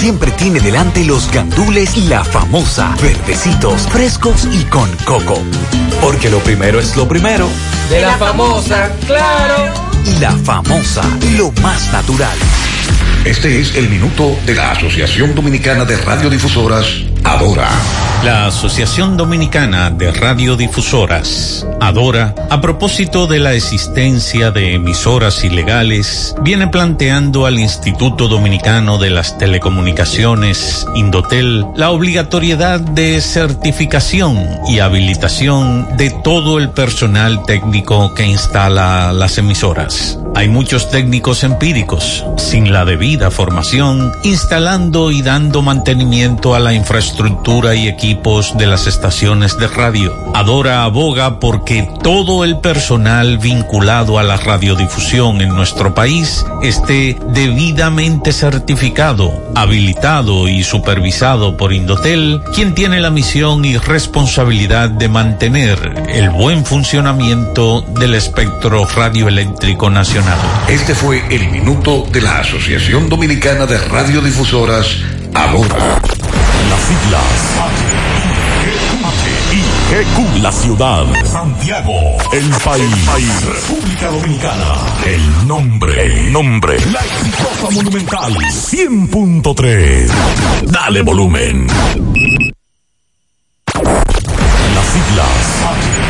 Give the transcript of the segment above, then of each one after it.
siempre tiene delante los gandules La Famosa, verdecitos, frescos y con coco. Porque lo primero es lo primero. De La Famosa, claro. Y La Famosa, lo más natural. Este es el minuto de la Asociación Dominicana de Radiodifusoras, Adora. La Asociación Dominicana de Radiodifusoras, Adora, a propósito de la existencia de emisoras ilegales, viene planteando al Instituto Dominicano de las Telecomunicaciones, Indotel, la obligatoriedad de certificación y habilitación de todo el personal técnico que instala las emisoras. Hay muchos técnicos empíricos, sin la debida formación, instalando y dando mantenimiento a la infraestructura y equipos de las estaciones de radio. Adora aboga porque todo el personal vinculado a la radiodifusión en nuestro país esté debidamente certificado, habilitado y supervisado por Indotel, quien tiene la misión y responsabilidad de mantener el buen funcionamiento del espectro radioeléctrico nacional. Este fue el minuto de la Asociación Dominicana de Radiodifusoras, Adora. Las siglas GQ, la ciudad. Santiago, el país. República Dominicana. El nombre, el nombre. La exitosa monumental. 100.3. Dale volumen. Las siglas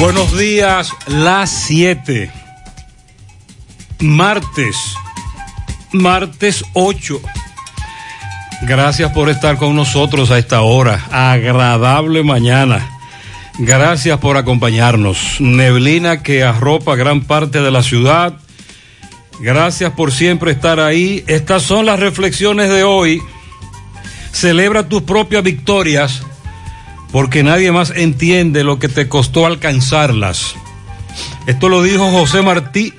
Buenos días, las 7. Martes, martes 8. Gracias por estar con nosotros a esta hora. Agradable mañana. Gracias por acompañarnos. Neblina que arropa gran parte de la ciudad. Gracias por siempre estar ahí. Estas son las reflexiones de hoy. Celebra tus propias victorias porque nadie más entiende lo que te costó alcanzarlas. Esto lo dijo José Martí.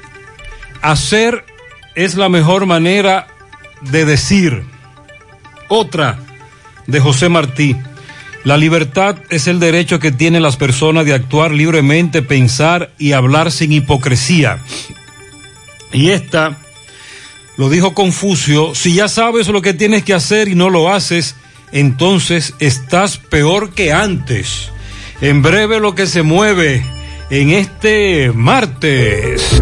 Hacer es la mejor manera de decir. Otra de José Martí. La libertad es el derecho que tienen las personas de actuar libremente, pensar y hablar sin hipocresía. Y esta lo dijo Confucio, si ya sabes lo que tienes que hacer y no lo haces, entonces estás peor que antes. En breve lo que se mueve en este martes.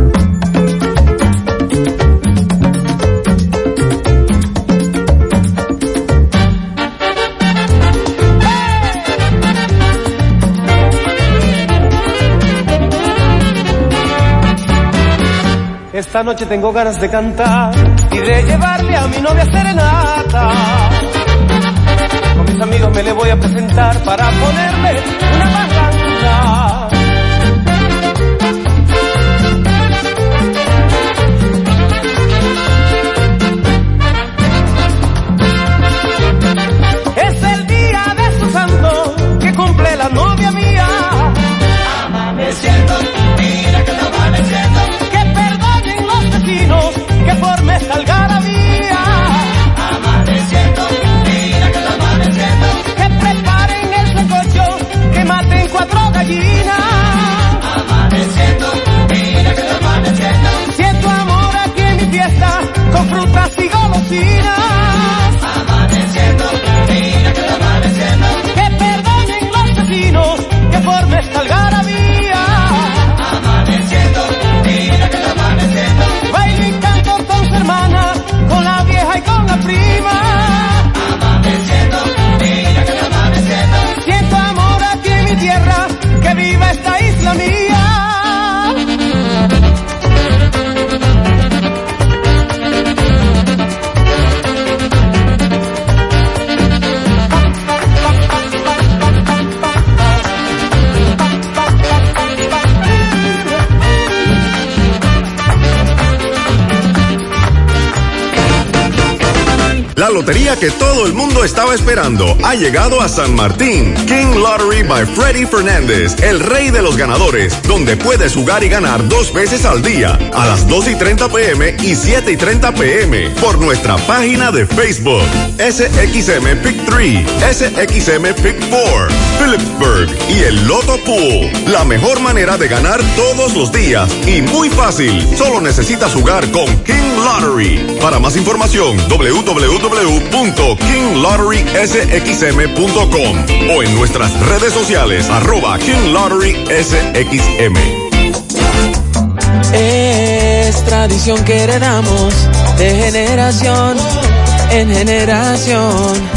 Esta noche tengo ganas de cantar y de llevarle a mi novia serenata con mis amigos me le voy a presentar para ponerle La lotería que todo el mundo estaba esperando ha llegado a San Martín. King Lottery by Freddy Fernández, el rey de los ganadores, donde puedes jugar y ganar dos veces al día, a las 2 y 30 pm y 7 y 30 pm, por nuestra página de Facebook. SXM Pick 3, SXM Pick 4, Phillipsburg y el Loto Pool. La mejor manera de ganar todos los días y muy fácil. Solo necesitas jugar con King Lottery. Para más información, www.kinglotterysxm.com o en nuestras redes sociales arroba King SXM. Es tradición que heredamos de generación en generación.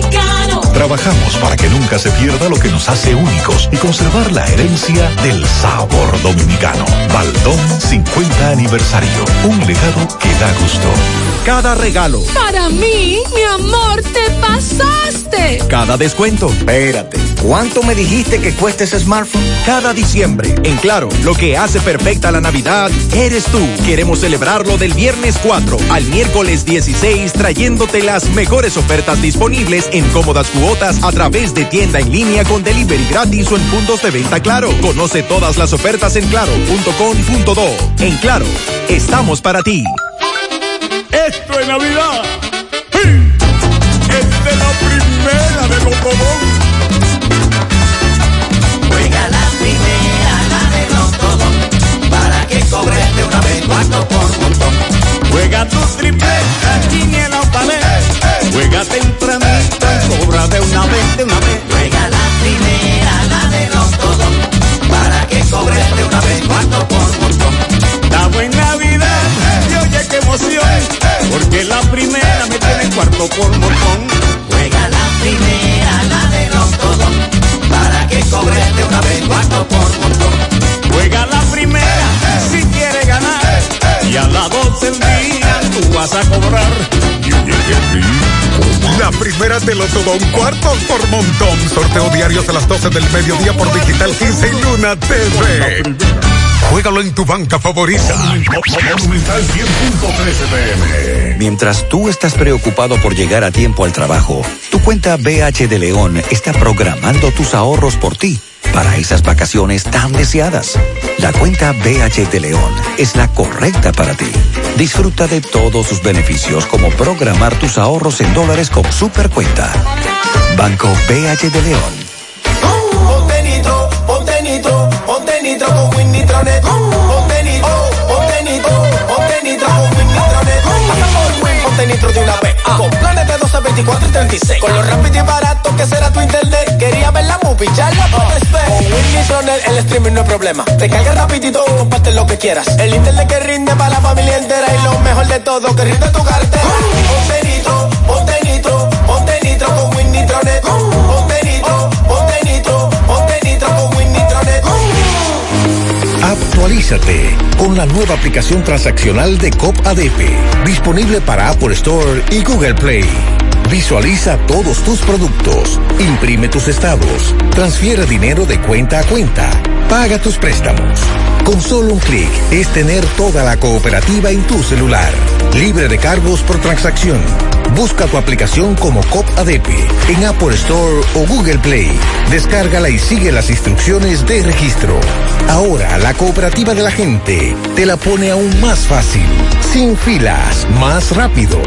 dominicano. Trabajamos para que nunca se pierda lo que nos hace únicos y conservar la herencia del sabor dominicano. Baldón 50 aniversario. Un legado que da gusto. Cada regalo, Para mí, mi amor, te pasaste. cada descuento. Espérate, ¿cuánto me dijiste que cuesta ese smartphone? Cada diciembre, en Claro, lo que hace perfecta la Navidad eres tú. Queremos celebrarlo del viernes 4 al miércoles 16 trayéndote las mejores ofertas disponibles en cómodas cuotas a través de tienda en línea con delivery gratis o en puntos de venta Claro. Conoce todas las ofertas en claro.com.do. En Claro, estamos para ti. Esto es Navidad. ¡Sí! Esta es la primera de Lotodón. Juega la primera, la de Lotodón, para que cobres de una vez cuarto por montón. Juega tu tripleta, quiniela o paleta. Juega tempranito de una vez, de una vez. Juega la primera, la de Lotodón, para que cobres de una vez cuarto por montón. Estamos en Navidad y oye qué emoción, porque la primera me tiene cuarto por montón. Juega la primera, la de Lotodón, para que cobres de una vez cuarto por montón. Juega la y a las 12 del día tú vas a cobrar. La primera de Lotodón, cuartos por montón. Sorteo diarios a las 12 del mediodía por Digital 15 y Luna TV. Juégalo en tu banca favorita. Monumental 100.13 pm. Mientras tú estás preocupado por llegar a tiempo al trabajo, tu cuenta BH de León está programando tus ahorros por ti para esas vacaciones tan deseadas. La cuenta BH de León es la correcta para ti. Disfruta de todos sus beneficios como programar tus ahorros en dólares con Supercuenta. Banco BH de León. 24 y 36. Con lo rápido y barato que será tu internet. Quería ver la movie, ya la puedes ver. Con Win Nitronet el streaming no es problema. Te carga rapidito, comparte lo que quieras. El internet que rinde para la familia entera. Y lo mejor de todo, que rinde tu cartera. Ponte nitro, ponte nitro, ponte nitro con Win Nitronet. Ponte nitro, ponte nitro, ponte nitro con Win Nitronet. Actualízate con la nueva aplicación transaccional de COP ADP, disponible para Apple Store y Google Play. Visualiza todos tus productos, imprime tus estados, transfiere dinero de cuenta a cuenta, paga tus préstamos. Con solo un clic es tener toda la cooperativa en tu celular, libre de cargos por transacción. Busca tu aplicación como COP ADP en Apple Store o Google Play. Descárgala y sigue las instrucciones de registro. Ahora la cooperativa de la gente te la pone aún más fácil, sin filas, más rápido.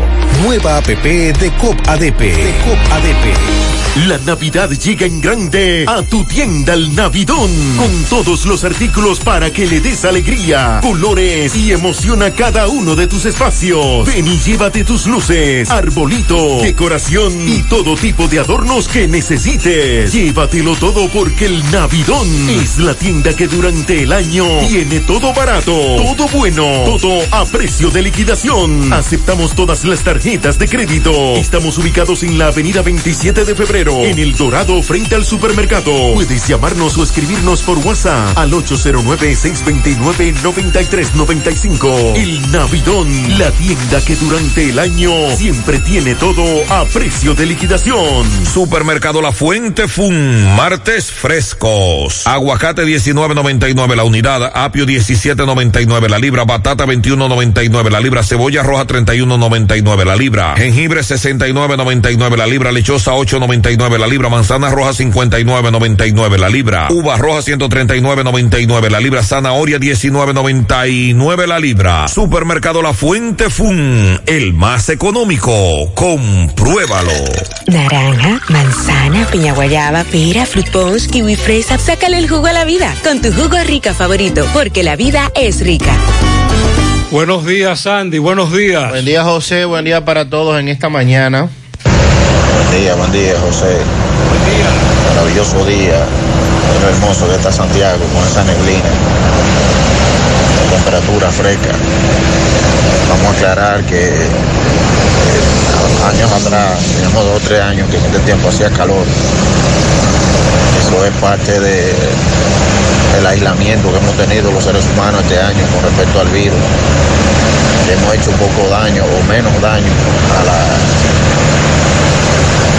Nueva app de COP ADP. De. La Navidad llega en grande a tu tienda El Navidón con todos los artículos para que le des alegría, colores y emoción a cada uno de tus espacios. Ven y llévate tus luces, arbolito, decoración y todo tipo de adornos que necesites. Llévatelo todo porque el Navidón es la tienda que durante el año tiene todo barato, todo bueno, todo a precio de liquidación. Aceptamos todas las tarjetas de crédito. Estamos ubicados en la avenida 27 de febrero, en El Dorado, frente al supermercado. Puedes llamarnos o escribirnos por WhatsApp al 809-629-9395. El Navidón, la tienda que durante el año siempre tiene todo a precio de liquidación. Supermercado La Fuente Fun, martes frescos. Aguacate 19.99 la unidad, apio 17.99 la libra, batata 21.99 la libra, cebolla roja 31.99 la libra, jengibre 69.99 la libra, lechosa 8.99 la libra, manzana roja 59.99 la libra, uva roja 139.99 la libra, zanahoria 19.99 la libra. Supermercado La Fuente Fun, el más económico. Compruébalo. Naranja, manzana, piña guayaba, pera, fruit punch, kiwi fresa. Sácale el jugo a la vida con tu jugo rica favorito, porque la vida es rica. Buenos días, Sandy. Buenos días. Buen día, José. Buen día para todos en esta mañana. Buen día, buen día, José. Buen día. Maravilloso día. Lo hermoso que está Santiago con esa neblina. La temperatura fresca. Vamos a aclarar que años atrás, tenemos dos o tres años que en este tiempo hacía calor. Eso es parte de, del aislamiento que hemos tenido los seres humanos este año con respecto al virus. Hemos hecho poco daño o menos daño a la,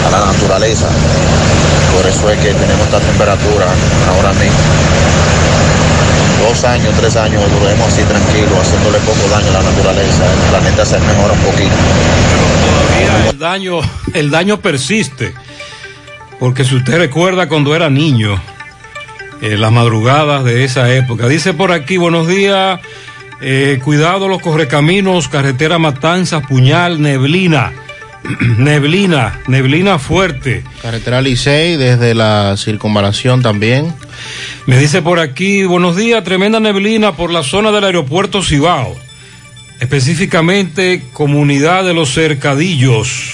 a la naturaleza. Por eso es que tenemos esta temperatura ahora mismo. Dos años, tres años duremos así tranquilos, haciéndole poco daño a la naturaleza. El planeta se mejora un poquito. El daño, el daño persiste. Porque si usted recuerda cuando era niño, eh, las madrugadas de esa época. Dice por aquí, buenos días, eh, cuidado los correcaminos, carretera Matanzas, Puñal, Neblina. neblina, neblina fuerte. Carretera Licey desde la circunvalación también. Me dice por aquí, buenos días, tremenda neblina por la zona del aeropuerto Cibao. Específicamente, comunidad de los cercadillos.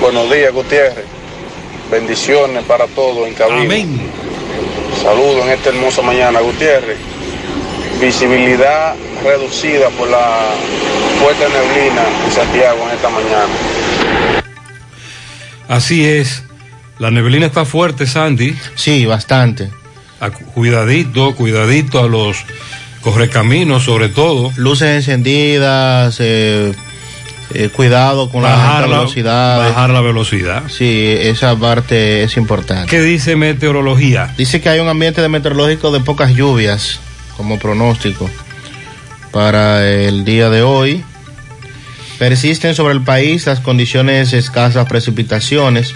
Buenos días, Gutiérrez. Bendiciones para todos en cabina. Amén. Saludos en esta hermosa mañana, Gutiérrez. Visibilidad reducida por la fuerte neblina en Santiago en esta mañana. Así es. La neblina está fuerte, Sandy. Sí, bastante. A- cuidadito, cuidadito a los correcaminos, sobre todo. Luces encendidas, eh, eh, cuidado con la Bajar alta la- velocidad. bajar la velocidad. Sí, esa parte es importante. ¿Qué dice meteorología? Dice que hay un ambiente de meteorológico de pocas lluvias como pronóstico para el día de hoy. Persisten sobre el país las condiciones de escasas precipitaciones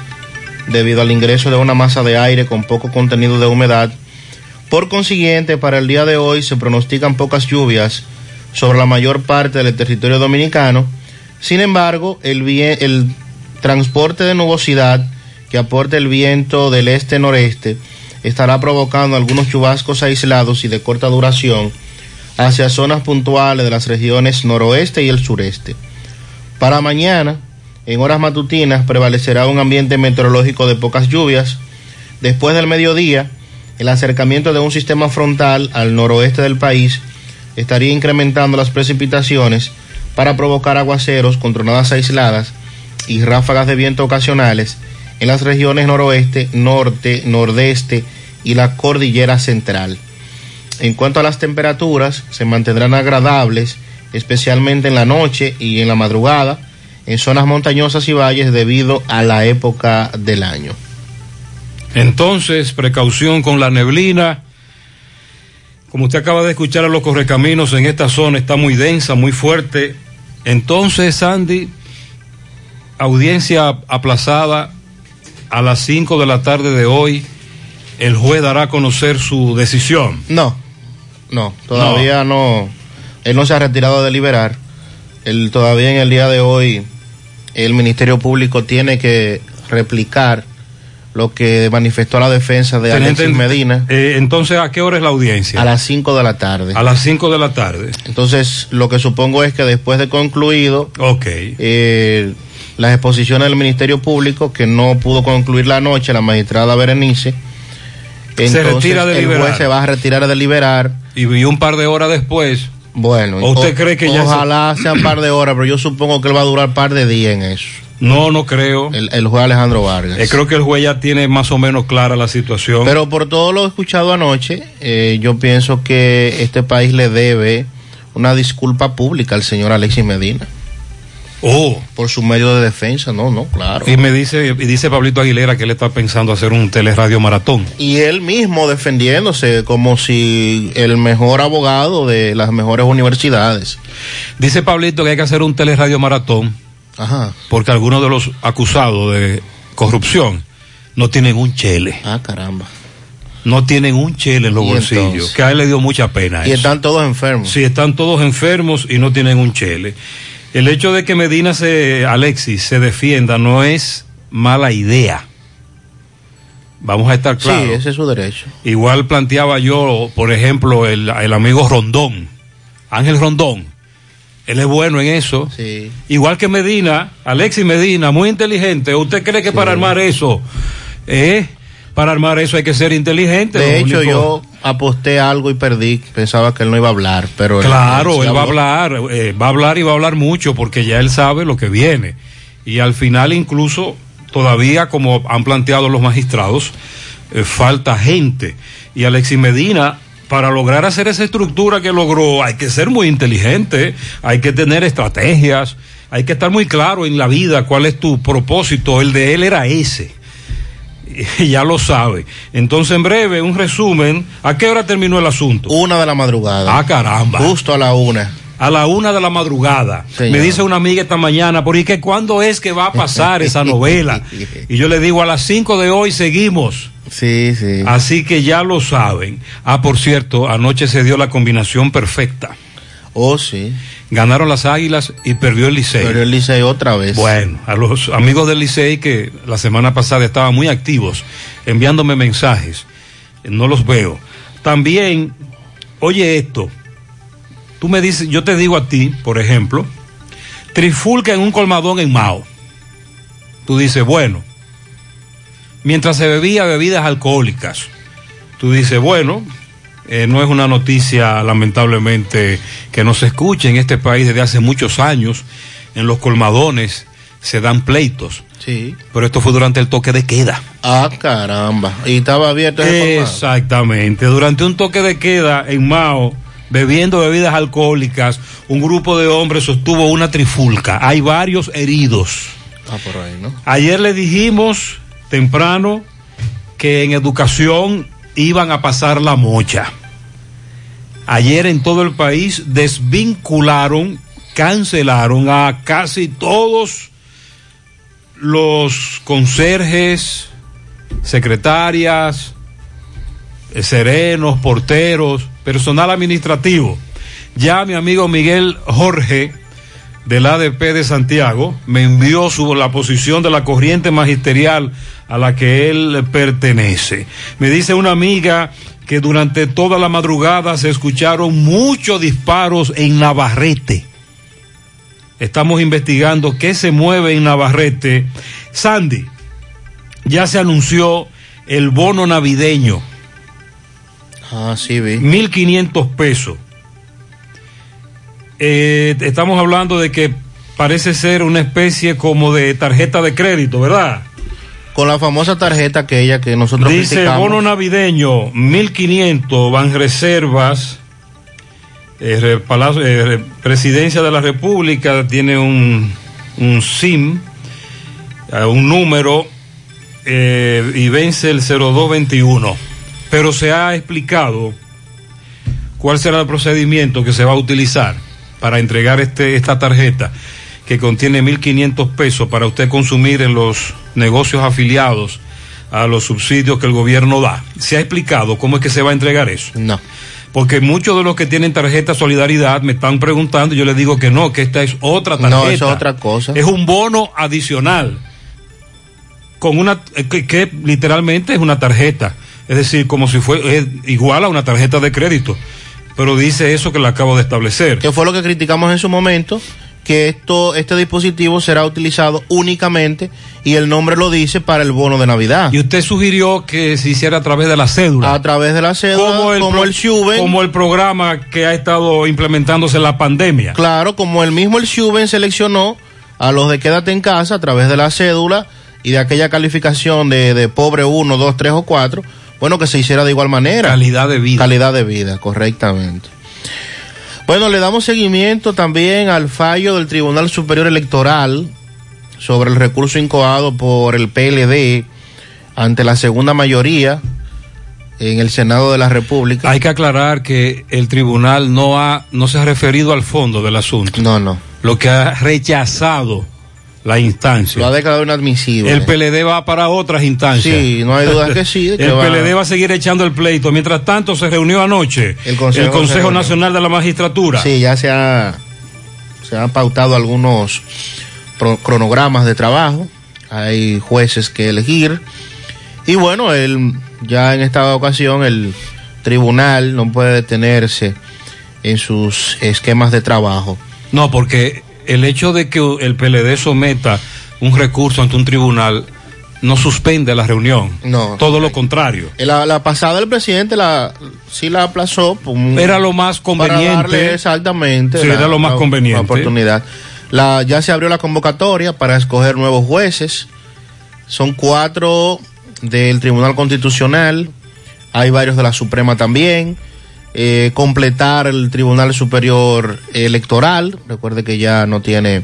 debido al ingreso de una masa de aire con poco contenido de humedad. Por consiguiente, para el día de hoy se pronostican pocas lluvias sobre la mayor parte del territorio dominicano. Sin embargo, el, vie- el transporte de nubosidad que aporta el viento del este-noreste estará provocando algunos chubascos aislados y de corta duración hacia zonas puntuales de las regiones noroeste y el sureste. Para mañana, en horas matutinas, prevalecerá un ambiente meteorológico de pocas lluvias. Después del mediodía, el acercamiento de un sistema frontal al noroeste del país estaría incrementando las precipitaciones para provocar aguaceros con tronadas aisladas y ráfagas de viento ocasionales en las regiones noroeste, norte, nordeste y la cordillera central. En cuanto a las temperaturas, se mantendrán agradables, especialmente en la noche y en la madrugada, en zonas montañosas y valles debido a la época del año. Entonces, precaución con la neblina. Como usted acaba de escuchar a los correcaminos en esta zona, está muy densa, muy fuerte. Entonces, Sandy, audiencia aplazada a las 5 de la tarde de hoy. El juez dará a conocer su decisión. No, no, todavía no. Él no se ha retirado de liberar. Él todavía en el día de hoy, el Ministerio Público tiene que replicar lo que manifestó la defensa de Teniente, Alexis Medina eh, entonces, ¿a qué hora es la audiencia? a las 5 de la tarde. A las 5 de la tarde. Entonces, lo que supongo es que después de concluido eh, las exposiciones del Ministerio Público, que no pudo concluir la noche, la magistrada Berenice, Se retira de el liberar. juez se va a retirar de liberar. Y, y un par de horas después, Bueno, ¿O usted o- cree que ya Ojalá sea un par de horas, pero yo supongo que él va a durar un par de días en eso. No, no creo. El, el juez Alejandro Vargas. Eh, creo que el juez ya tiene más o menos clara la situación. Pero por todo lo escuchado anoche, eh, yo pienso que este país le debe una disculpa pública al señor Alexis Medina. Oh. Por su medio de defensa, no, no, claro. Y me dice, y dice Pablito Aguilera que él está pensando hacer un teleradio maratón. Y él mismo defendiéndose como si el mejor abogado de las mejores universidades. Dice Pablito que hay que hacer un teleradio maratón Ajá. porque algunos de los acusados de corrupción no tienen un chele. Ah, caramba. No tienen un chele en los ¿Y bolsillos. entonces? Que a él le dio mucha pena. Y eso. están todos enfermos. Sí, están todos enfermos y no tienen un chele. El hecho de que Medina se, Alexis se defienda no es mala idea. Vamos a estar claros. Sí, ese es su derecho. Igual planteaba yo, por ejemplo, el, el amigo Rondón, Ángel Rondón. Él es bueno en eso. Sí. Igual que Medina, Alexis Medina, muy inteligente. ¿Usted cree que para armar eso, eh, para armar eso hay que ser inteligente? De hecho, único- yo aposté algo y perdí. Pensaba que él no iba a hablar, pero... Claro, él va a hablar, eh, va a hablar y va a hablar mucho porque ya él sabe lo que viene. Y al final incluso todavía como han planteado los magistrados, eh, falta gente. Y Alexis Medina, para lograr hacer esa estructura que logró, hay que ser muy inteligente, hay que tener estrategias, hay que estar muy claro en la vida cuál es tu propósito. El de él era ese. Y ya lo sabe. Entonces, en breve, un resumen. ¿A qué hora terminó el asunto? Una de la madrugada. Ah, caramba. Justo a la una. A la una de la madrugada. Señor. Me dice una amiga esta mañana, ¿por qué cuándo es que va a pasar esa novela? Y yo le digo, a las cinco de hoy seguimos. Sí, sí. Así que ya lo saben. Ah, por cierto, anoche se dio la combinación perfecta. Oh, sí. Ganaron las Águilas y perdió el Licey. Pero el Licey otra vez. Bueno, a los amigos del Licey que la semana pasada estaban muy activos, enviándome mensajes, no los veo. También, oye esto, tú me dices, yo te digo a ti, por ejemplo, trifulca en un colmadón en Mao. Tú dices, bueno, mientras se bebía bebidas alcohólicas, tú dices, bueno, eh, no es una noticia lamentablemente que no se escuche en este país desde hace muchos años. En los colmadones se dan pleitos. Sí. Pero esto fue durante el toque de queda. Ah, caramba. Y estaba abierto ese. Exactamente. Durante un toque de queda en Mao, bebiendo bebidas alcohólicas, un grupo de hombres sostuvo una trifulca. Hay varios heridos. Ah, por ahí, ¿no? Ayer le dijimos temprano que en educación iban a pasar la mocha. Ayer en todo el país desvincularon, cancelaron a casi todos los conserjes, secretarias, serenos, porteros, personal administrativo. Ya mi amigo Miguel Jorge del ADP de Santiago me envió su, la posición de la corriente magisterial a la que él pertenece. Me dice una amiga que durante toda la madrugada se escucharon muchos disparos en Navarrete. Estamos investigando qué se mueve en Navarrete. Sandy, ya se anunció el bono navideño. Ah, sí, vi. 1.500 pesos. Eh, estamos hablando de que parece ser una especie como de tarjeta de crédito, ¿verdad? Con la famosa tarjeta aquella que nosotros Dice criticamos. bono navideño, 1.500, van reservas. eh, Palacio- eh, re- Presidencia de la República tiene un, un SIM, un número, y vence el 0221. Pero se ha explicado cuál será el procedimiento que se va a utilizar para entregar este, esta tarjeta que contiene 1.500 pesos para usted consumir en los negocios afiliados a los subsidios que el gobierno da. ¿Se ha explicado cómo es que se va a entregar eso? No. Porque muchos de los que tienen tarjeta Solidaridad me están preguntando, y yo les digo que no, que esta es otra tarjeta. No, es otra cosa. Es un bono adicional con una eh, que, que literalmente es una tarjeta, es decir, como si fue es igual a una tarjeta de crédito, pero dice eso que le acabo de establecer. Que fue lo que criticamos en su momento, que esto, este dispositivo será utilizado únicamente, y el nombre lo dice, para el bono de Navidad. Y usted sugirió que se hiciera a través de la cédula. A través de la cédula, como el, Shuben. Como el programa que ha estado implementándose en la pandemia. Claro, como el mismo el Shuben seleccionó a los de quédate en casa a través de la cédula y de aquella calificación de, de pobre 1, 2, 3 o 4, bueno, que se hiciera de igual manera. Calidad de vida. Calidad de vida, correctamente. Bueno, le damos seguimiento también al fallo del Tribunal Superior Electoral sobre el recurso incoado por el PLD ante la segunda mayoría en el Senado de la República. Hay que aclarar que el tribunal no ha no se ha referido al fondo del asunto. No, no. Lo que ha rechazado la instancia. Lo ha declarado inadmisible. El PLD va para otras instancias. Sí, no hay duda que sí, que el va- PLD va a seguir echando el pleito. Mientras tanto, se reunió anoche El Consejo. Nacional de la Magistratura. Sí, ya se ha, se han pautado algunos pro- cronogramas de trabajo. Hay jueces que elegir. Y bueno, el, ya en esta ocasión el tribunal no puede detenerse en sus esquemas de trabajo. No, porque el hecho de que el PLD someta un recurso ante un tribunal no suspende la reunión. No. Todo lo contrario. La, la pasada el presidente la sí la aplazó. un- Era lo más conveniente. Para darle exactamente. Sí, era lo más conveniente. la oportunidad. La, ya se abrió la convocatoria para escoger nuevos jueces. Son cuatro del Tribunal Constitucional. Hay varios de la Suprema también. Eh, completar el Tribunal Superior Electoral. Recuerde que ya no tiene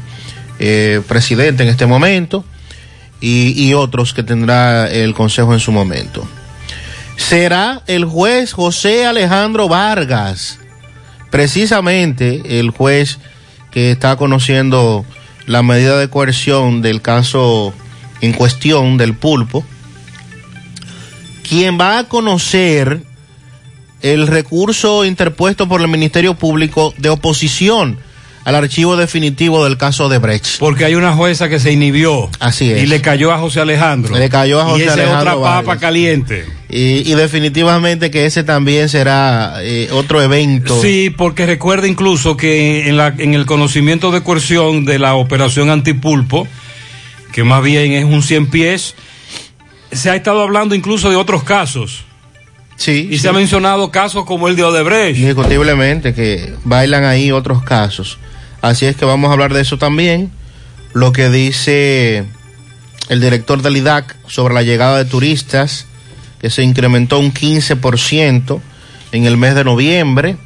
eh, presidente en este momento. Y, y otros que tendrá el Consejo en su momento será el juez José Alejandro Vargas, precisamente el juez que está conociendo la medida de coerción del caso en cuestión del pulpo, quien va a conocer el recurso interpuesto por el Ministerio Público de oposición al archivo definitivo del caso de Brecht. Porque hay una jueza que se inhibió. Así es. Y le cayó a José Alejandro. Le cayó a José y Alejandro es otra papa caliente. Y, y definitivamente que ese también será eh, otro evento. Sí, porque recuerda incluso que en, la, en el conocimiento de coerción de la operación antipulpo, que más bien es un 100 pies, se ha estado hablando incluso de otros casos. Sí. Y se ha mencionado casos como el de Odebrecht. Indiscutiblemente que bailan ahí otros casos. Así es que vamos a hablar de eso también. Lo que dice el director del IDAC sobre la llegada de turistas, que se incrementó un 15% en el mes de noviembre.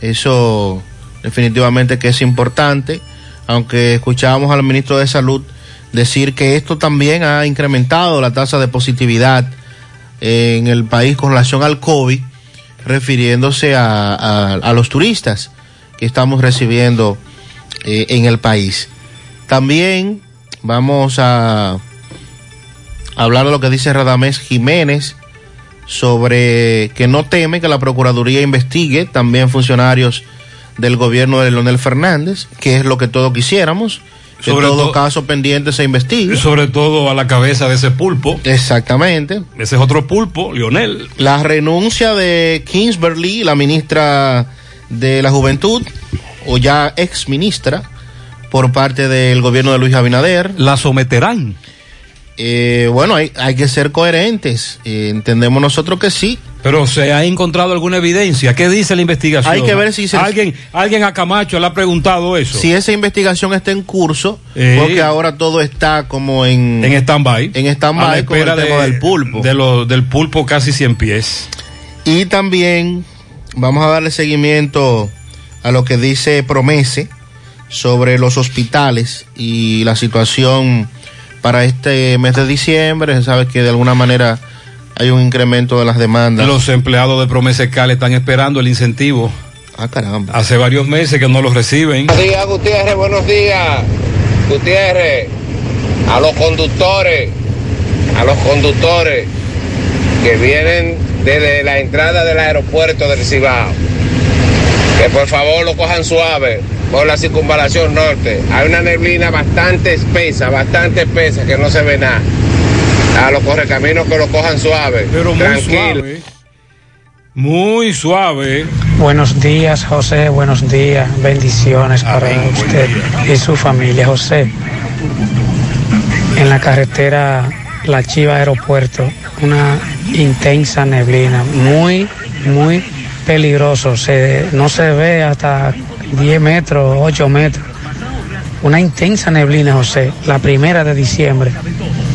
Eso definitivamente que es importante, aunque escuchábamos al ministro de Salud decir que esto también ha incrementado la tasa de positividad en el país con relación al COVID, refiriéndose a, a- los turistas que estamos recibiendo eh, en el país. También vamos a hablar de lo que dice Radamés Jiménez sobre que no teme que la Procuraduría investigue también funcionarios del gobierno de Leonel Fernández, que es lo que todos quisiéramos, Sobre todo to- caso pendiente se investigue. Sobre todo a la cabeza de ese pulpo. Exactamente. Ese es otro pulpo, Lionel. La renuncia de Kingsbury, la ministra de la Juventud, o ya ex ministra, por parte del gobierno de Luis Abinader. La someterán. Eh, bueno, hay, hay que ser coherentes. Eh, entendemos nosotros que sí. Pero se ha encontrado alguna evidencia. ¿Qué dice la investigación? Hay que ver si se- alguien, alguien a Camacho le ha preguntado eso. Si esa investigación está en curso, Eh. porque ahora todo está como en, En stand-by. en stand-by con el espera tema de- del pulpo. De lo- del pulpo casi 100 pies. Y también vamos a darle seguimiento a lo que dice Promese sobre los hospitales y la situación para este mes de diciembre. Se sabe que de alguna manera hay un incremento de las demandas. Los empleados de Promesa Cal están esperando el incentivo. Ah, caramba. Hace varios meses que no lo reciben. Buenos días, Gutiérrez, buenos días. Gutiérrez, a los conductores, a los conductores que vienen desde la entrada del aeropuerto del Cibao, que por favor lo cojan suave por la circunvalación norte. Hay una neblina bastante espesa, bastante espesa, que no se ve nada. A los correcaminos que lo cojan suave, Pero muy tranquilo. suave. Muy suave. Buenos días, José. Buenos días. Bendiciones para usted y su familia, José. En la carretera La Chiva Aeropuerto, una intensa neblina, muy, muy peligroso. Se, no se ve hasta 10 metros, 8 metros. Una intensa neblina, José, la primera de diciembre.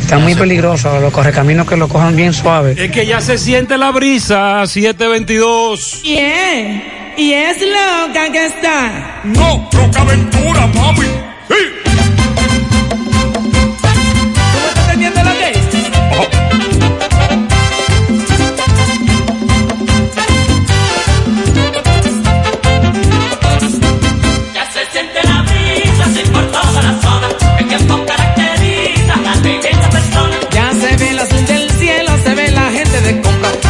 Está muy peligroso, los correcaminos que lo cojan bien suave. Es que ya se siente la brisa, 722. Y es, y es loca que está. No, Roca Aventura, mami. ¿Cómo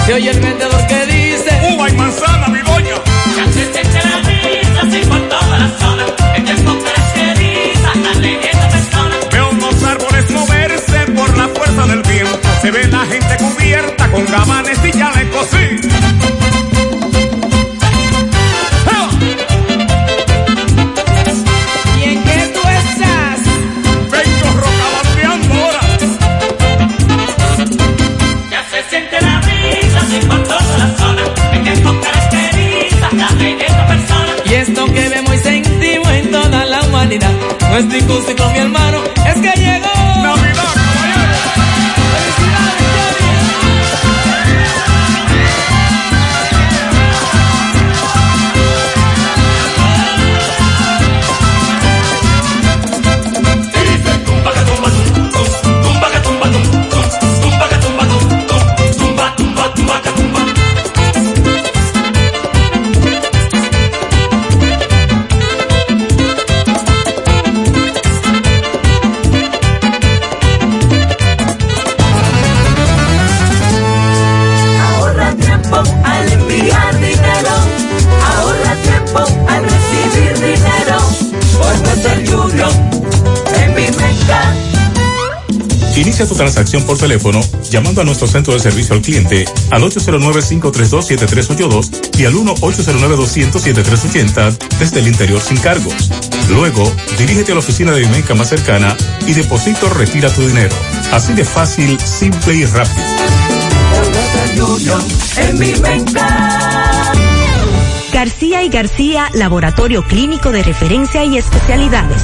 Se oye el vendedor que dice: Uva y manzana, mi doña. Ya se siente la brisa, así por toda la zona. El tiempo caracteriza la belleza persona. Veo unos árboles moverse por la fuerza del viento. Se ve la gente cubierta con gabanes No es discusión, mi hermano, es que llegó. Inicia tu transacción por teléfono llamando a nuestro centro de servicio al cliente al 809-532-7382 y al 1-809-200-7380 desde el interior sin cargos. Luego, dirígete a la oficina de Vimenca más cercana y deposito retira tu dinero. Así de fácil, simple y rápido. García y García, laboratorio clínico de referencia y especialidades.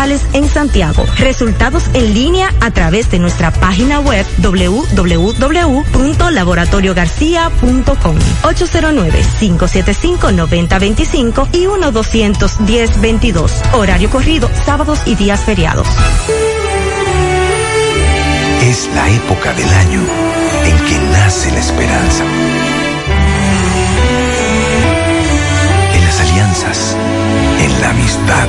en Santiago. Resultados en línea a través de nuestra página web www.laboratoriogarcia.com 809-575-9025 y 1-210-22. Horario corrido, sábados y días feriados. Es la época del año en que nace la esperanza. En las alianzas, en la amistad.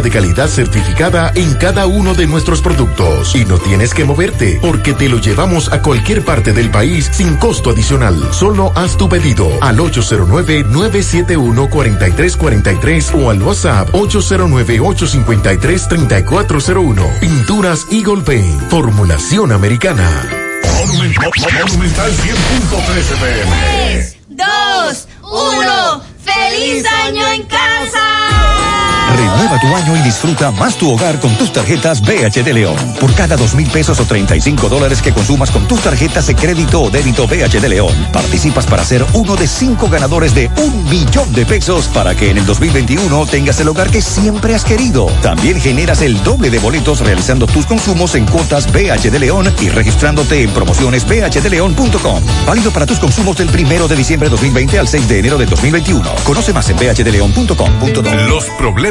de calidad certificada en cada uno de nuestros productos. Y no tienes que moverte, porque te lo llevamos a cualquier parte del país sin costo adicional. Solo haz tu pedido al 809-971-4343 o al WhatsApp 809-853-3401. Pinturas Eagle Paint. Formulación americana. Monumental 100.13 pm. 3, 2, 1. ¡Feliz año en casa! Renueva tu año y disfruta más tu hogar con tus tarjetas BH de León. Por cada dos mil pesos o 35 dólares que consumas con tus tarjetas de crédito o débito BH de León, participas para ser uno de cinco ganadores de un millón de pesos para que en el 2021 tengas el hogar que siempre has querido. También generas el doble de boletos realizando tus consumos en cuotas BH de León y registrándote en promociones bhdeleon.com. Válido para tus consumos del primero de diciembre de 2020 al 6 de enero de 2021. Conoce más en bhdeleon.com.do. Los problemas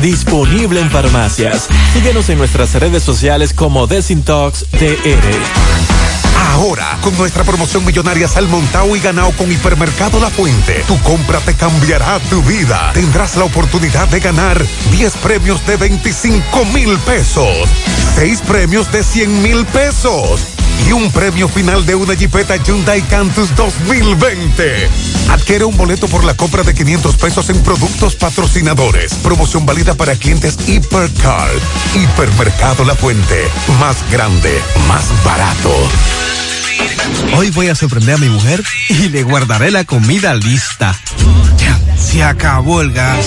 disponible en farmacias. Síguenos en nuestras redes sociales como Desintox TR. Ahora, con nuestra promoción millonaria Salmontao y Ganao con Hipermercado La Fuente, tu compra te cambiará tu vida. Tendrás la oportunidad de ganar 10 premios de 25 mil pesos, 6 premios de 100 mil pesos y un premio final de una Jeepeta Hyundai Cantus 2020. Adquiere un boleto por la compra de 500 pesos en productos patrocinadores. Promoción válida para clientes Hipercar. Hipermercado La Fuente. Más grande, más barato. Hoy voy a sorprender a mi mujer y le guardaré la comida lista. Ya, se acabó el gas.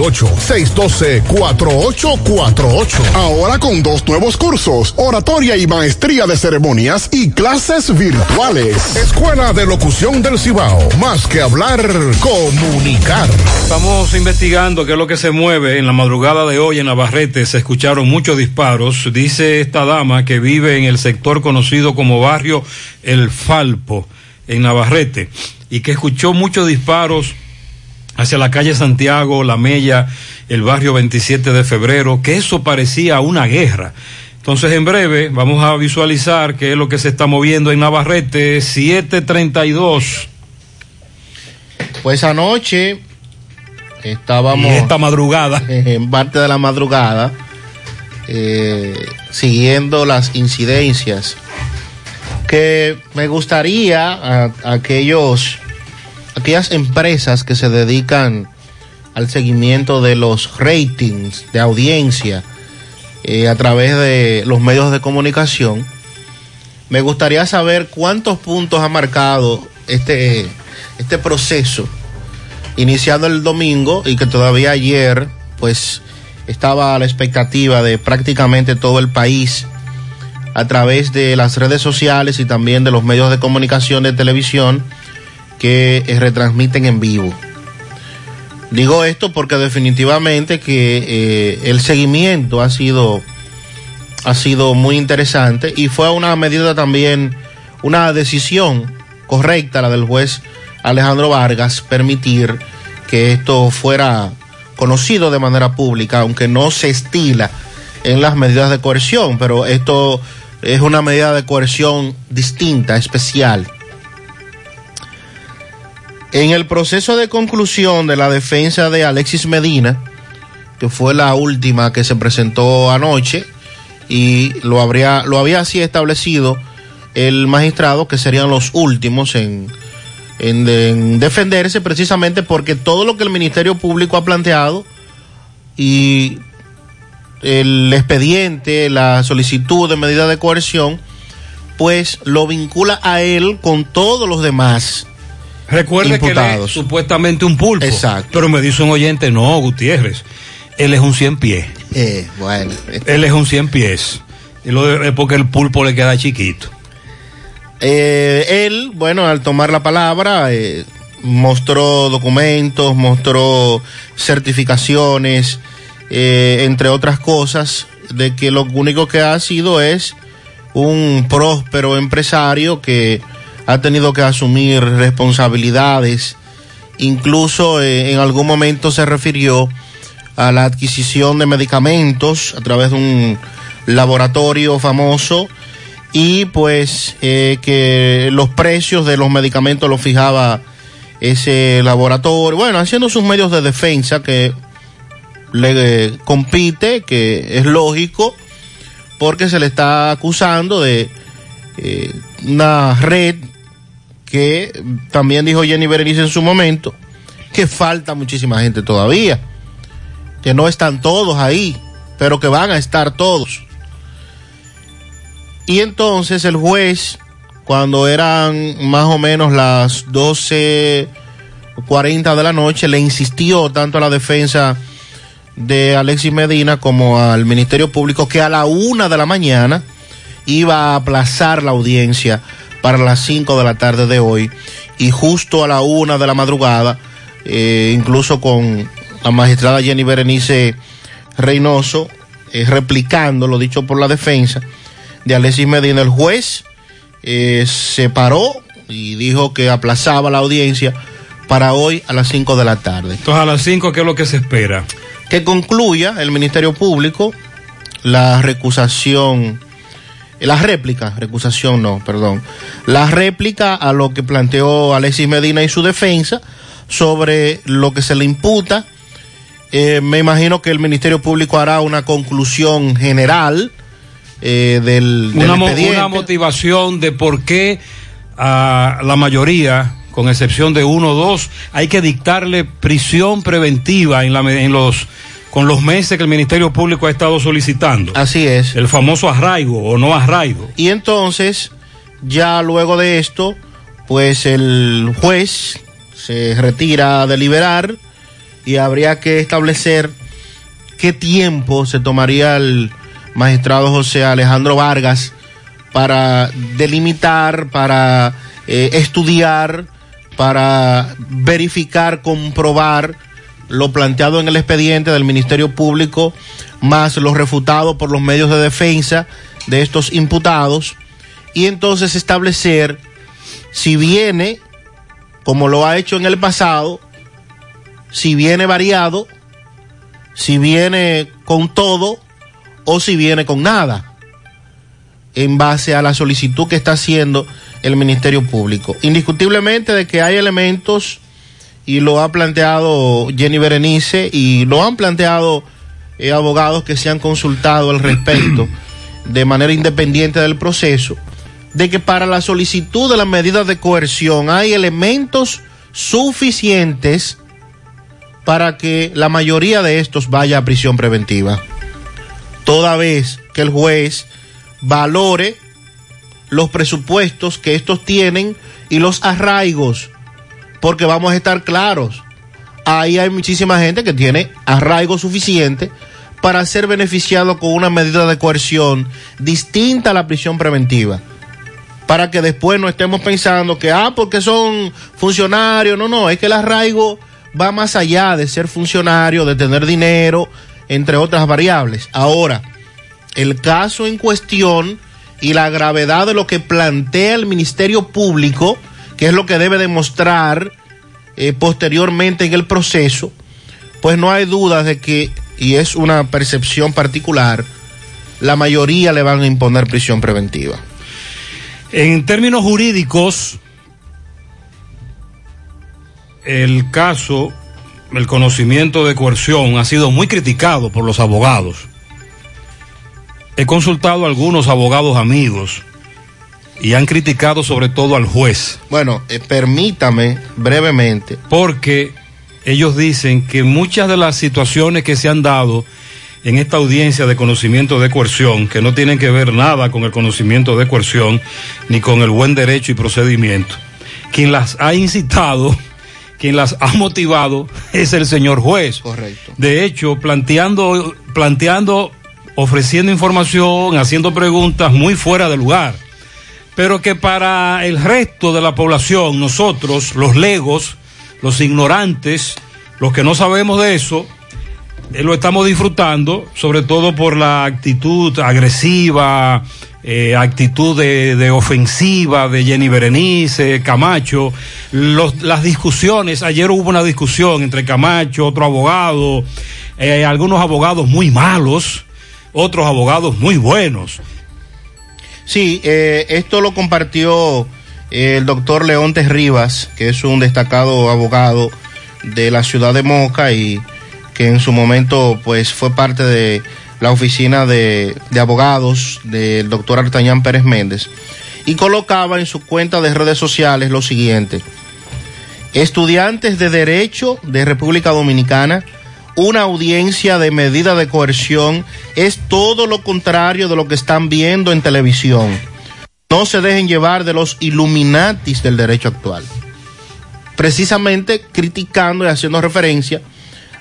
612-4848 ahora con dos nuevos cursos oratoria y maestría de ceremonias y clases virtuales Escuela de Locución del Cibao más que hablar comunicar Estamos investigando qué es lo que se mueve. En la madrugada de hoy en Navarrete se escucharon muchos disparos. Dice esta dama que vive en el sector conocido como barrio El Falpo, en Navarrete, y que escuchó muchos disparos hacia la calle Santiago, La Mella, el barrio 27 de febrero, que eso parecía una guerra. Entonces, en breve, vamos a visualizar qué es lo que se está moviendo en Navarrete, 732. Pues anoche estábamos. Y esta madrugada. En parte de la madrugada, eh, siguiendo las incidencias. Que me gustaría a, a aquellos, aquellas empresas que se dedican al seguimiento de los ratings de audiencia eh, a través de los medios de comunicación, me gustaría saber cuántos puntos ha marcado este, este proceso iniciando el domingo y que todavía ayer pues estaba a la expectativa de prácticamente todo el país a través de las redes sociales y también de los medios de comunicación de televisión que retransmiten en vivo. Digo esto porque definitivamente que eh, el seguimiento ha sido, ha sido muy interesante y fue una medida también, una decisión correcta la del juez Alejandro Vargas permitir que esto fuera conocido de manera pública, aunque no se estila en las medidas de coerción, pero esto es una medida de coerción distinta, especial. En el proceso de conclusión de la defensa de Alexis Medina, que fue la última que se presentó anoche, y lo, habría, lo había así establecido el magistrado, que serían los últimos en, en, en defenderse, precisamente porque todo lo que el Ministerio Público ha planteado y el expediente, la solicitud de medida de coerción, pues lo vincula a él con todos los demás. Recuerde que él es supuestamente un pulpo. Exacto. Pero me dice un oyente, no, Gutiérrez, él es un 100 pies. Eh, bueno. Él es un 100 pies. Y lo de- porque el pulpo le queda chiquito. Eh, él, bueno, al tomar la palabra, eh, mostró documentos, mostró certificaciones, eh, entre otras cosas, de que lo único que ha sido es un próspero empresario que ha tenido que asumir responsabilidades. Incluso eh, en algún momento se refirió a la adquisición de medicamentos a través de un laboratorio famoso y pues eh, que los precios de los medicamentos los fijaba ese laboratorio, bueno, haciendo sus medios de defensa que le eh, compite, que es lógico, porque se le está acusando de eh, una red que también dijo Jenny Berenice en su momento, que falta muchísima gente todavía, que no están todos ahí, pero que van a estar todos. Y entonces el juez, cuando eran más o menos las 12.40 de la noche, le insistió tanto a la defensa de Alexis Medina como al Ministerio Público que a la una de la mañana iba a aplazar la audiencia para las 5 de la tarde de hoy y justo a la una de la madrugada, eh, incluso con la magistrada Jenny Berenice Reynoso, eh, replicando lo dicho por la defensa de Alexis Medina, el juez eh, se paró y dijo que aplazaba la audiencia para hoy a las 5 de la tarde. Entonces, a las 5, ¿qué es lo que se espera? Que concluya el Ministerio Público la recusación, la réplica, recusación no, perdón, la réplica a lo que planteó Alexis Medina y su defensa sobre lo que se le imputa Eh, me imagino que el Ministerio Público hará una conclusión general eh, del, del una, expediente. una motivación de por qué a la mayoría, con excepción de uno o dos, hay que dictarle prisión preventiva en, la, en los con los meses que el Ministerio Público ha estado solicitando. Así es. El famoso arraigo o no arraigo. Y entonces, ya luego de esto, pues el juez se retira a deliberar y habría que establecer qué tiempo se tomaría el magistrado José Alejandro Vargas para delimitar, para eh, estudiar, para verificar, comprobar lo planteado en el expediente del Ministerio Público, más lo refutado por los medios de defensa de estos imputados, y entonces establecer si viene, como lo ha hecho en el pasado, si viene variado, si viene con todo o si viene con nada, en base a la solicitud que está haciendo el Ministerio Público. Indiscutiblemente de que hay elementos, y lo ha planteado Jenny Berenice, y lo han planteado eh, abogados que se han consultado al respecto de manera independiente del proceso, de que para la solicitud de las medidas de coerción hay elementos suficientes para que la mayoría de estos vaya a prisión preventiva. Toda vez que el juez valore los presupuestos que estos tienen y los arraigos, porque vamos a estar claros, ahí hay muchísima gente que tiene arraigo suficiente para ser beneficiado con una medida de coerción distinta a la prisión preventiva. Para que después no estemos pensando que, ah, porque son funcionarios. No, no, es que el arraigo va más allá de ser funcionario, de tener dinero, entre otras variables. Ahora, el caso en cuestión y la gravedad de lo que plantea el Ministerio Público, que es lo que debe demostrar eh, posteriormente en el proceso, pues no hay dudas de que, y es una percepción particular, la mayoría le van a imponer prisión preventiva. En términos jurídicos, el caso, el conocimiento de coerción ha sido muy criticado por los abogados. He consultado a algunos abogados amigos y han criticado sobre todo al juez. Bueno, eh, permítame brevemente. Porque ellos dicen que muchas de las situaciones que se han dado en esta audiencia de conocimiento de coerción, que no tienen que ver nada con el conocimiento de coerción ni con el buen derecho y procedimiento, quien las ha incitado, quien las ha motivado es el señor juez. Correcto. De hecho, planteando, planteando, ofreciendo información, haciendo preguntas muy fuera de lugar. Pero que para el resto de la población, nosotros, los legos, los ignorantes, los que no sabemos de eso, eh, lo estamos disfrutando, sobre todo por la actitud agresiva, eh, actitud de, ofensiva de Jenny Berenice, Camacho, las discusiones, ayer hubo una discusión entre Camacho, otro abogado, eh, algunos abogados muy malos, otros abogados muy buenos. Sí, eh, esto lo compartió eh, el doctor Leontes Rivas, que es un destacado abogado de la ciudad de Moca y que en su momento pues fue parte de la oficina de, de abogados del doctor Artañán Pérez Méndez y colocaba en su cuenta de redes sociales lo siguiente. Estudiantes de Derecho de República Dominicana, una audiencia de medida de coerción es todo lo contrario de lo que están viendo en televisión. No se dejen llevar de los illuminatis del derecho actual. Precisamente criticando y haciendo referencia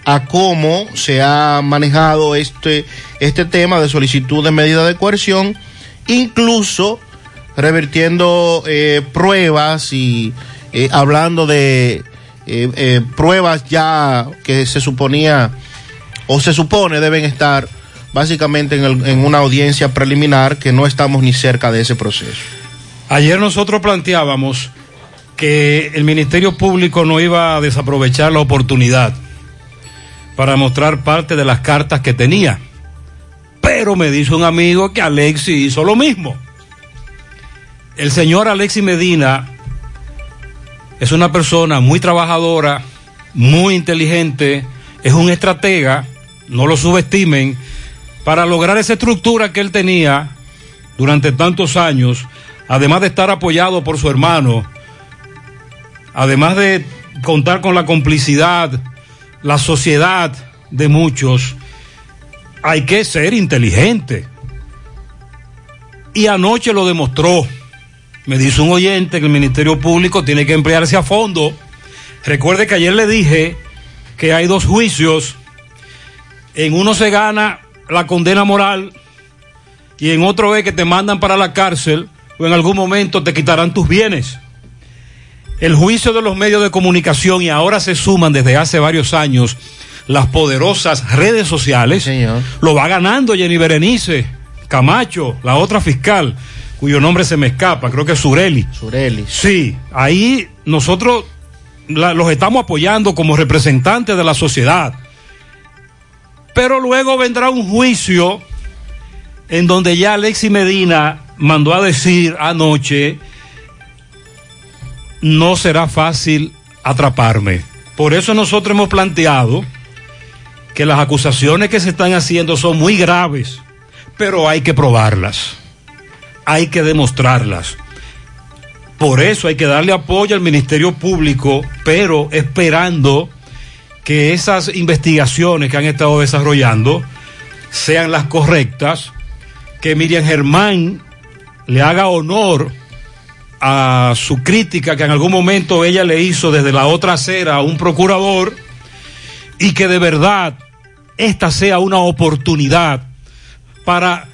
a cómo se ha manejado este, este tema de solicitud de medida de coerción, incluso revirtiendo eh, pruebas y eh, hablando de eh, eh, pruebas ya que se suponía o se supone deben estar básicamente en, en una audiencia preliminar que no estamos ni cerca de ese proceso. Ayer nosotros planteábamos que el Ministerio Público no iba a desaprovechar la oportunidad para mostrar parte de las cartas que tenía. Pero me dice un amigo que Alexi hizo lo mismo. El señor Alexi Medina es una persona muy trabajadora, muy inteligente es un estratega, no lo subestimen, para lograr esa estructura que él tenía durante tantos años, además de estar apoyado por su hermano, además de contar con la complicidad, la sociedad de muchos, hay que ser inteligente. Y anoche lo demostró. Me dice un oyente que el Ministerio Público tiene que emplearse a fondo. Recuerde que ayer le dije que hay dos juicios. En uno se gana la condena moral y en otro es que te mandan para la cárcel o en algún momento te quitarán tus bienes. El juicio de los medios de comunicación y ahora se suman desde hace varios años las poderosas redes sociales, lo va ganando Jenny Berenice, Camacho, la otra fiscal, cuyo nombre se me escapa, creo que es Sureli. Sureli. Sí, ahí nosotros la- los estamos apoyando como representantes de la sociedad. Pero luego vendrá un juicio en donde ya Alexi Medina mandó a decir anoche, no será fácil atraparme. Por eso nosotros hemos planteado que las acusaciones que se están haciendo son muy graves, pero hay que probarlas, hay que demostrarlas. Por eso hay que darle apoyo al Ministerio Público, pero esperando que esas investigaciones que han estado desarrollando sean las correctas, que Miriam Germán le haga honor a su crítica que en algún momento ella le hizo desde la otra acera a un procurador y que de verdad esta sea una oportunidad para,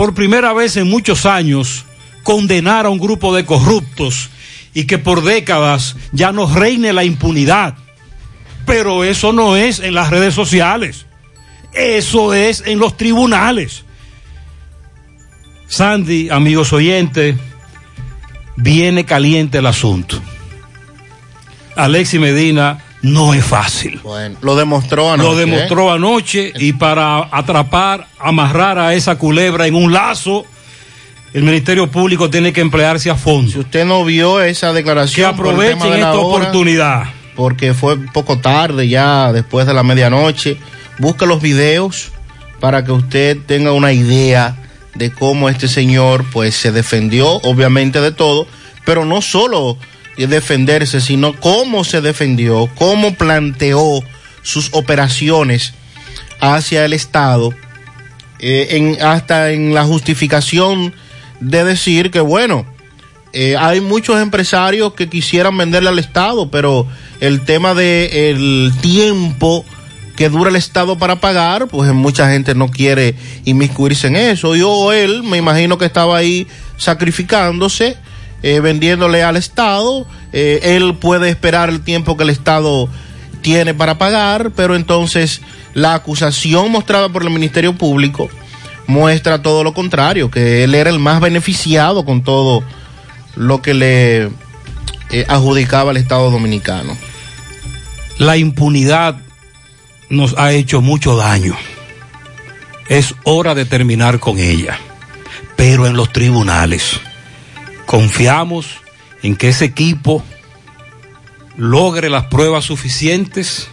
por primera vez en muchos años, condenar a un grupo de corruptos y que por décadas ya no reine la impunidad. Pero eso no es en las redes sociales, eso es en los tribunales. Sandy, amigos oyentes, viene caliente el asunto. Alexi Medina no es fácil. Bueno, lo demostró anoche. Lo demostró anoche y para atrapar, amarrar a esa culebra en un lazo, el Ministerio Público tiene que emplearse a fondo. Si usted no vio esa declaración, Que por el tema aprovechen de la esta hora, oportunidad. Porque fue poco tarde ya, después de la medianoche. Busque los videos para que usted tenga una idea de cómo este señor pues se defendió, obviamente de todo, pero no solo defenderse, sino cómo se defendió, cómo planteó sus operaciones hacia el Estado, eh, en, hasta en la justificación de decir que bueno, eh, hay muchos empresarios que quisieran venderle al Estado, pero el tema de el tiempo que dura el Estado para pagar, pues mucha gente no quiere inmiscuirse en eso. Yo, él, me imagino que estaba ahí sacrificándose, eh, vendiéndole al Estado. Eh, él puede esperar el tiempo que el Estado tiene para pagar, pero entonces la acusación mostrada por el Ministerio Público muestra todo lo contrario, que él era el más beneficiado con todo lo que le eh, adjudicaba al Estado Dominicano. La impunidad nos ha hecho mucho daño. Es hora de terminar con ella. Pero en los tribunales confiamos en que ese equipo logre las pruebas suficientes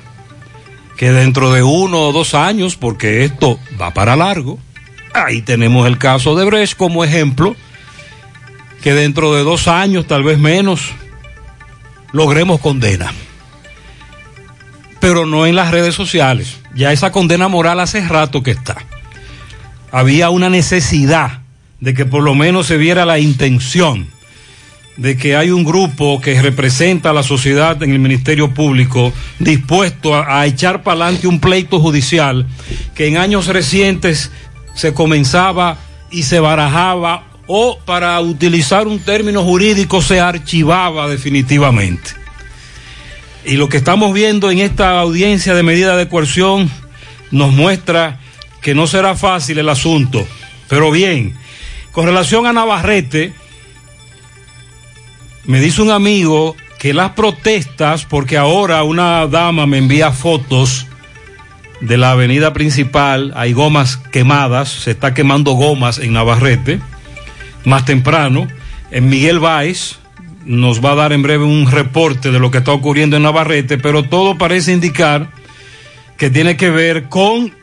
que dentro de uno o dos años, porque esto va para largo, ahí tenemos el caso de Brecht como ejemplo, que dentro de dos años, tal vez menos, logremos condena pero no en las redes sociales. Ya esa condena moral hace rato que está. Había una necesidad de que por lo menos se viera la intención de que hay un grupo que representa a la sociedad en el Ministerio Público dispuesto a, echar para adelante un pleito judicial que en años recientes se comenzaba y se barajaba o para utilizar un término jurídico se archivaba definitivamente. Y lo que estamos viendo en esta audiencia de medida de coerción nos muestra que no será fácil el asunto. Pero bien, con relación a Navarrete, me dice un amigo que las protestas, porque ahora una dama me envía fotos de la avenida principal, hay gomas quemadas, se está quemando gomas en Navarrete, más temprano, en Miguel Báez, nos va a dar en breve un reporte de lo que está ocurriendo en Navarrete, pero todo parece indicar que tiene que ver con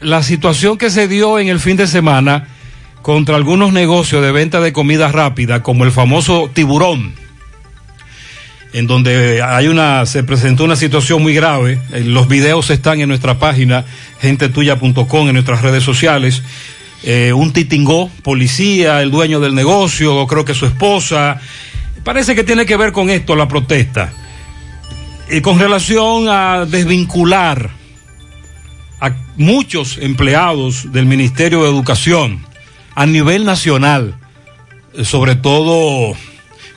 la situación que se dio en el fin de semana contra algunos negocios de venta de comida rápida, como el famoso tiburón, en donde hay una, se presentó una situación muy grave. Eh, Los videos están en nuestra página, gentetuya.com, en nuestras redes sociales. Eh, un titingó, policía, el dueño del negocio, creo que su esposa. Parece que tiene que ver con esto la protesta. Y con relación a desvincular a muchos empleados del Ministerio de Educación a nivel nacional, eh, sobre todo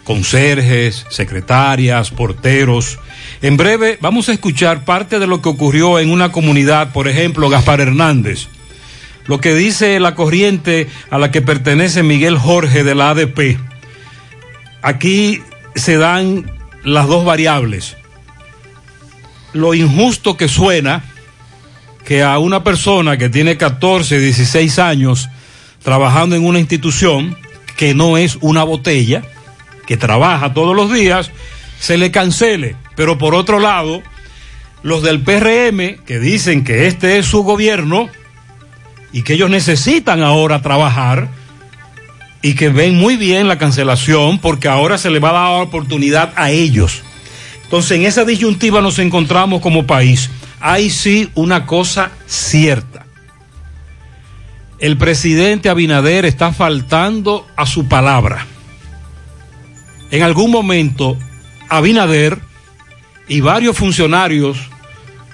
conserjes, secretarias, porteros. En breve vamos a escuchar parte de lo que ocurrió en una comunidad, por ejemplo, Gaspar Hernández. Lo que dice la corriente a la que pertenece Miguel Jorge de la ADP. Aquí se dan las dos variables. Lo injusto que suena que a una persona que tiene 14, 16 años trabajando en una institución que no es una botella, que trabaja todos los días, se le cancele. Pero por otro lado, los del PRM que dicen que este es su gobierno y que ellos necesitan ahora trabajar y que ven muy bien la cancelación porque ahora se le va a dar oportunidad a ellos. Entonces en esa disyuntiva nos encontramos como país. Hay sí una cosa cierta. El presidente Abinader está faltando a su palabra. En algún momento, Abinader y varios funcionarios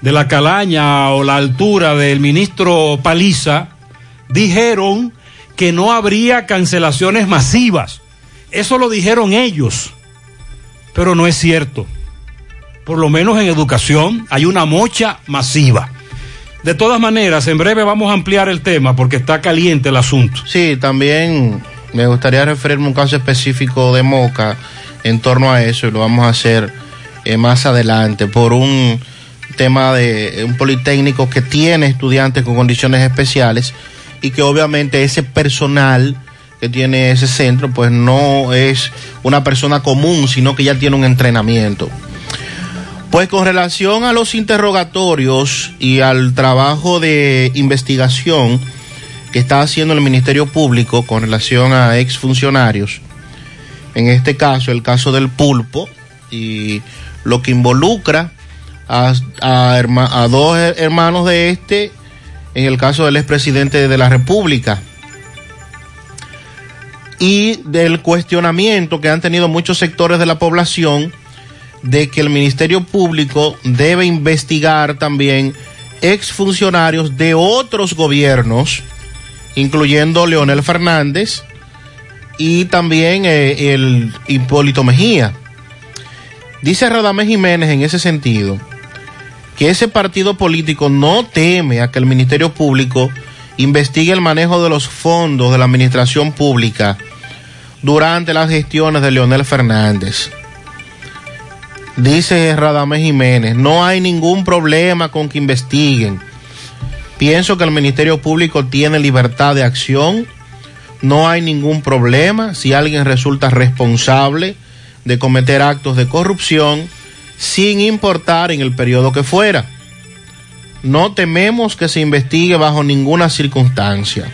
de la calaña o la altura del ministro Paliza dijeron que no habría cancelaciones masivas. Eso lo dijeron ellos, pero no es cierto. Por lo menos en educación hay una mocha masiva. De todas maneras, en breve vamos a ampliar el tema porque está caliente el asunto. Sí, también me gustaría referirme a un caso específico de Moca en torno a eso y lo vamos a hacer eh, más adelante por un tema de un politécnico que tiene estudiantes con condiciones especiales y que obviamente ese personal que tiene ese centro pues no es una persona común sino que ya tiene un entrenamiento. Pues con relación a los interrogatorios y al trabajo de investigación que está haciendo el Ministerio Público con relación a exfuncionarios, en este caso el caso del pulpo y lo que involucra a, dos hermanos de este, en el caso del expresidente de la República, y del cuestionamiento que han tenido muchos sectores de la población de que el Ministerio Público debe investigar también exfuncionarios de otros gobiernos, incluyendo Leonel Fernández y también eh, el Hipólito Mejía. Dice Radamés Jiménez en ese sentido que ese partido político no teme a que el Ministerio Público investigue el manejo de los fondos de la administración pública durante las gestiones de Leonel Fernández. Dice Radamés Jiménez, no hay ningún problema con que investiguen. Pienso que el Ministerio Público tiene libertad de acción. No hay ningún problema si alguien resulta responsable de cometer actos de corrupción sin importar en el periodo que fuera. No tememos que se investigue bajo ninguna circunstancia.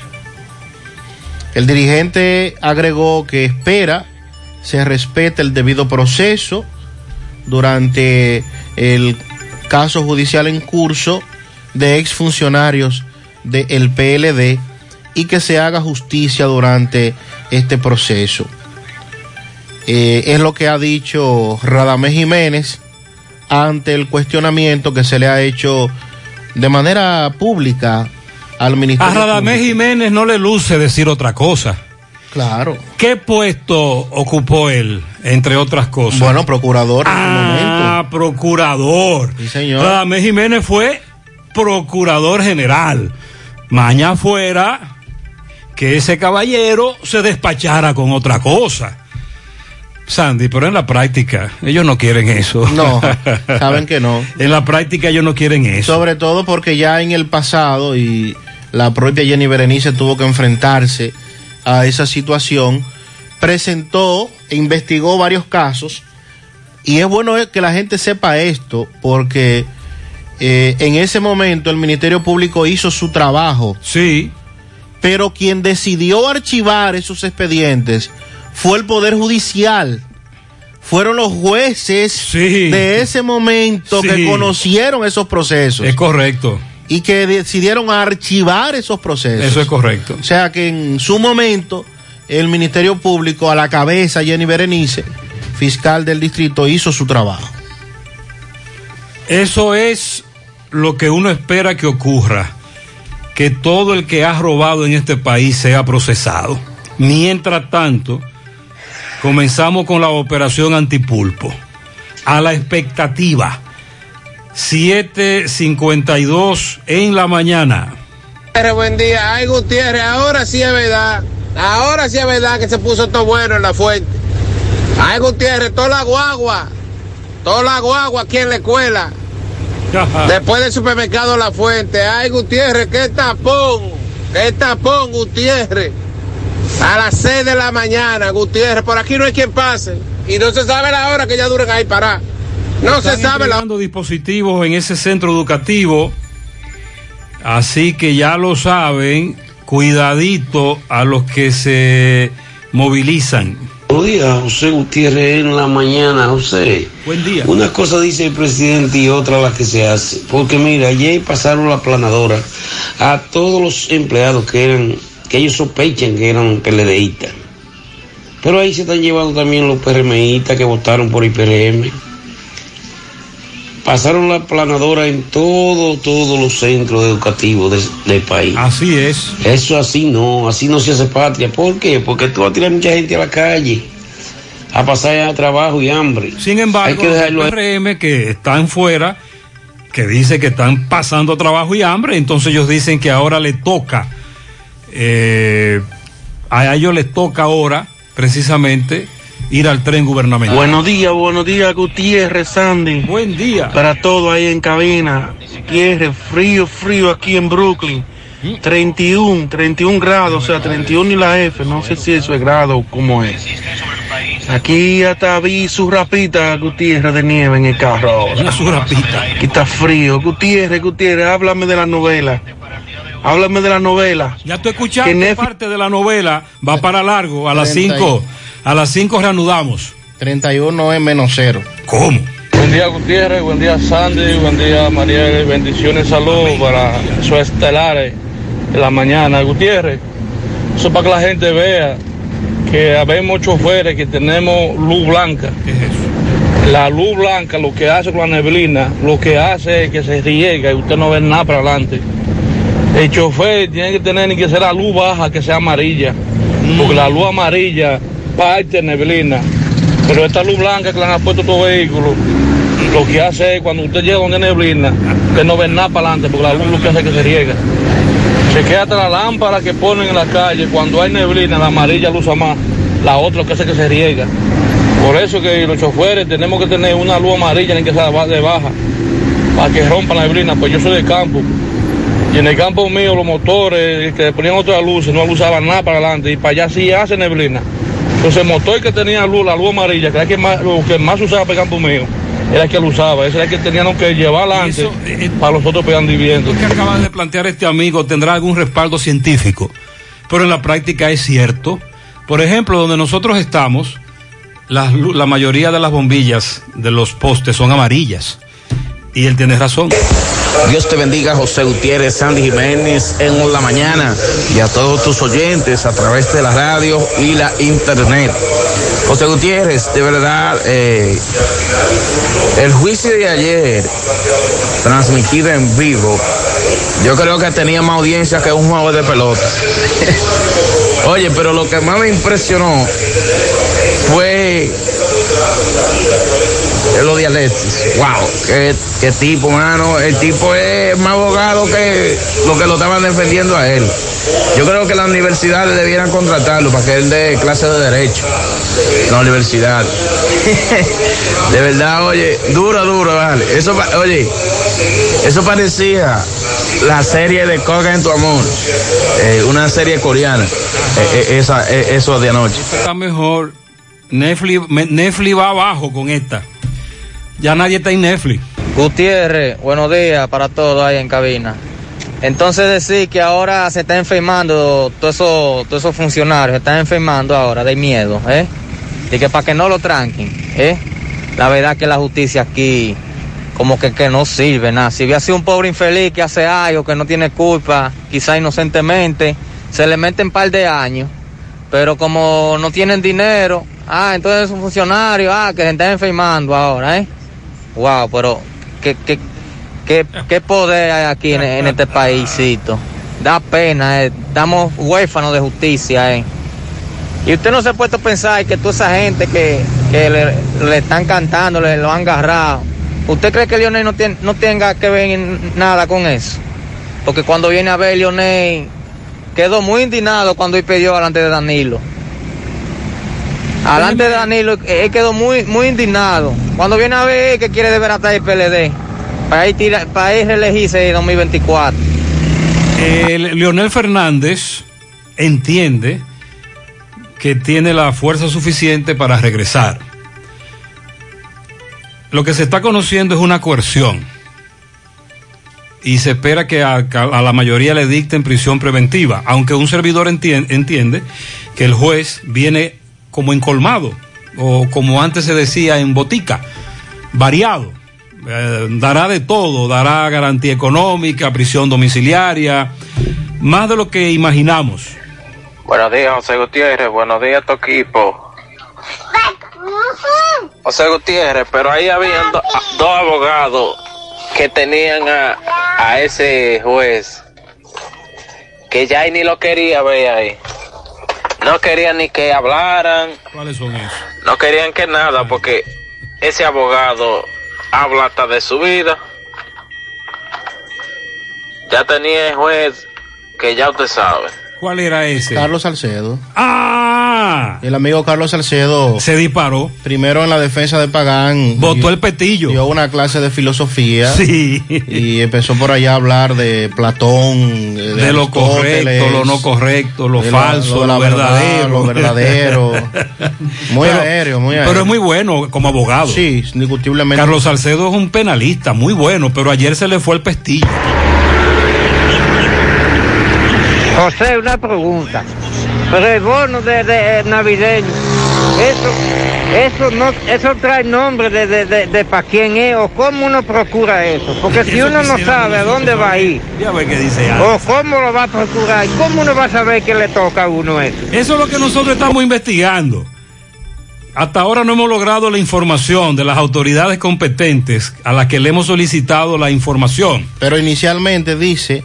El dirigente agregó que espera se respete el debido proceso durante el caso judicial en curso de exfuncionarios del PLD y que se haga justicia durante este proceso. Eh, es lo que ha dicho Radamés Jiménez ante el cuestionamiento que se le ha hecho de manera pública al Ministerio. A Radamés. Jiménez no le luce decir otra cosa. Claro. ¿Qué puesto ocupó él, entre otras cosas? Bueno, procurador en Ah, procurador. Sí, señor. Radamés Jiménez fue procurador general. Maña fuera que ese caballero se despachara con otra cosa. Sandy, pero en la práctica ellos no quieren eso. No, saben que no. en la práctica ellos no quieren eso. Sobre todo porque ya en el pasado y la propia Jenny Berenice tuvo que enfrentarse a esa situación, presentó e investigó varios casos y es bueno que la gente sepa esto porque eh, en ese momento el Ministerio Público hizo su trabajo. Sí. Pero quien decidió archivar esos expedientes fue el Poder Judicial. Fueron los jueces de ese momento Sí. que conocieron esos procesos. Es correcto. Y que decidieron archivar esos procesos. Eso es correcto. O sea que en su momento el Ministerio Público a la cabeza, Jenny Berenice, fiscal del distrito, hizo su trabajo. Eso es lo que uno espera que ocurra, que todo el que ha robado en este país sea procesado. Mientras tanto, comenzamos con la operación antipulpo. A la expectativa. 7.52 en la mañana. Buen día. Ay, Gutiérrez, ahora sí es verdad. Ahora sí es verdad que se puso todo bueno en la fuente. Ay, Gutiérrez, toda la guagua. Toda la guagua aquí en la escuela. Después del supermercado La Fuente. Ay, Gutiérrez, qué tapón. Qué tapón, Gutiérrez. A las 6 de la mañana, Gutiérrez. Por aquí no hay quien pase. Y no se sabe la hora que ya duren ahí para. No se Están sabe la dispositivos en ese centro educativo. Así que ya lo saben, cuidadito a los que se movilizan. Buenos días, José Gutiérrez en la mañana, José. Buen día. Una cosa dice el presidente y otra la que se hace. Porque mira, ayer pasaron la planadora a todos los empleados que eran, que ellos sospechan que eran PLDistas. Pero ahí se están llevando también los PRMistas que votaron por IPRM. Pasaron la planadora en todo, todos los centros educativos de- del país. Así es. Eso así no, así no se hace patria. ¿Por qué? Porque tú vas a tirar mucha gente a la calle a pasar a trabajo y hambre. Sin embargo, Hay que dejarlo los PRM que están fuera, que dice que están pasando trabajo y hambre, entonces ellos dicen que ahora le toca, eh, a ellos les toca ahora, precisamente, ir al tren gubernamental. Buenos días, buenos días, Gutiérrez, Sandy. Buen día. Para todo ahí en cabina. Gutiérrez, frío, frío aquí en Brooklyn. 31, 31 grados, o sea, 31 y la F, no sé si eso es grado o cómo es. Aquí hasta vi su rapita, Gutiérrez, de nieve en el carro ahora. Una surrapita. Aquí está frío. Gutiérrez, Gutiérrez, háblame de la novela. Háblame de la novela. Ya tú escuchaste Que Netflix- parte de la novela, va para largo, a las 30 y- 5, a las 5 reanudamos. 31 es menos cero. ¿Cómo? Buen día Gutiérrez, buen día Sandy, buen día Mariel, bendiciones, salud para sus estelares de la mañana. Gutiérrez, eso para que la gente vea que habemos choferes que tenemos luz blanca. La luz blanca lo que hace con la neblina, lo que hace es que se riega y usted no ve nada para adelante. El chofer tiene que tener ni que ser la luz baja, que sea amarilla, porque la luz amarilla parte neblina. Pero esta luz blanca que le han puesto todo vehículo, lo que hace es cuando usted llega donde neblina, usted no ve nada para adelante, porque la luz lo que hace es que se riega. Se queda hasta la lámpara que ponen en la calle, cuando hay neblina, la amarilla luza más, la otra lo que hace es que se riega. Por eso que los choferes tenemos que tener una luz amarilla en que sea de baja, para que rompa la neblina, pues yo soy de campo. Y en el campo mío los motores que ponían otras luces no alusaban nada para adelante y para allá sí hace neblina. Entonces el motor que tenía luz, la luz amarilla, que era que más, lo que más usaba para el campo mío, era el que lo usaba, ese era el que teníamos que llevar adelante para los otros pegan viviendo. Lo que acaba de plantear este amigo tendrá algún respaldo científico, pero en la práctica es cierto. Por ejemplo, donde nosotros estamos, la mayoría de las bombillas de los postes son amarillas. Y él tiene razón. Dios te bendiga, José Gutiérrez, Sandy Jiménez en la mañana y a todos tus oyentes a través de la radio y la internet. José Gutiérrez, de verdad, eh, el juicio de ayer, transmitido en vivo, yo creo que tenía más audiencia que un juego de pelota. Oye, pero lo que más me impresionó fue lo de Alexis. Wow, qué, qué tipo, mano. El tipo es más abogado que lo que lo estaban defendiendo a él. Yo creo que las universidades debieran contratarlo para que él dé clase de derecho. La universidad. de verdad, oye, duro, duro, vale. Eso, oye, eso parecía la serie de Coca en tu amor. Eh, una serie coreana. Eh, eh, esa, eh, eso de anoche. Está mejor. Netflix, Netflix va abajo con esta. Ya nadie está en Netflix. Gutiérrez, buenos días para todos ahí en cabina. Entonces decir que ahora se está enfermando todos esos, todos esos funcionarios, se están enfermando ahora de miedo, ¿eh? Y que para que no lo tranquen, ¿eh? La verdad que la justicia aquí como que, que no sirve nada. Si hubiera sido un pobre infeliz que hace algo, que no tiene culpa, quizá inocentemente, se le mete un par de años. Pero como no tienen dinero, ah, entonces es un funcionario, ah, que se está enfermando ahora, ¿eh? Wow, pero qué, qué, qué, qué poder hay aquí en, en este paísito. Da pena, eh. estamos huérfanos de justicia, ¿eh? Y usted no se ha puesto a pensar que toda esa gente que, que le, le están cantando, le lo han agarrado. ¿Usted cree que Lionel no, tiene, no tenga que ver nada con eso? Porque cuando viene a ver Lionel, quedó muy indignado cuando él pidió delante de Danilo. Alante de Danilo, él quedó muy, muy indignado. Cuando viene a ver que quiere desbaratar el PLD, para ir, tira, para ir reelegirse en 2024. Eh, Leonel Fernández entiende que tiene la fuerza suficiente para regresar. Lo que se está conociendo es una coerción y se espera que a, la mayoría le dicten prisión preventiva, aunque un servidor entiende que el juez viene como encolmado o como antes se decía en botica, variado. Eh, dará de todo, dará garantía económica, prisión domiciliaria, más de lo que imaginamos. Buenos días, José Gutiérrez. Buenos días, tu equipo. José Gutiérrez, pero ahí habían do- a- dos abogados que tenían a, a ese juez que ya ni lo quería ver ahí. No querían ni que hablaran, ¿Cuáles son esos? no querían que nada, porque ese abogado habla hasta de su vida. Ya tenía el juez que ya usted sabe. ¿Cuál era ese? Carlos Salcedo. ¡Ah! El amigo Carlos Salcedo. Se disparó. Primero en la defensa de Pagán. Botó el petillo. Dio una clase de filosofía. Sí. Y empezó por allá a hablar de Platón. De, De lo correcto, lo no correcto, lo falso, la lo verdad, verdadero. lo verdadero. Muy Pero- aéreo, muy aéreo. Pero es muy bueno como abogado. Sí, indiscutiblemente. Carlos Salcedo es un penalista muy bueno, pero ayer se le fue el pestillo. José, una pregunta. Pero el bono de, de navideño, eso, eso no, eso trae nombre de, de, de, de para quién es o cómo uno procura eso. Porque si Eso uno no sabe a dónde va a ir, Ya ve que dice o cómo lo va a procurar, cómo uno va a saber que le toca a uno eso. Eso es lo que nosotros estamos investigando. Hasta ahora no hemos logrado la información de las autoridades competentes a las que le hemos solicitado la información. Pero inicialmente dice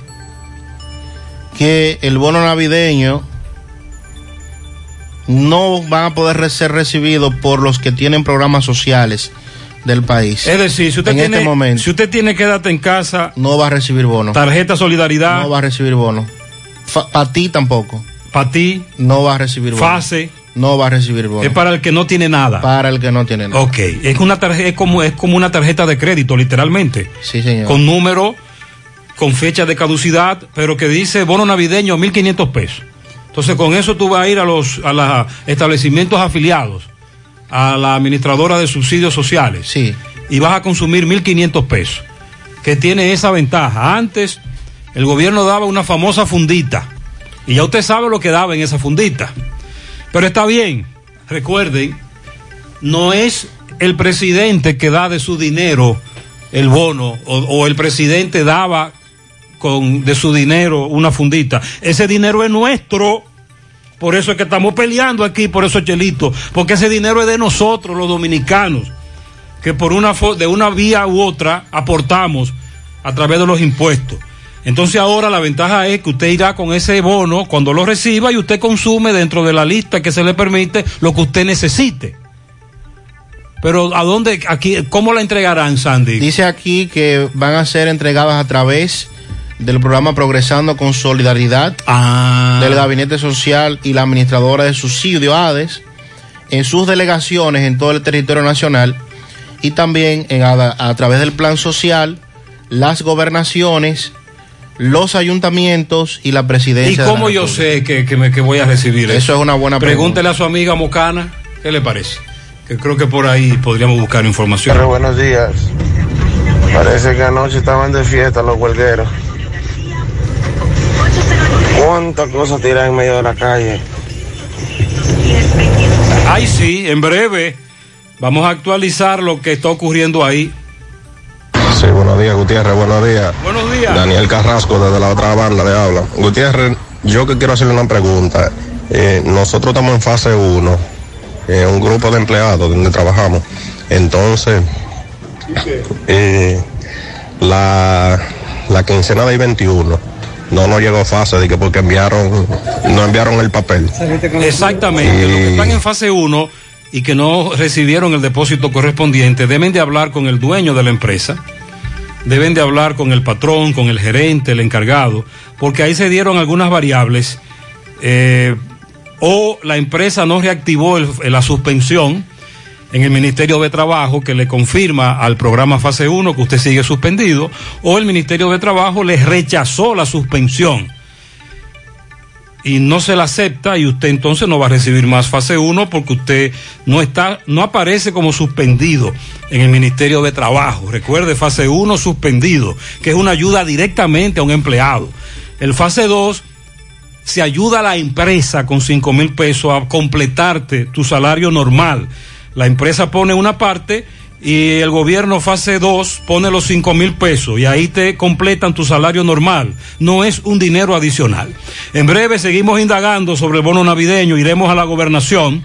que el bono navideño no van a poder ser recibido por los que tienen programas sociales del país. Es decir, si usted, en tiene, este momento si usted tiene quédate en casa, no va a recibir bono. tarjeta solidaridad, No va a recibir bono. Para ti tampoco. para ti, No va a recibir bono. fase, No va a recibir bono. es para el que no tiene nada. Para el que no tiene nada. Ok, es una tarjeta, es como, es como una tarjeta de crédito, literalmente. Sí, señor. Con número, con fecha de caducidad, pero que dice bono navideño 1.500 pesos. Entonces, con eso tú vas a ir a los a los establecimientos afiliados, a la administradora de subsidios sociales. Sí. Y vas a consumir 1.500 pesos, que tiene esa ventaja. Antes, el gobierno daba una famosa fundita, y ya usted sabe lo que daba en esa fundita. Pero está bien, recuerden, no es el presidente que da de su dinero el bono o, o el presidente daba con de su dinero una fundita. Ese dinero es nuestro. Por eso es que estamos peleando aquí, por eso Chelito, porque ese dinero es de nosotros, los dominicanos, que por una de una vía u otra aportamos a través de los impuestos. Entonces ahora la ventaja es que usted irá con ese bono cuando lo reciba y usted consume dentro de la lista que se le permite lo que usted necesite. Pero ¿a dónde, aquí, cómo la entregarán, Sandy? Dice aquí que van a ser entregadas a través del programa Progresando con Solidaridad Ah. del Gabinete Social y la Administradora de Subsidio ADES en sus delegaciones en todo el territorio nacional y también en- a, a través del Plan Social, las gobernaciones, los ayuntamientos y la ¿Y presidencia. de la cómo yo sé que, que, me, que voy a recibir eso? Eso es una buena Pregúntele a su amiga Mocana, ¿qué le parece? Que creo que por ahí podríamos buscar información. Pero buenos días. Parece que anoche estaban de fiesta los huelgueros. ¿Cuántas cosas tiran en medio de la calle? Ay, sí, en breve vamos a actualizar lo que está ocurriendo ahí. Sí, buenos días, Gutiérrez, buenos días. Buenos días. Daniel Carrasco, desde la otra banda le habla. Gutiérrez, yo que quiero hacerle una pregunta. Eh, nosotros estamos en fase 1, en un grupo de empleados donde trabajamos. Entonces, eh, la, la quincena del 21 no nos llegó a fase de que porque enviaron, no enviaron el papel. Exactamente, los que están en fase 1 y que no recibieron el depósito correspondiente deben de hablar con el dueño de la empresa, deben de hablar con el patrón, con el gerente, el encargado, porque ahí se dieron algunas variables eh, o la empresa no reactivó el- la suspensión en el Ministerio de Trabajo que le confirma al programa fase 1 que usted sigue suspendido, o el Ministerio de Trabajo le rechazó la suspensión y no se la acepta y usted entonces no va a recibir más fase 1 porque usted no está no aparece como suspendido en el Ministerio de Trabajo. Recuerde, fase 1 suspendido, que es una ayuda directamente a un empleado. El fase 2 se ayuda a la empresa con 5 mil pesos a completarte tu salario normal. La empresa pone una parte y el gobierno fase 2 pone los 5 mil pesos y ahí te completan tu salario normal. No es un dinero adicional. En breve seguimos indagando sobre el bono navideño, iremos a la gobernación.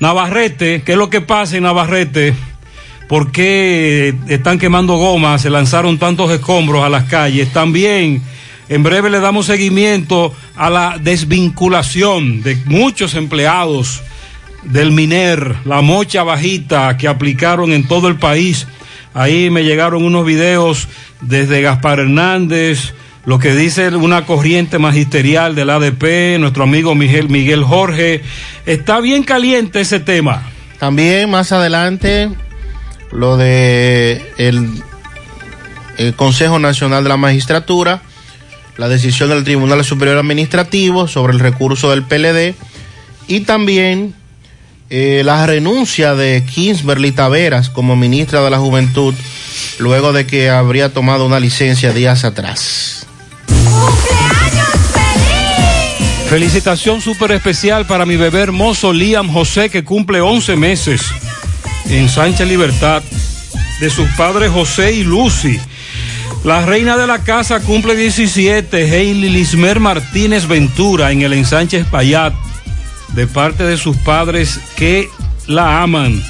Navarrete, ¿qué es lo que pasa en Navarrete? ¿Por qué están quemando gomas? Se lanzaron tantos escombros a las calles. También en breve le damos seguimiento a la desvinculación de muchos empleados del MINER, la mocha bajita que aplicaron en todo el país. Ahí me llegaron unos videos desde Gaspar Hernández, lo que dice una corriente magisterial del ADP, nuestro amigo Miguel, Miguel Jorge. Está bien caliente ese tema. También más adelante lo de el, el Consejo Nacional de la Magistratura, la decisión del Tribunal Superior Administrativo sobre el recurso del PLD y también eh, la renuncia de Kingsberly Taveras como ministra de la Juventud luego de que habría tomado una licencia días atrás. Felicitación súper especial para mi bebé hermoso Liam José que cumple 11 meses en Sánchez Libertad de sus padres José y Lucy. La reina de la casa cumple 17, Hailey Lismer Martínez Ventura en el ensanche Payat de parte de sus padres que la aman.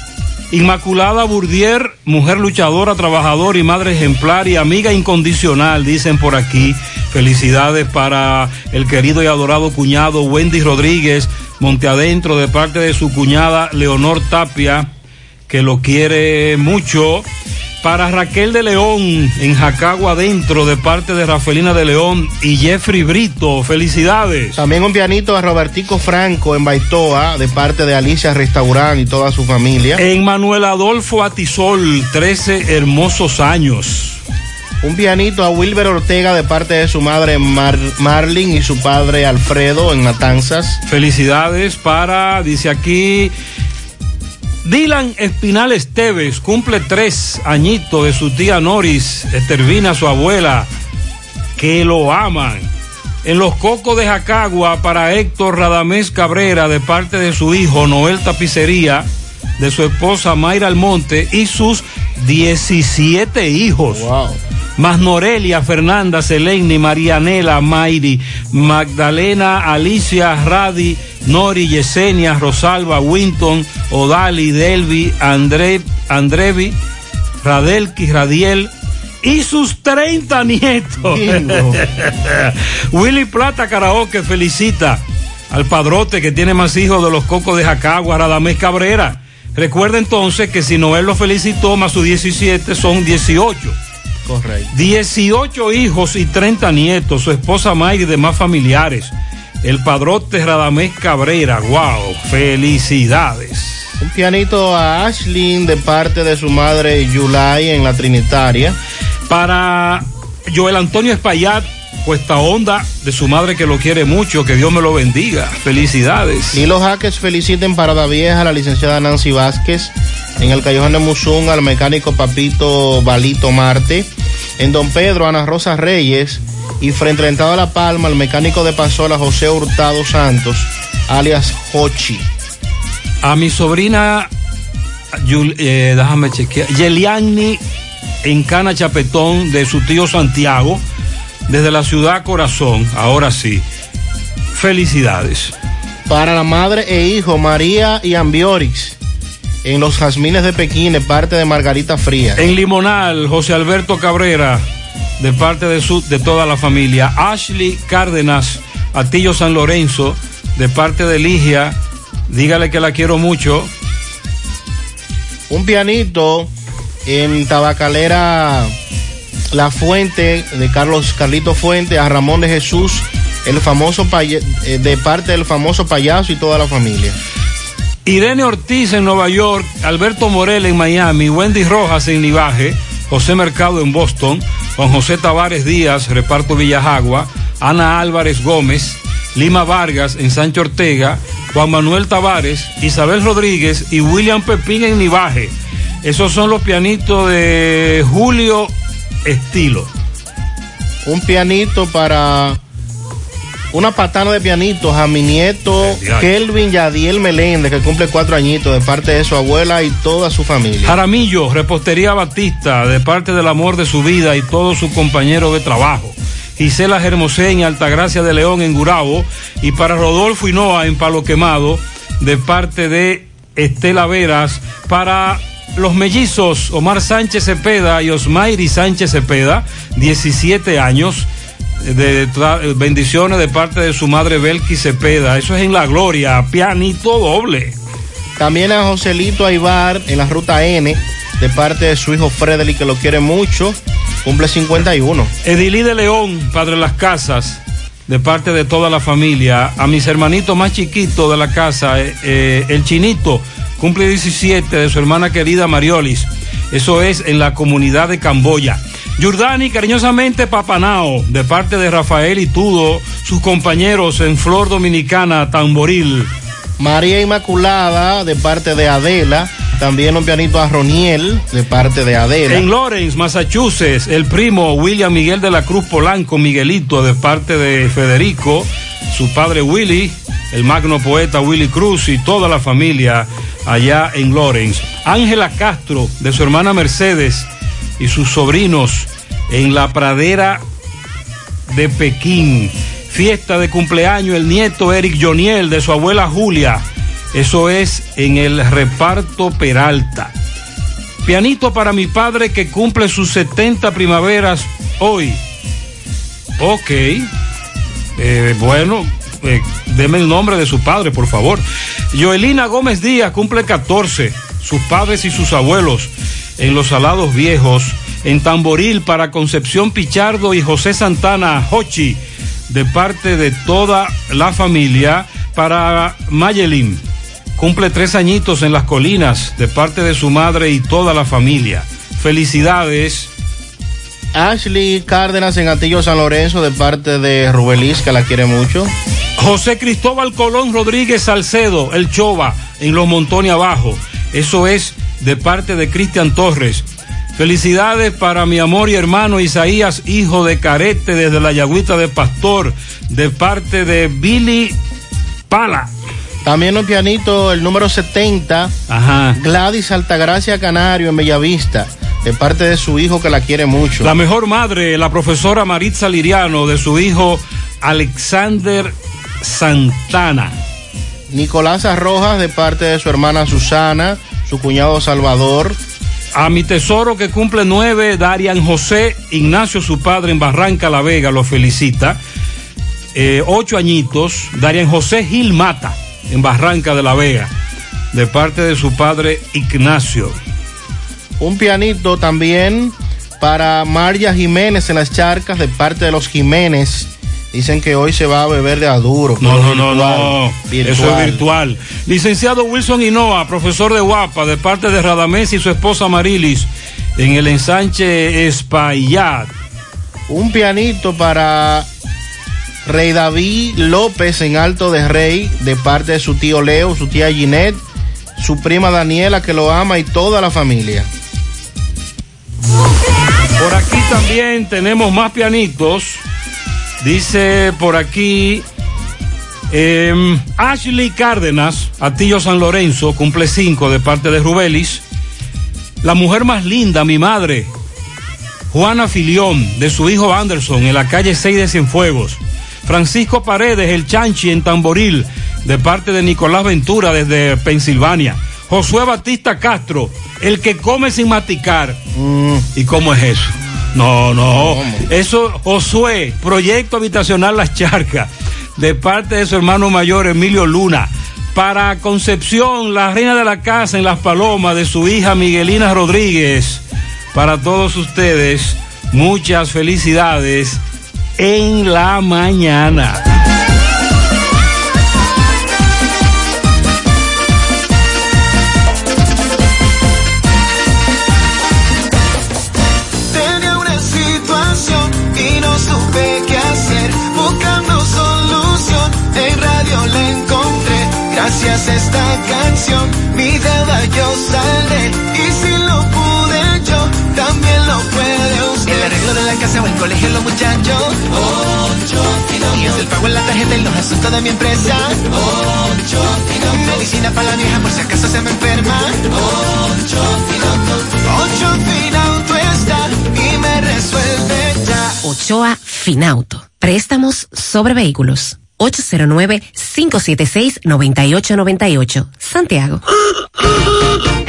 Inmaculada Burdier, mujer luchadora, trabajadora y madre ejemplar y amiga incondicional, dicen por aquí. Felicidades para el querido y adorado cuñado Wendy Rodríguez, Monteadentro, de parte de su cuñada Leonor Tapia, que lo quiere mucho. Para Raquel de León, en Jacagua Adentro, de parte de Rafaelina de León y Jeffrey Brito. Felicidades. También un pianito a Robertico Franco en Baitoa, de parte de Alicia Restaurant y toda su familia. En Manuel Adolfo Atisol, 13 hermosos años. Un pianito a Wilber Ortega de parte de su madre Mar- Marlin y su padre Alfredo en Matanzas. Felicidades para, dice aquí, Dylan Espinal Esteves, cumple tres añitos de su tía Noris, Estervina, su abuela, que lo aman. En los cocos de Jacagua para Héctor Radamés Cabrera de parte de su hijo Noel Tapicería, de su esposa Mayra Almonte y sus 17 hijos. Más Norelia, Fernanda, Seleni, Marianela, Mayri, Magdalena, Alicia, Radi, Nori, Yesenia, Rosalba, Winton, Odali, Delvi, André, Andrevi, Radelki, Radiel y sus 30 nietos. Willy Plata Karaoke felicita al padrote que tiene más hijos de los cocos de Jacagua, Radamés Cabrera. Recuerda entonces que si Noel lo felicitó más sus 17 son 18. Correcto. 18 hijos y 30 nietos, su esposa Mayri y demás familiares. El padrote Radamés Cabrera, wow, felicidades. Un pianito a Ashlyn de parte de su madre Yulai en la Trinitaria. Para Joel Antonio Espaillat, Cuesta Onda, de su madre que lo quiere mucho, que Dios me lo bendiga. Felicidades. Y los Jaques feliciten Parada Vieja a la licenciada Nancy Vázquez, En el Callejón de Musún al mecánico Papito Balito Marte. En Don Pedro, Ana Rosa Reyes. Y frente a la entrada de La Palma, al mecánico de Pasola, José Hurtado Santos, alias Hochi. A mi sobrina, Yul- eh, déjame chequear, Yeliani en Cana Chapetón de su tío Santiago, desde la ciudad Corazón, ahora sí. Felicidades. Para la madre e hijo, María y Ambiorix. En los jazmines de Pekín, de parte de Margarita Fría. En Limonal, José Alberto Cabrera, de parte de, su, de toda la familia. Ashley Cárdenas, Atillo San Lorenzo, de parte de Ligia. Dígale que la quiero mucho. Un pianito en Tabacalera La Fuente, de Carlos Carlito Fuente, a Ramón de Jesús, el famoso paya- eh, de parte del famoso payaso y toda la familia. Irene Ortiz en Nueva York, Alberto Morel en Miami, Wendy Rojas en Nivaje, José Mercado en Boston, Juan José Tavares Díaz, reparto Villajagua, Ana Álvarez Gómez, Lima Vargas en Sancho Ortega, Juan Manuel Tavares, Isabel Rodríguez y William Pepín en Nivaje. Esos son los pianitos de Julio Estilo. Un pianito para una patana de pianitos a mi nieto. Kelvin Yadiel Meléndez, que cumple cuatro añitos, de parte de su abuela y toda su familia. Jaramillo, Repostería Batista, de parte del amor de su vida y todos sus compañeros de trabajo. Gisela Hermosén, Altagracia de León en Gurabo. Y para Rodolfo Hinoa en Palo Quemado, de parte de Estela Veras. Para los mellizos, Omar Sánchez Cepeda y Osmairi Sánchez Cepeda, 17 años. De, bendiciones de parte de su madre Belki Cepeda. Eso es en la gloria, pianito doble. También a Joselito Aibar en la ruta N, de parte de su hijo Frederick, que lo quiere mucho, cumple 51. Edilí de León, padre de las casas, de parte de toda la familia. A mis hermanitos más chiquitos de la casa, eh, eh, el chinito, cumple 17, de su hermana querida Mariolis. Eso es en la comunidad de Camboya. Yurdani, cariñosamente Papanao, de parte de Rafael y Tudo, sus compañeros en Flor Dominicana, Tamboril. María Inmaculada, de parte de Adela. También un pianito a Roniel, de parte de Adela. En Lawrence, Massachusetts, el primo William Miguel de la Cruz Polanco, Miguelito, de parte de Federico, su padre Willy, el magno poeta Willy Cruz y toda la familia allá en Lawrence. Ángela Castro, de su hermana Mercedes y sus sobrinos en la pradera de Pekín. Fiesta de cumpleaños, el nieto Eric Joniel de su abuela Julia. Eso es en el reparto Peralta. Pianito para mi padre que cumple sus 70 primaveras hoy. Ok. Eh, bueno, eh, deme el nombre de su padre, por favor. Joelina Gómez Díaz cumple 14. Sus padres y sus abuelos en los Salados Viejos. En Tamboril para Concepción Pichardo y José Santana Hochi. De parte de toda la familia. Para Mayelin. Cumple tres añitos en las colinas. De parte de su madre y toda la familia. Felicidades. Ashley Cárdenas en Antillo San Lorenzo, de parte de Rubelis, que la quiere mucho. José Cristóbal Colón Rodríguez Salcedo, el Chova, en Los Montones Abajo. Eso es de parte de Cristian Torres. Felicidades para mi amor y hermano Isaías, hijo de Carete, desde la Yagüita de Pastor, de parte de Billy Pala. También un pianito, el número 70, Ajá. Gladys Altagracia Canario en Bellavista, de parte de su hijo que la quiere mucho. La mejor madre, la profesora Maritza Liriano, de su hijo Alexander Santana. Nicolás Rojas, de parte de su hermana Susana, su cuñado Salvador. A mi tesoro que cumple nueve, Darian José Ignacio, su padre en Barranca La Vega, lo felicita. Eh, ocho añitos, Darian José Gil Mata, en Barranca de La Vega, de parte de su padre Ignacio. Un pianito también para María Jiménez en las charcas, de parte de los Jiménez. Dicen que hoy se va a beber de aduro. No, no, no, no. virtual, Eso es virtual. Licenciado Wilson Hinoa, profesor de Guapa, de parte de Radamés y su esposa Marilis, en el ensanche Espaillat. Un pianito para Rey David López en Alto de Rey, de parte de su tío Leo, su tía Ginette, su prima Daniela que lo ama y toda la familia. Por aquí también tenemos más pianitos. Dice por aquí em, Ashley Cárdenas, Atillo San Lorenzo, cumple cinco de parte de Rubelis. La mujer más linda, mi madre, Juana Filión, de su hijo Anderson, en la calle 6 de Cienfuegos. Francisco Paredes, el Chanchi en Tamboril, de parte de Nicolás Ventura desde Pensilvania. Josué Batista Castro, el que come sin maticar. ¿Y cómo es eso? No, no. Eso, Josué, Proyecto Habitacional Las Charcas, de parte de su hermano mayor Emilio Luna. Para Concepción, la reina de la casa en Las Palomas, de su hija Miguelina Rodríguez. Para todos ustedes, muchas felicidades en la mañana. Esta canción, mi deuda yo saldré. Y si lo pude yo, también lo puede usted. El arreglo de la casa o el colegio, los muchachos. Ocho y es el pago en la tarjeta y los asuntos de mi empresa. Ocho Medicina para la vieja por si acaso se me enferma. Ocho Ocho Finauto está y me resuelve ya. Ochoa Finauto. Préstamos sobre vehículos. 809-576-9898. Santiago.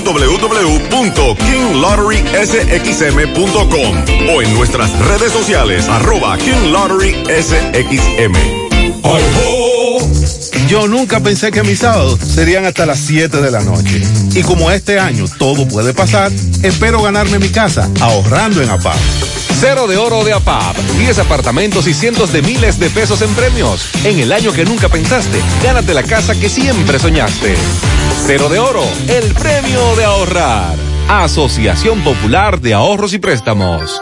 www.kinglotterysxm.com o en nuestras redes sociales arroba King Lottery SXM. Yo nunca pensé que mis sábados serían hasta las 7 de la noche. Y como este año todo puede pasar, espero ganarme mi casa ahorrando en APAP. Cero de oro de APAP, 10 apartamentos y cientos de miles de pesos en premios. En el año que nunca pensaste, gánate la casa que siempre soñaste. Cero de oro, el premio de ahorrar. Asociación Popular de Ahorros y Préstamos.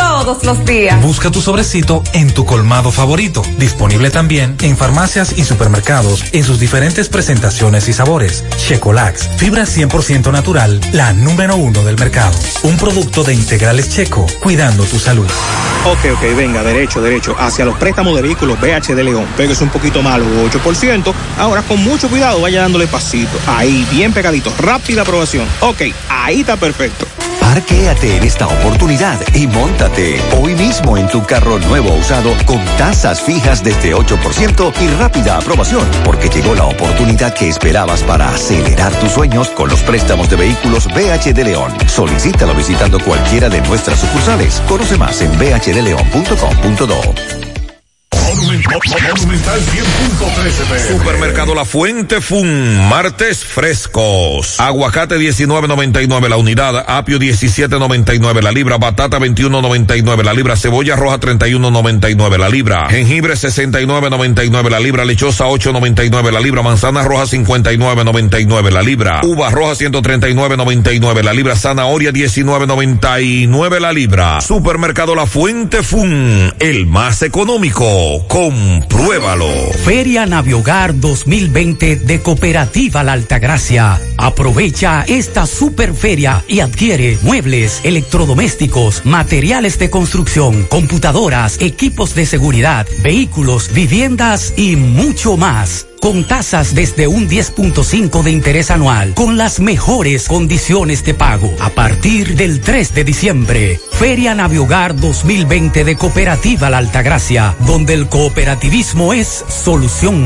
todos los días. Busca tu sobrecito en tu colmado favorito. Disponible también en farmacias y supermercados en sus diferentes presentaciones y sabores. Checolax, fibra 100% natural, la número uno del mercado. Un producto de integrales checo, cuidando tu salud. Ok, ok, venga, derecho, derecho. Hacia los préstamos de vehículos BH de León. Pégase un poquito malo, 8%. Ahora con mucho cuidado, vaya dándole pasito. Ahí, bien pegadito. Rápida aprobación. Ok, ahí está perfecto. Parquéate en esta oportunidad y montate hoy mismo en tu carro nuevo usado con tasas fijas desde 8% y rápida aprobación, porque llegó la oportunidad que esperabas para acelerar tus sueños con los préstamos de vehículos BH de León. Solicítalo visitando cualquiera de nuestras sucursales. Conoce más en bhdeleon.com.do. Monumental 100.13 Supermercado La Fuente Fun, martes frescos. Aguacate 19.99 la unidad, apio 17.99 la libra, batata 21.99 la libra, cebolla roja 31.99 la libra, jengibre 69.99 la libra, lechosa 8.99 la libra, manzana roja 59.99 la libra, uva roja 139.99 la libra, zanahoria 19.99 la libra. Supermercado La Fuente Fun, el más económico. Compruébalo. Feria Naviogar 2020 de Cooperativa La Altagracia. Aprovecha esta super feria y adquiere muebles, electrodomésticos, materiales de construcción, computadoras, equipos de seguridad, vehículos, viviendas y mucho más. Con tasas desde un 10.5 de interés anual, con las mejores condiciones de pago. A partir del 3 de diciembre, Feria Naviogar 2020 de Cooperativa La Altagracia, donde el cooperativismo es solución.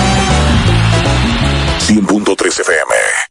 100.3 FM.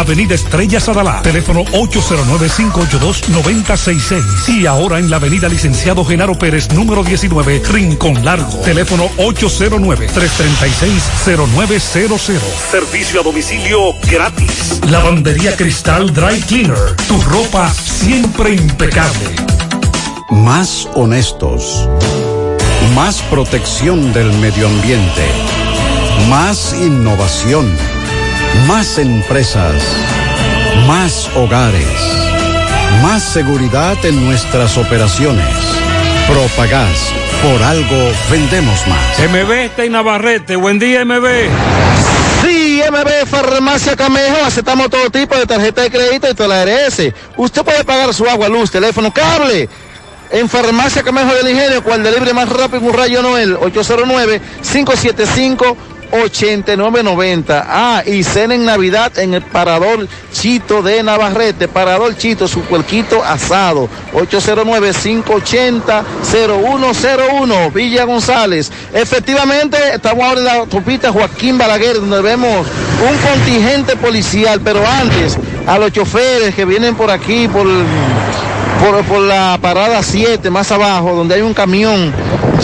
Avenida Estrella Sadalá. Teléfono 809-582-9066. Y ahora en la Avenida Licenciado Genaro Pérez, número 19, Rincón Largo. Teléfono 809-336-0900. Servicio a domicilio gratis. Lavandería Cristal Dry Cleaner. Tu ropa siempre impecable. Más honestos. Más protección del medio ambiente. Más innovación. Más empresas. Más hogares. Más seguridad en nuestras operaciones. Propagás. Por algo vendemos más. MB está en Navarrete. Buen día, MB. Sí, MB Farmacia Camejo, aceptamos todo tipo de tarjeta de crédito y toda la ARS. Usted puede pagar su agua, luz, teléfono, cable. En Farmacia Camejo del Ingenio, cual libre más rápido, un rayo Noel, 809-575-8990. Ah, y cena en Navidad en el Parador Chito de Navarrete. Parador Chito, su puerquito asado. 809-580-0101. Villa González. Efectivamente, estamos ahora en la autopista Joaquín Balaguer, donde vemos un contingente policial. Pero antes, a los choferes que vienen por aquí, por por, por la parada 7 más abajo, donde hay un camión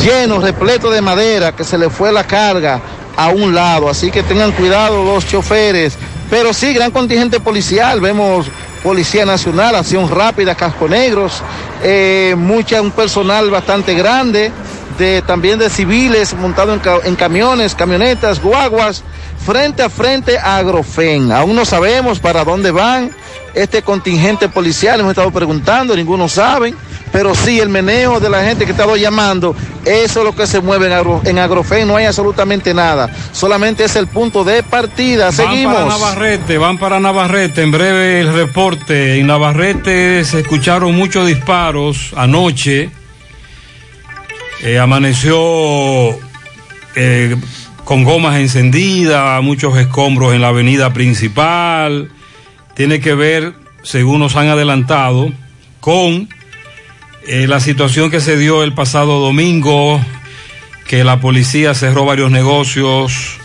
lleno, repleto de madera, que se le fue la carga a un lado. Así que tengan cuidado los choferes. Pero sí, gran contingente policial. Vemos Policía Nacional, Acción Rápida, Casco Negros, eh, mucha, un personal bastante grande, de, también de civiles montado en, ca- en camiones, camionetas, guaguas, frente a frente a Agrofen. Aún no sabemos para dónde van este contingente policial, hemos estado preguntando, ninguno sabe, pero sí el meneo de la gente que ha estado llamando, eso es lo que se mueve en, Agro- en Agrofen, no hay absolutamente nada, solamente es el punto de partida. Van para Seguimos. Navarrete, van para Navarrete. En breve el reporte. En Navarrete se escucharon muchos disparos anoche. Eh, amaneció eh, con gomas encendidas, muchos escombros en la avenida principal. Tiene que ver, según nos han adelantado, con eh, la situación que se dio el pasado domingo, que la policía cerró varios negocios,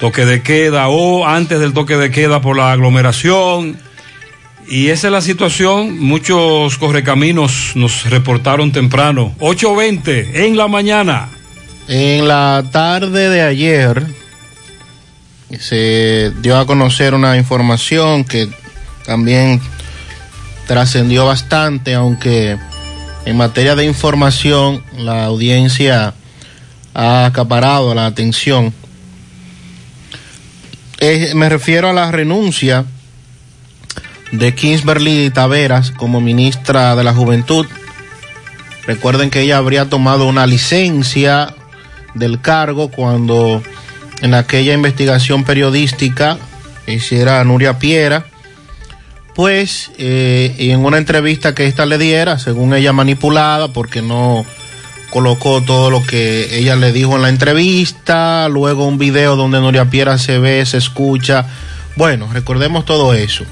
toque de queda o antes del toque de queda por la aglomeración. Y esa es la situación. Muchos correcaminos nos reportaron temprano. 8.20 en la mañana. En la tarde de ayer se dio a conocer una información que también trascendió bastante, aunque en materia de información la audiencia ha acaparado la atención. Eh, me refiero a la renuncia de Kingsberly Taveras como ministra de la Juventud. Recuerden que ella habría tomado una licencia del cargo cuando en aquella investigación periodística hiciera Nuria Piera, pues y en una entrevista que ésta le diera, según ella manipulada, porque no colocó todo lo que ella le dijo en la entrevista, luego un video donde Nuria Piera se ve, se escucha. Bueno, recordemos todo eso.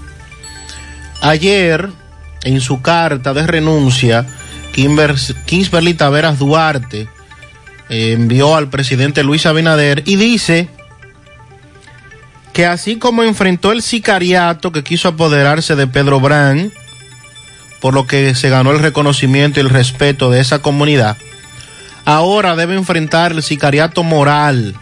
Ayer, en su carta de renuncia, Kimber, Kingsberly Taveras Duarte eh, envió al presidente Luis Abinader y dice que así como enfrentó el sicariato que quiso apoderarse de Pedro Brán, por lo que se ganó el reconocimiento y el respeto de esa comunidad, ahora debe enfrentar el sicariato moral,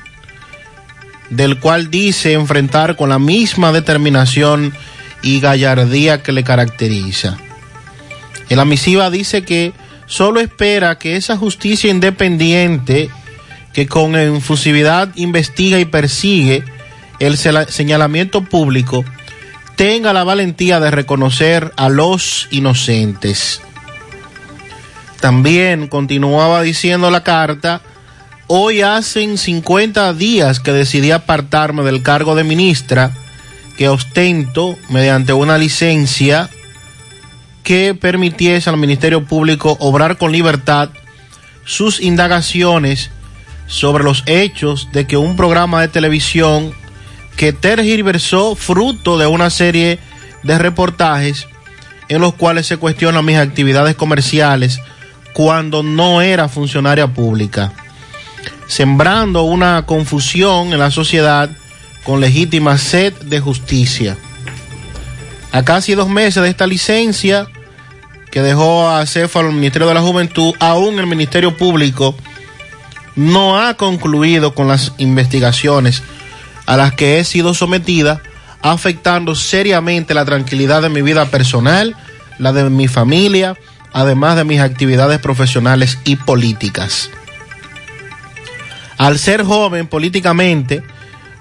del cual dice enfrentar con la misma determinación y gallardía que le caracteriza. En la misiva dice que solo espera que esa justicia independiente que con infusividad investiga y persigue el señalamiento público tenga la valentía de reconocer a los inocentes. También continuaba diciendo la carta, hoy hacen 50 días que decidí apartarme del cargo de ministra que ostento mediante una licencia que permitiese al Ministerio Público obrar con libertad sus indagaciones sobre los hechos de que un programa de televisión que tergiversó fruto de una serie de reportajes en los cuales se cuestionan mis actividades comerciales cuando no era funcionaria pública, sembrando una confusión en la sociedad con legítima sed de justicia. A casi dos meses de esta licencia que dejó a Céfalo el Ministerio de la Juventud, aún el Ministerio Público no ha concluido con las investigaciones a las que he sido sometida, afectando seriamente la tranquilidad de mi vida personal, la de mi familia, además de mis actividades profesionales y políticas. Al ser joven políticamente,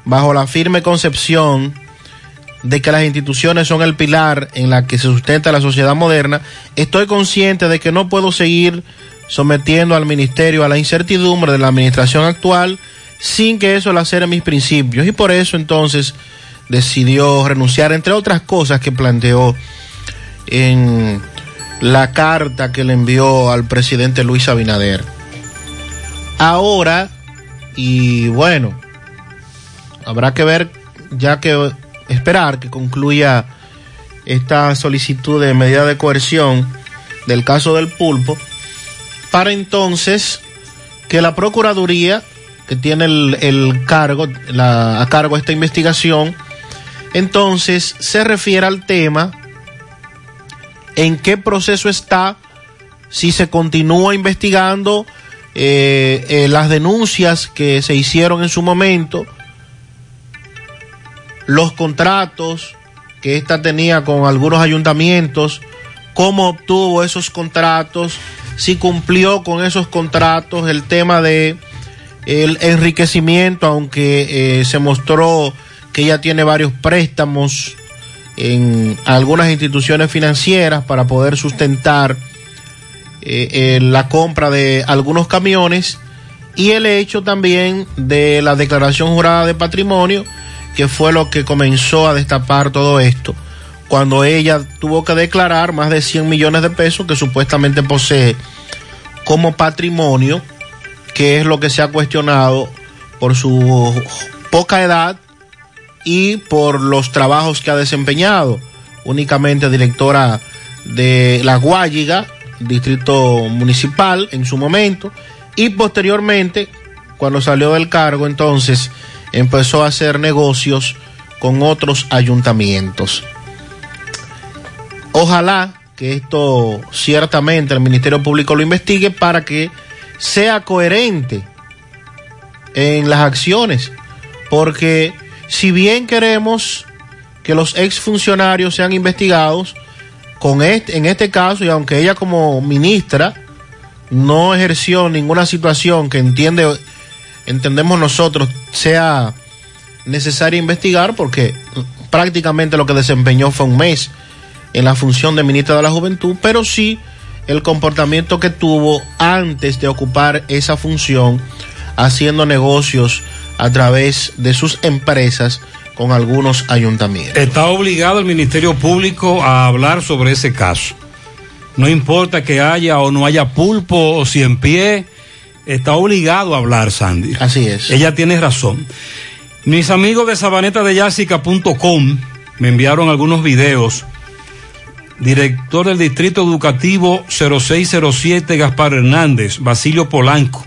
bajo la firme concepción de que las instituciones son el pilar en la que se sustenta la sociedad moderna, estoy consciente de que no puedo seguir sometiendo al ministerio a la incertidumbre de la administración actual sin que eso lacere mis principios y por eso entonces decidió renunciar, entre otras cosas que planteó en la carta que le envió al presidente Luis Abinader. Ahora, y bueno, habrá que ver, ya que esperar que concluya esta solicitud de medida de coerción del caso del pulpo, para entonces que la Procuraduría, que tiene el, cargo, la, a cargo esta investigación, entonces se refiere al tema, en qué proceso está, si se continúa investigando eh, eh, las denuncias que se hicieron en su momento, los contratos que ésta tenía con algunos ayuntamientos, cómo obtuvo esos contratos, si cumplió con esos contratos, el tema de el enriquecimiento, aunque eh, se mostró que ella tiene varios préstamos en algunas instituciones financieras para poder sustentar eh, la compra de algunos camiones y el hecho también de la declaración jurada de patrimonio que fue lo que comenzó a destapar todo esto, cuando ella tuvo que declarar más de 100 millones de pesos que supuestamente posee como patrimonio, que es lo que se ha cuestionado por su poca edad y por los trabajos que ha desempeñado, únicamente directora de La Guayiga, distrito municipal en su momento, y posteriormente, cuando salió del cargo, entonces empezó a hacer negocios con otros ayuntamientos. Ojalá que esto ciertamente el Ministerio Público lo investigue para que sea coherente en las acciones, porque si bien queremos que los exfuncionarios sean investigados, con en este caso, y aunque ella como ministra no ejerció ninguna situación que entiende entendemos nosotros sea necesario investigar porque prácticamente lo que desempeñó fue un mes en la función de ministra de la Juventud, pero sí el comportamiento que tuvo antes de ocupar esa función, haciendo negocios a través de sus empresas con algunos ayuntamientos. Está obligado el Ministerio Público a hablar sobre ese caso. No importa que haya o no haya pulpo o si en pie está obligado a hablar, Sandy. Así es. Ella tiene razón. Mis amigos de sabanetadeyásica.com me enviaron algunos videos. Director del Distrito Educativo 0607, Gaspar Hernández, Basilio Polanco.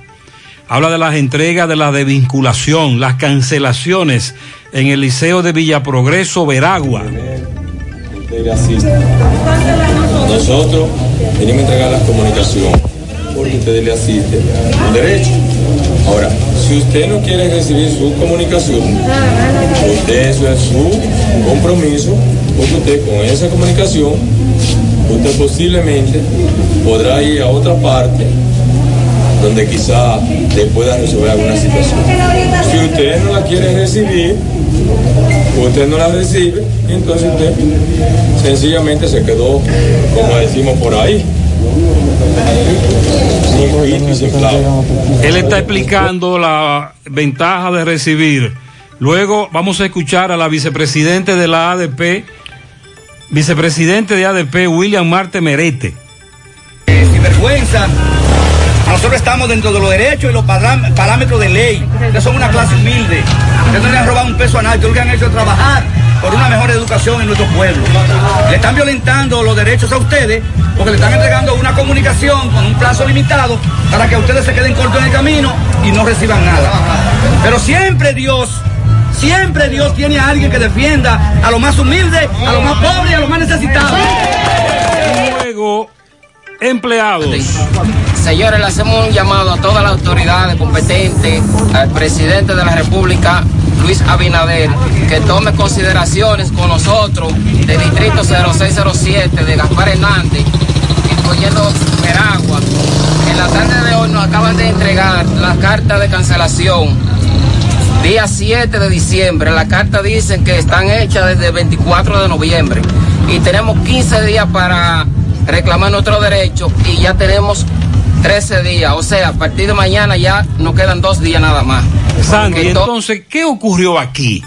habla de las entregas de la desvinculación, las cancelaciones en el Liceo de Villaprogreso, Veragua. Nosotros venimos a entregar la comunicación porque usted le asiste un derecho. Ahora, si usted no quiere recibir su comunicación, usted es su compromiso, porque usted con esa comunicación, usted posiblemente podrá ir a otra parte donde quizá le pueda resolver alguna situación. Si usted no la quiere recibir, usted no la recibe, entonces usted sencillamente se quedó, como decimos por ahí, Él está explicando la ventaja de recibir. Luego vamos a escuchar a la vicepresidente de la ADP, vicepresidente de ADP, William Marte Merete. sin vergüenza. Nosotros estamos dentro de los derechos y los parám- parámetros de ley. Ustedes son una clase humilde. Ustedes no le han robado un peso a nadie. Ustedes lo que han hecho trabajar por una mejor educación en nuestro pueblo. Le están violentando los derechos a ustedes porque le están entregando una comunicación con un plazo limitado para que ustedes se queden cortos en el camino y no reciban nada. Pero siempre Dios, siempre Dios tiene a alguien que defienda a los más humildes, a los más pobres y a los más necesitados. Luego, empleados. Señores, le hacemos un llamado a todas las autoridades competentes, al presidente de la República, Luis Abinader, que tome consideraciones con nosotros del distrito 0607 de Gaspar Hernández, incluyendo Veragua. En la tarde de hoy nos acaban de entregar la carta de cancelación. Día 7 de diciembre, la carta dicen que están hechas desde el 24 de noviembre y tenemos 15 días para reclamar nuestro derecho y ya tenemos 13 días, o sea, a partir de mañana ya nos quedan dos días nada más. Sandy, entonces, ¿qué ocurrió aquí?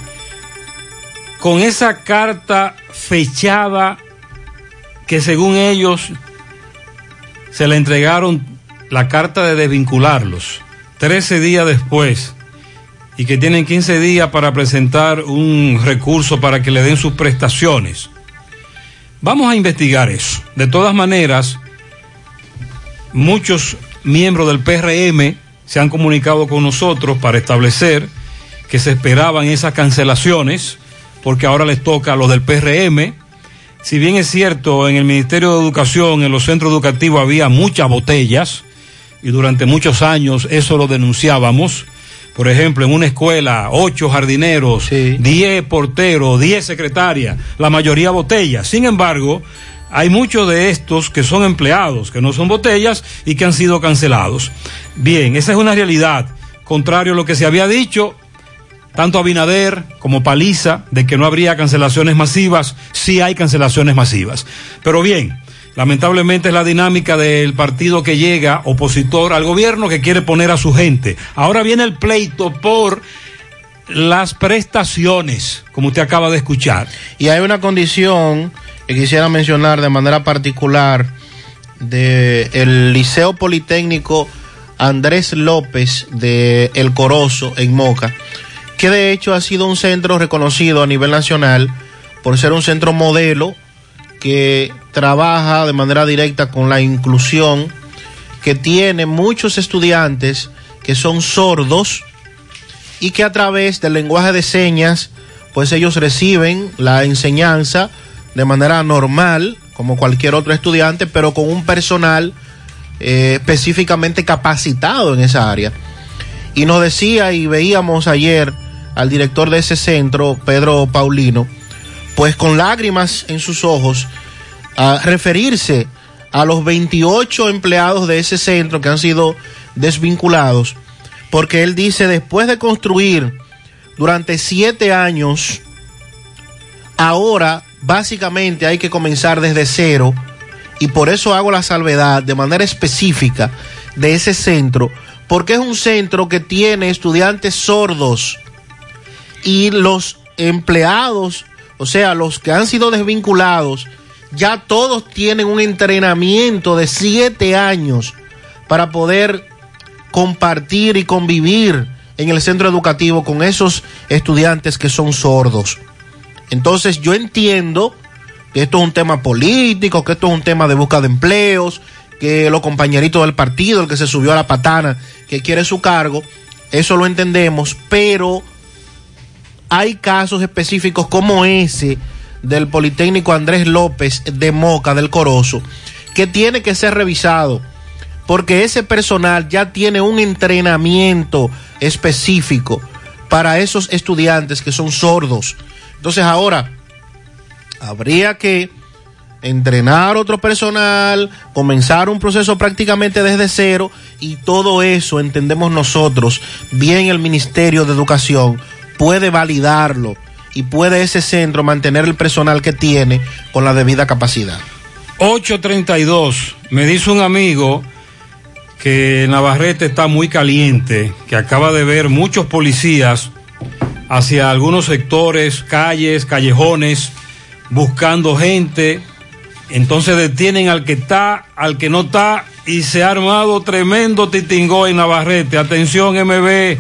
Con esa carta fechada que según ellos se le entregaron la carta de desvincularlos 13 días después y que tienen 15 días para presentar un recurso para que le den sus prestaciones. Vamos a investigar eso. De todas maneras, muchos miembros del PRM se han comunicado con nosotros para establecer que se esperaban esas cancelaciones, porque ahora les toca a los del PRM. Si bien es cierto, en el Ministerio de Educación, en los centros educativos había muchas botellas, y durante muchos años eso lo denunciábamos. Por ejemplo, en una escuela, ocho jardineros, diez porteros, diez secretarias, la mayoría botellas. Sin embargo, hay muchos de estos que son empleados, que no son botellas y que han sido cancelados. Bien, esa es una realidad. Contrario a lo que se había dicho, tanto Abinader como Paliza, de que no habría cancelaciones masivas, sí hay cancelaciones masivas. Pero bien, lamentablemente es la dinámica del partido que llega opositor al gobierno que quiere poner a su gente. Ahora viene el pleito por las prestaciones, como usted acaba de escuchar. Y hay una condición quisiera mencionar de manera particular del Liceo Politécnico Andrés López de El Corozo en Moca, que de hecho ha sido un centro reconocido a nivel nacional por ser un centro modelo que trabaja de manera directa con la inclusión, que tiene muchos estudiantes que son sordos y que a través del lenguaje de señas, pues ellos reciben la enseñanza de manera normal, como cualquier otro estudiante, pero con un personal eh, específicamente capacitado en esa área. Y nos decía y veíamos ayer al director de ese centro, Pedro Paulino, pues con lágrimas en sus ojos, a referirse a los 28 empleados de ese centro que han sido desvinculados, porque él dice, después de construir durante siete años, ahora básicamente hay que comenzar desde cero, y por eso hago la salvedad de manera específica de ese centro, porque es un centro que tiene estudiantes sordos y los empleados, o sea, los que han sido desvinculados, ya todos tienen un entrenamiento de siete años para poder compartir y convivir en el centro educativo con esos estudiantes que son sordos. Entonces yo entiendo que esto es un tema político, que esto es un tema de busca de empleos, que los compañeritos del partido, el que se subió a la patana, que quiere su cargo, eso lo entendemos, pero hay casos específicos como ese del Politécnico Andrés López de Moca del Corozo, que tiene que ser revisado, porque ese personal ya tiene un entrenamiento específico para esos estudiantes que son sordos. Entonces ahora, habría que entrenar otro personal, comenzar un proceso prácticamente desde cero y todo eso entendemos nosotros, bien el Ministerio de Educación puede validarlo y puede ese centro mantener el personal que tiene con la debida capacidad. 832, me dice un amigo que Navarrete está muy caliente, que acaba de ver muchos policías hacia algunos sectores, calles, callejones, buscando gente. Entonces detienen al que está, al que no está, y se ha armado tremendo titingó en Navarrete. Atención, MB.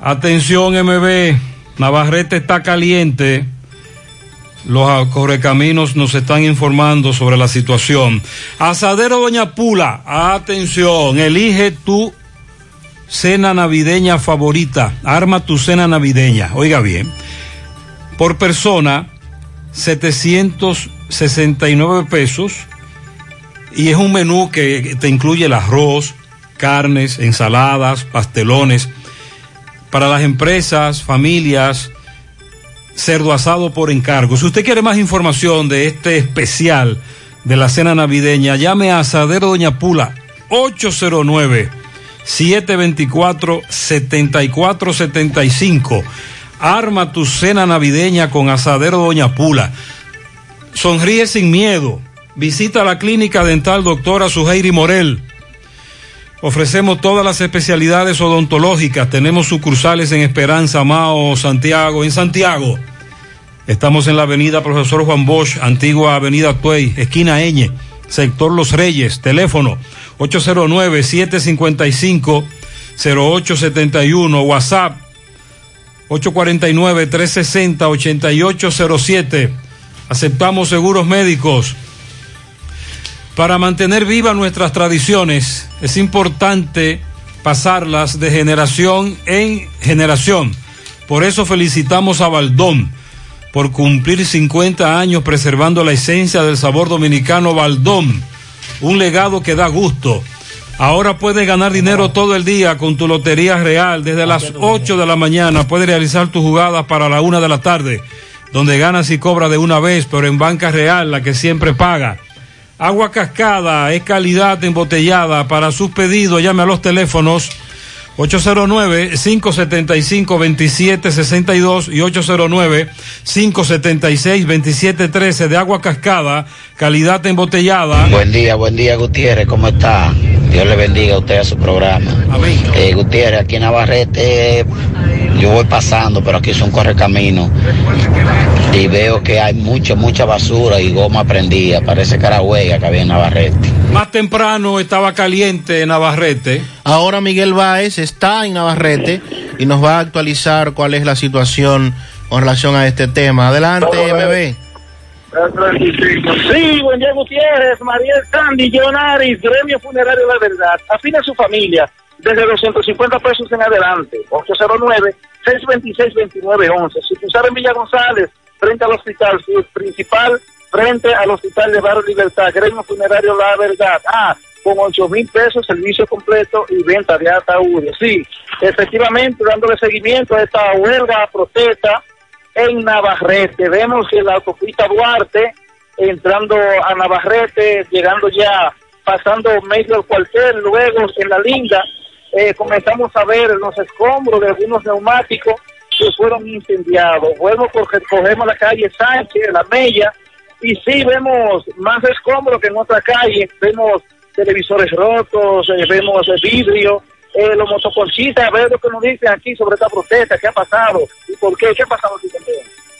Atención, MB. Navarrete está caliente. Los correcaminos nos están informando sobre la situación. Asadero Doña Pula, atención, elige tu cena navideña favorita. Arma tu cena navideña. Oiga bien. Por persona, 769 pesos. Y es un menú que te incluye el arroz, carnes, ensaladas, pastelones. Para las empresas, familias, cerdo asado por encargo. Si usted quiere más información de este especial de la cena navideña, llame a Asadero Doña Pula 809 724 7475. Arma tu cena navideña con Asadero Doña Pula. Sonríe sin miedo. Visita la clínica dental doctora Suheiri Morel. Ofrecemos todas las especialidades odontológicas. Tenemos sucursales en Esperanza, Mao, Santiago. En Santiago estamos en la avenida Profesor Juan Bosch, antigua avenida Tuey, esquina Eñe, sector Los Reyes. Teléfono 809-755-0871. WhatsApp 849-360-8807. Aceptamos seguros médicos. Para mantener vivas nuestras tradiciones es importante pasarlas de generación en generación. Por eso felicitamos a Baldón por cumplir 50 años preservando la esencia del sabor dominicano Baldón. Un legado que da gusto. Ahora puedes ganar dinero todo el día con tu Lotería Real. Desde las 8 de la mañana puedes realizar tus jugadas para la 1 de la tarde, donde ganas y cobras de una vez, pero en Banca Real, la que siempre paga. Agua cascada es calidad embotellada. Para sus pedidos, llame a los teléfonos 809-575-2762 y 809-576-2713 de agua cascada, calidad embotellada. Buen día, buen día Gutiérrez, ¿cómo está? Dios le bendiga a usted a su programa. Eh, Gutiérrez, aquí en Navarrete yo voy pasando, pero aquí es un correcamino y veo que hay mucha, mucha basura y goma prendida, parece carahuega que había en Navarrete. Más temprano estaba caliente en Navarrete. Ahora Miguel Báez está en Navarrete y nos va a actualizar cuál es la situación con relación a este tema. Adelante, MB. Sí, buen día Gutiérrez, Mariel Candy, Jonaris, Gremio Funerario La Verdad. Afine a su familia desde 250 pesos en adelante. 809-626-2911. Si usar en Villa González, frente al hospital principal, frente al hospital de Barrio Libertad, Gremio Funerario La Verdad. Ah, con 8 mil pesos, servicio completo y venta de ataúdes. Sí, efectivamente, dándole seguimiento a esta huelga, protesta en Navarrete. Vemos que la autopista Duarte, entrando a Navarrete, llegando ya, pasando medio del cuartel, luego en la linda, eh, comenzamos a ver los escombros de algunos neumáticos que fueron incendiados. Luego cogemos la calle Sánchez, la Mella, y sí vemos más escombros que en otra calle. Vemos televisores rotos, eh, vemos vidrio, eh, los motoconchistas, a ver lo que nos dicen aquí sobre esta protesta, qué ha pasado y por qué, qué ha pasado.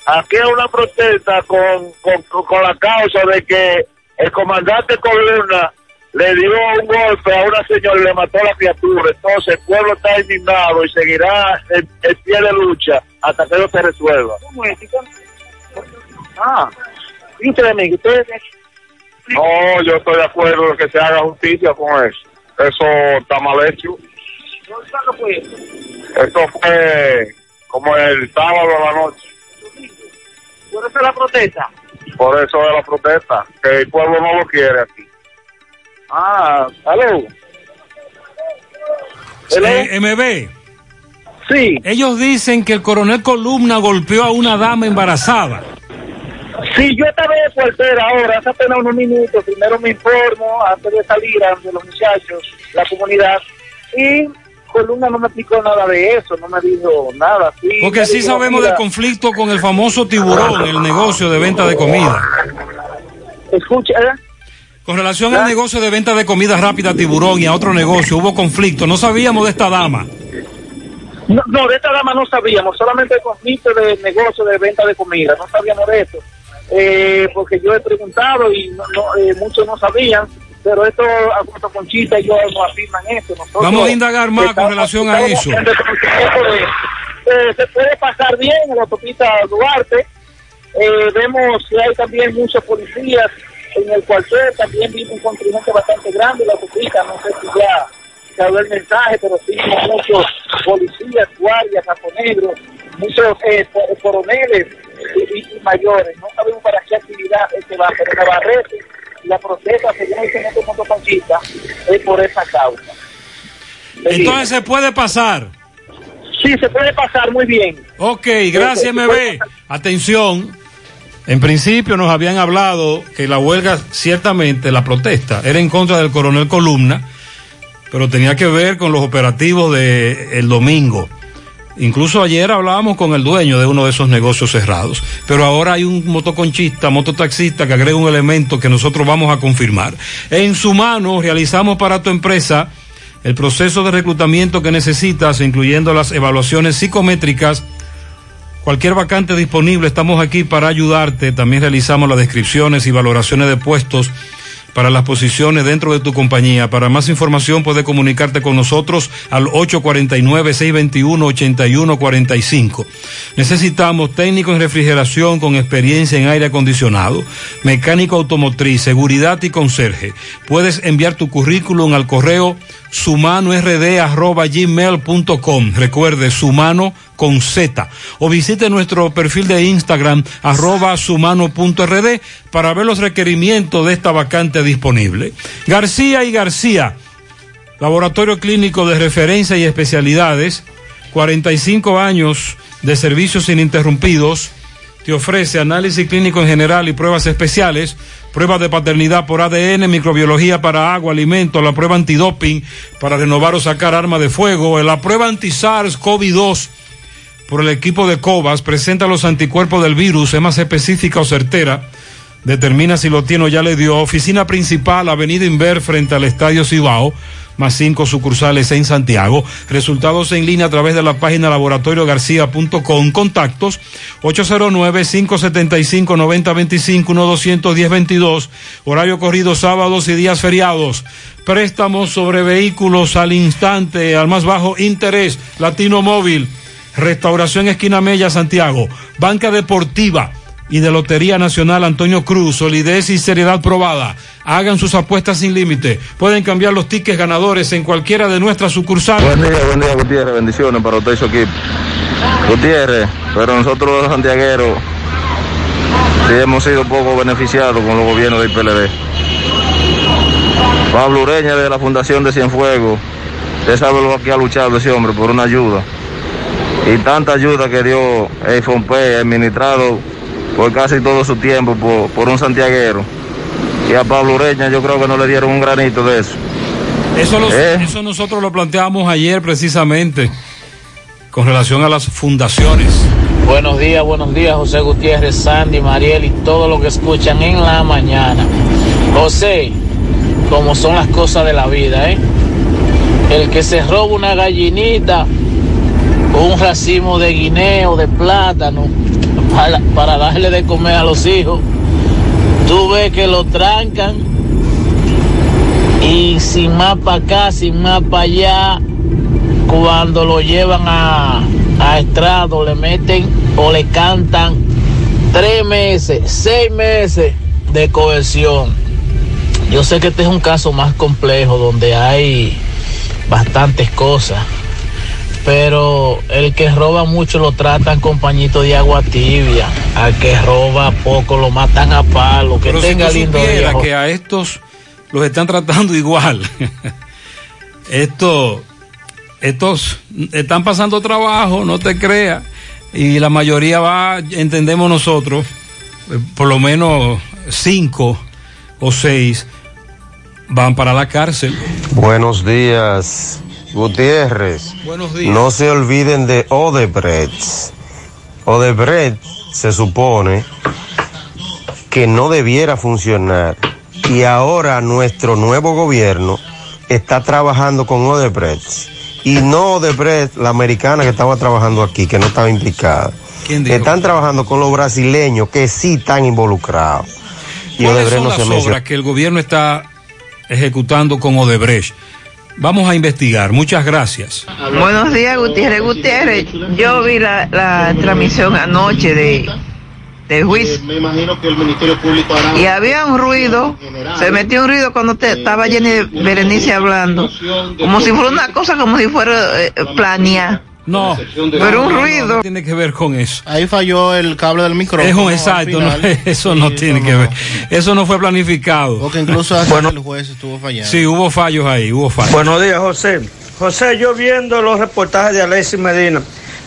Aquí hay una protesta con, con, con la causa de que el comandante Coluna le dio un golpe a una señora y le mató a la criatura. Entonces el pueblo está indignado y seguirá en, pie de lucha hasta que eso se resuelva. ¿Cómo es? Ah, ustedes No, yo estoy de acuerdo de que se haga justicia con eso. Eso está mal hecho. ¿Cuándo fue eso? Esto fue como el sábado a la noche. ¿Por eso la protesta? Por eso es la protesta, que el pueblo no lo quiere aquí. Ah, ¿aló? Eh, MB. Sí. Ellos dicen que el coronel Columna golpeó a una dama embarazada. Sí, yo estaba de portera ahora, hace apenas unos minutos. Primero me informo antes de salir ante los muchachos, la comunidad. Y Columna no me explicó nada de eso, no me dijo nada. Sí, Porque sí dijo, sabemos mira, del conflicto con el famoso tiburón, el negocio de venta de comida. Escucha, ¿eh? Con relación al negocio de venta de comida rápida tiburón y a otro negocio, hubo conflicto. No sabíamos de esta dama. No, no, de esta dama no sabíamos, solamente el conflicto de negocio de venta de comida, no sabíamos de eso. Eh, porque yo he preguntado y no, no, eh, muchos no sabían, pero esto, Alfonso Conchita y yo no afirman eso. Nosotros Vamos a indagar más con relación a eso. de- eh, se puede pasar bien en la autopista Duarte. Eh, vemos que hay también muchos policías en el cuartel, también vimos un contingente bastante grande la autopista, no sé si ya se habló el mensaje, pero sí muchos policías, guardias, negros, muchos eh, co- coroneles y, y- y mayores. No sabemos para qué actividad es que va, pero Navarrete, la protesta, según dicen estos motoconchistas, es por esa causa. Entonces se puede pasar. Sí, se puede pasar muy bien. Ok, gracias MB. Atención. En principio nos habían hablado que la huelga, ciertamente la protesta, era en contra del coronel Columna, pero tenía que ver con los operativos del el domingo. Incluso ayer hablábamos con el dueño de uno de esos negocios cerrados, pero ahora hay un motoconchista, mototaxista que agrega un elemento que nosotros vamos a confirmar. En su mano realizamos para tu empresa el proceso de reclutamiento que necesitas, incluyendo las evaluaciones psicométricas. Cualquier vacante disponible, estamos aquí para ayudarte. También realizamos las descripciones y valoraciones de puestos para las posiciones dentro de tu compañía. Para más información puedes comunicarte con nosotros al 849-621-8145. Necesitamos técnico en refrigeración con experiencia en aire acondicionado, mecánico automotriz, seguridad y conserje. Puedes enviar tu currículum al correo sumanord.gmail.com. Recuerde, sumano con Z. O visite nuestro perfil de Instagram, arroba sumano.rd, para ver los requerimientos de esta vacante disponible. García y García, Laboratorio Clínico de Referencia y Especialidades, 45 años de servicios ininterrumpidos. Te ofrece análisis clínico en general y pruebas especiales, pruebas de paternidad por ADN, microbiología para agua, alimento, la prueba antidoping para renovar o sacar arma de fuego, la prueba anti-SARS-CoV-2 por el equipo de COVAS, presenta los anticuerpos del virus, es más específica o certera, determina si lo tiene o ya le dio. Oficina principal, Avenida Inver, frente al Estadio Cibao, más cinco sucursales en Santiago. Resultados en línea a través de la página laboratoriogarcía.com. Contactos 809-575-9025, 1-210-22. Horario corrido sábados y días feriados. Préstamos sobre vehículos al instante, al más bajo interés. Latino Móvil. Restauración Esquina Mella, Santiago. Banca Deportiva y de Lotería Nacional Antonio Cruz, solidez y seriedad probada. Hagan sus apuestas sin límite. Pueden cambiar los tickets ganadores en cualquiera de nuestras sucursales. Buen día, buen día, Gutiérrez. Bendiciones para usted y su equipo. Gutiérrez, pero nosotros los santiagueros sí hemos sido poco beneficiados con los gobiernos del PLD. Pablo Ureña de la Fundación de Cienfuegos, usted sabe lo que ha luchado ese hombre por una ayuda. Y tanta ayuda que dio el FOMPE, administrado por casi todo su tiempo por, por un santiaguero. Y a Pablo Ureña yo creo que no le dieron un granito de eso. Eso, lo- ¿Eh? eso nosotros lo planteamos ayer precisamente con relación a las fundaciones. Buenos días, buenos días, José Gutiérrez, Sandy, Mariel y todos los que escuchan en la mañana. José, como son las cosas de la vida, ¿eh? El que se roba una gallinita un racimo de guineo, de plátano, para, para darle de comer a los hijos, tú ves que lo trancan y sin más para acá, sin más para allá, cuando lo llevan a, a estrado, le meten o le cantan tres meses, seis meses de cohesión. Yo sé que este es un caso más complejo donde hay bastantes cosas, pero el que roba mucho lo tratan con pañito de agua tibia, al que roba poco lo matan a palo, que Pero si tenga tú lindo día. que a estos los están tratando igual. Esto, estos están pasando trabajo, no te creas. Y la mayoría va, entendemos nosotros, eh, por lo menos cinco o seis van para la cárcel. Buenos días, Gutiérrez. Buenos días. No se olviden de Odebrecht. Odebrecht se supone que no debiera funcionar y ahora nuestro nuevo gobierno está trabajando con Odebrecht y no Odebrecht, la americana que estaba trabajando aquí, que no estaba implicada. ¿Quién dijo? Están trabajando con los brasileños que sí están involucrados. Y ¿Cuáles Odebrecht son no las se obras que el gobierno está ejecutando con Odebrecht? Vamos a investigar. Muchas gracias. Buenos días, Gutiérrez. Gutiérrez, yo vi la, la transmisión anoche de, del juicio Me imagino que el Ministerio Público hará. y había un ruido, se metió un ruido cuando te, estaba Jenny Berenice hablando, como si fuera una cosa, como si fuera eh, planeada. No, Pero un ruido. No tiene que ver con eso. Ahí falló el cable del micrófono. Es exacto, no, eso no tiene eso que no. ver. Eso no fue planificado. Porque incluso hasta el juez estuvo fallando. Sí, hubo fallos ahí, hubo fallos. Buenos días, José. José, yo viendo los reportajes de Alexis Medina,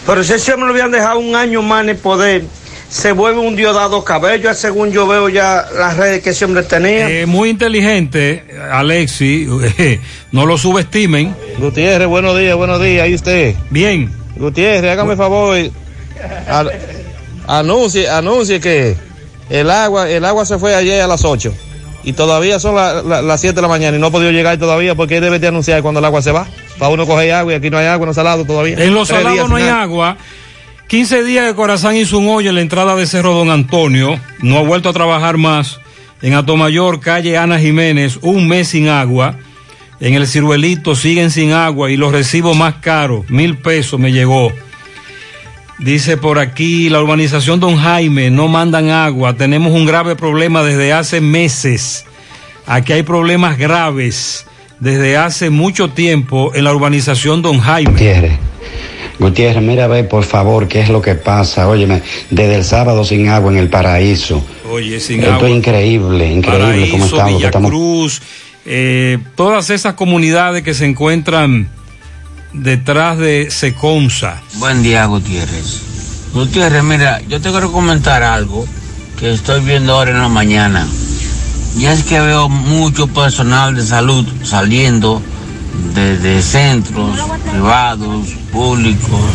pero si ese hombre lo habían dejado un año más en el poder, se vuelve un diosdado cabello, según yo veo ya las redes que ese hombre tenía. Eh, muy inteligente, Alexi, no lo subestimen. Gutiérrez, buenos días, buenos días. ¿Y usted? Bien. Gutiérrez, hágame favor. Al- anuncie, anuncie que el agua, el agua se fue ayer a las 8 y todavía son la- la- las 7 de la mañana y no ha podido llegar todavía porque él debe de anunciar cuando el agua se va. Para uno coger agua y aquí no hay agua, no salado todavía. En los Tres días salados no hay agua. 15 días que Corazán hizo un hoyo en la entrada de Cerro Don Antonio. No ha vuelto a trabajar más. En Atomayor, calle Ana Jiménez, un mes sin agua. En el ciruelito siguen sin agua y los recibo más caros, mil pesos me llegó. Dice por aquí, la urbanización Don Jaime, no mandan agua. Tenemos un grave problema desde hace meses. Aquí hay problemas graves desde hace mucho tiempo en la urbanización Don Jaime. Gutiérrez, mira a ver por favor qué es lo que pasa. Óyeme, desde el sábado sin agua en el paraíso. Oye, sin Esto agua. es increíble, increíble cómo Paraíso, Villa estamos Cruz, eh, todas esas comunidades que se encuentran detrás de Seconza. Buen día, Gutiérrez. Gutiérrez, mira, yo te quiero comentar algo que estoy viendo ahora en la mañana. Y es que veo mucho personal de salud saliendo de, de centros privados, públicos,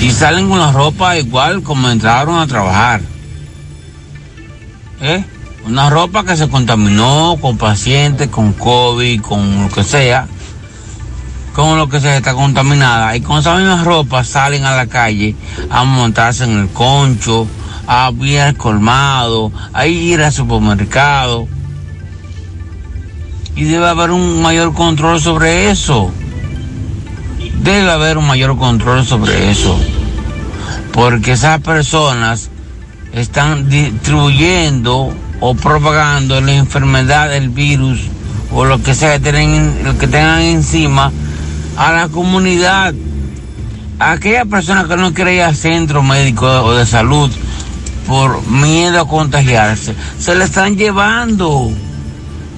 y salen con la ropa igual como entraron a trabajar. ¿Eh? Una ropa que se contaminó con pacientes, con COVID, con lo que sea con lo que se está contaminada y con esa misma ropa salen a la calle a montarse en el concho, a ir al colmado, a ir al supermercado. Y debe haber un mayor control sobre eso. Debe haber un mayor control sobre eso. Porque esas personas están distribuyendo o propagando la enfermedad del virus o lo que sea que lo que tengan encima a la comunidad, a aquella persona que no quiere ir al centro médico o de salud por miedo a contagiarse, se la están llevando,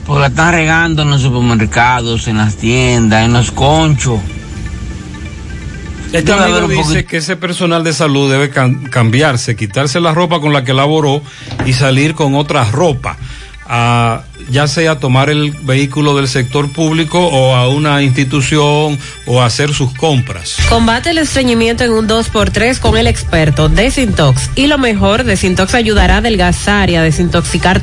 porque la están regando en los supermercados, en las tiendas, en los conchos. Este amigo dice que ese personal de salud debe cam- cambiarse, quitarse la ropa con la que laboró y salir con otra ropa. a, ya sea tomar el vehículo del sector público o a una institución o hacer sus compras. Combate el estreñimiento en un 2x3 con el experto Desintox. Y lo mejor, Desintox ayudará a adelgazar y a desintoxicar.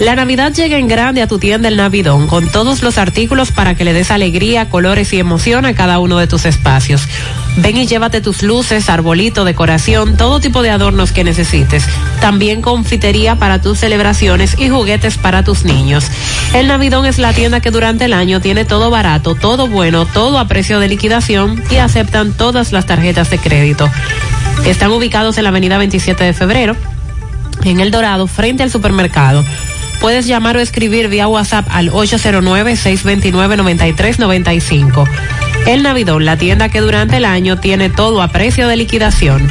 La Navidad llega en grande a tu tienda El Navidón con todos los artículos para que le des alegría, colores y emoción a cada uno de tus espacios. Ven y llévate tus luces, arbolito, decoración, todo tipo de adornos que necesites. También confitería para tus celebraciones y juguetes para tus niños. El Navidón es la tienda que durante el año tiene todo barato, todo bueno, todo a precio de liquidación y aceptan todas las tarjetas de crédito. Están ubicados en la avenida 27 de febrero, en El Dorado, frente al supermercado. Puedes llamar o escribir vía WhatsApp al 809-629-9395. El Navidón, la tienda que durante el año tiene todo a precio de liquidación.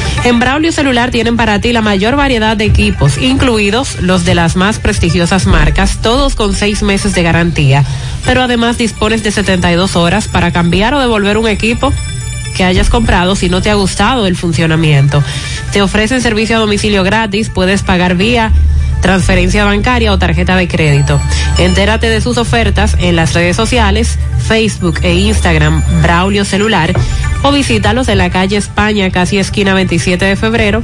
En Braulio Celular tienen para ti la mayor variedad de equipos, incluidos los de las más prestigiosas marcas, todos con seis meses de garantía. Pero además dispones de 72 horas para cambiar o devolver un equipo que hayas comprado si no te ha gustado el funcionamiento. Te ofrecen servicio a domicilio gratis, puedes pagar vía transferencia bancaria o tarjeta de crédito. Entérate de sus ofertas en las redes sociales, Facebook e Instagram Braulio Celular o visítalos en la calle España, casi esquina 27 de febrero,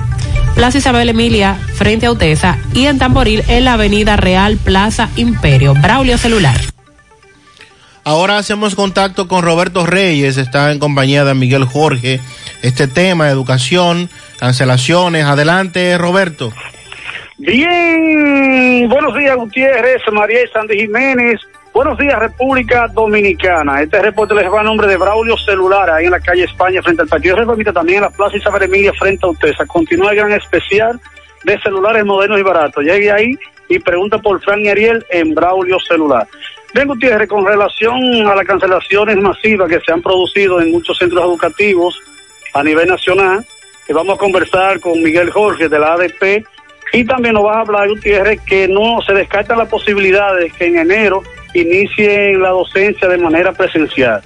Plaza Isabel Emilia, frente a Utesa y en Tamboril en la avenida Real Plaza Imperio. Braulio Celular. Ahora hacemos contacto con Roberto Reyes, está en compañía de Miguel Jorge. Este tema, educación, cancelaciones. Adelante, Roberto. Bien, buenos días Gutiérrez, María y Sandy Jiménez. Buenos días República Dominicana. Este reporte les va a nombre de Braulio Celular, ahí en la calle España, frente al Partido Reformista, también en la Plaza Isabel Emilia, frente a Utesa. Continúa el gran especial de celulares modernos y baratos. Llegue ahí y pregunta por Fran y Ariel en Braulio Celular. Bien, Gutiérrez, con relación a las cancelaciones masivas que se han producido en muchos centros educativos a nivel nacional, que vamos a conversar con Miguel Jorge de la ADP y también nos va a hablar, Gutiérrez, que no se descarta la posibilidad de que en enero inicien la docencia de manera presencial.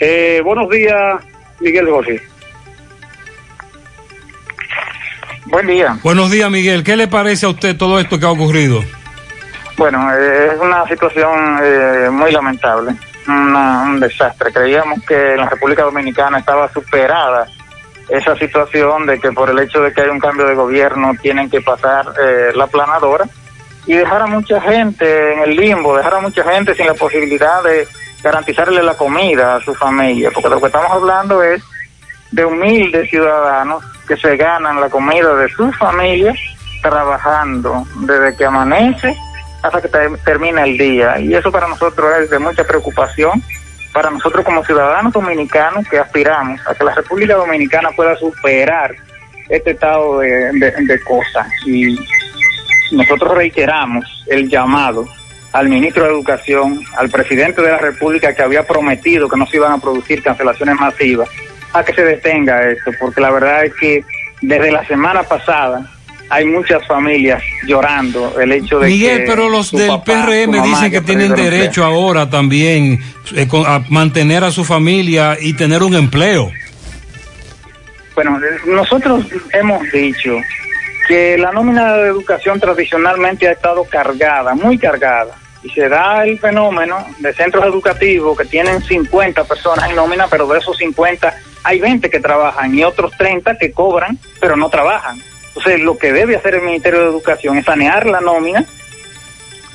Eh, buenos días, Miguel Jorge. Buen día. Buenos días, Miguel. ¿Qué le parece a usted todo esto que ha ocurrido? Bueno, eh, es una situación eh, muy lamentable, una- un desastre. Creíamos que en la República Dominicana estaba superada esa situación de que por el hecho de que hay un cambio de gobierno tienen que pasar eh, la planadora y dejar a mucha gente en el limbo, dejar a mucha gente sin la posibilidad de garantizarle la comida a su familia, porque lo que estamos hablando es de humildes ciudadanos que se ganan la comida de sus familias trabajando desde que amanece hasta que ter- termina el día. Y eso para nosotros es de mucha preocupación, para nosotros como ciudadanos dominicanos que aspiramos a que la República Dominicana pueda superar este estado de, de- de cosas. Y nosotros reiteramos el llamado al ministro de Educación, al presidente de la República que había prometido que no se iban a producir cancelaciones masivas, a que se detenga esto, porque la verdad es que desde la semana pasada hay muchas familias llorando el hecho de Miguel, que pero los del papá, PRM dicen que tienen derecho ahora también eh, a mantener a su familia y tener un empleo. Bueno, nosotros hemos dicho que la nómina de educación tradicionalmente ha estado cargada, muy cargada. Y se da el fenómeno de centros educativos que tienen 50 personas en nómina, pero de esos 50 hay 20 que trabajan y otros 30 que cobran, pero no trabajan. Entonces, lo que debe hacer el Ministerio de Educación es sanear la nómina,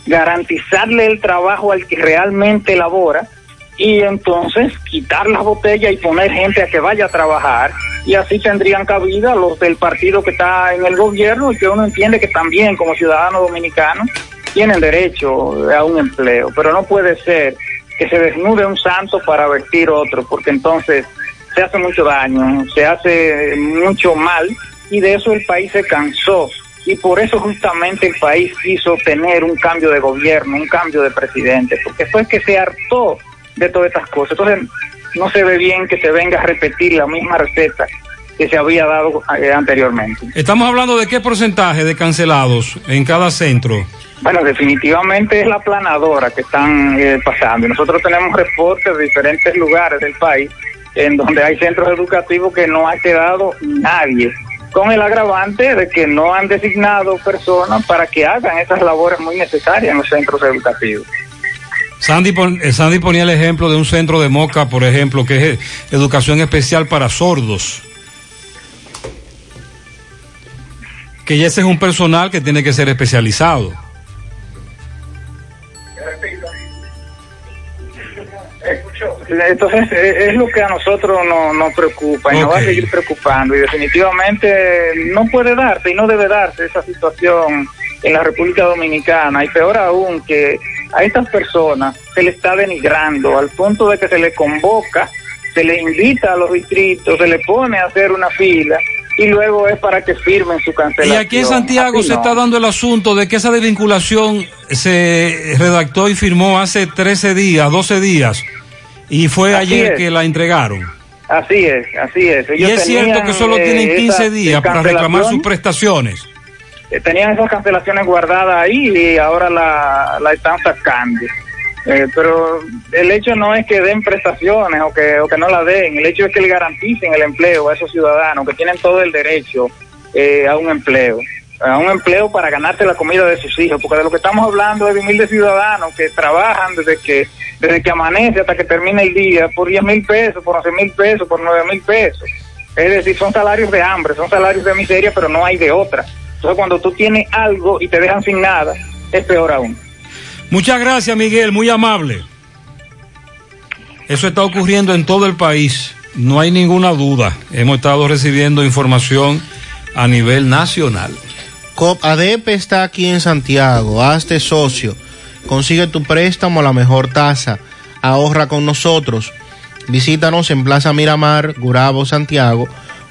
garantizarle el trabajo al que realmente labora y entonces quitar las botellas y poner gente a que vaya a trabajar. Y así tendrían cabida los del partido que está en el gobierno. Y que uno entiende que también como ciudadanos dominicanos tienen derecho a un empleo, pero no puede ser que se desnude un santo para vestir otro, porque entonces se hace mucho daño, se hace mucho mal. Y de eso el país se cansó. Y por eso justamente el país quiso tener un cambio de gobierno, un cambio de presidente, porque fue que se hartó de todas estas cosas. Entonces no se ve bien que se venga a repetir la misma receta que se había dado eh, anteriormente. Estamos hablando de qué porcentaje de cancelados en cada centro. Bueno, definitivamente es la planadora que están eh, pasando. Nosotros tenemos reportes de diferentes lugares del país en donde hay centros educativos que no ha quedado nadie, con el agravante de que no han designado personas para que hagan esas labores muy necesarias en los centros educativos. Sandy, pon- eh, Sandy ponía el ejemplo de un centro de Moca, por ejemplo, que es eh, educación especial para sordos. Que ya ese es un personal que tiene que ser especializado. Entonces eh, es lo que a nosotros no- nos preocupa y nos va a seguir preocupando y definitivamente no puede darse y no debe darse esa situación en la República Dominicana y peor aún que a estas personas se le está denigrando al punto de que se le convoca, se le invita a los distritos, se le pone a hacer una fila y luego es para que firmen su Y cancelación. aquí en Santiago Así se no. está dando el asunto de que esa desvinculación se redactó y firmó hace 13 días, 12 días, y fue Así ayer es. que la entregaron. Así es, así es. Y Ellos es cierto que solo eh, tienen 15 esas días para reclamar sus prestaciones. Eh, tenían esas cancelaciones guardadas ahí y ahora la, la están sacando. Eh, pero el hecho no es que den prestaciones o que, o que no la den, el hecho es que le garanticen el empleo a esos ciudadanos que tienen todo el derecho eh, a un empleo, a un empleo para ganarse la comida de sus hijos, porque de lo que estamos hablando es de humildes ciudadanos que trabajan desde que desde que amanece hasta que termina el día por 10 mil pesos, por 11 mil pesos, por 9 mil pesos. Es decir, son salarios de hambre, son salarios de miseria, pero no hay de otra. Entonces, cuando tú tienes algo y te dejan sin nada, es peor aún. Muchas gracias, Miguel, muy amable. Eso está ocurriendo en todo el país, no hay ninguna duda. Hemos estado recibiendo información a nivel nacional. COP ADEP está aquí en Santiago. Hazte socio. Consigue tu préstamo a la mejor tasa. Ahorra con nosotros. Visítanos en Plaza Miramar, Gurabo, Santiago.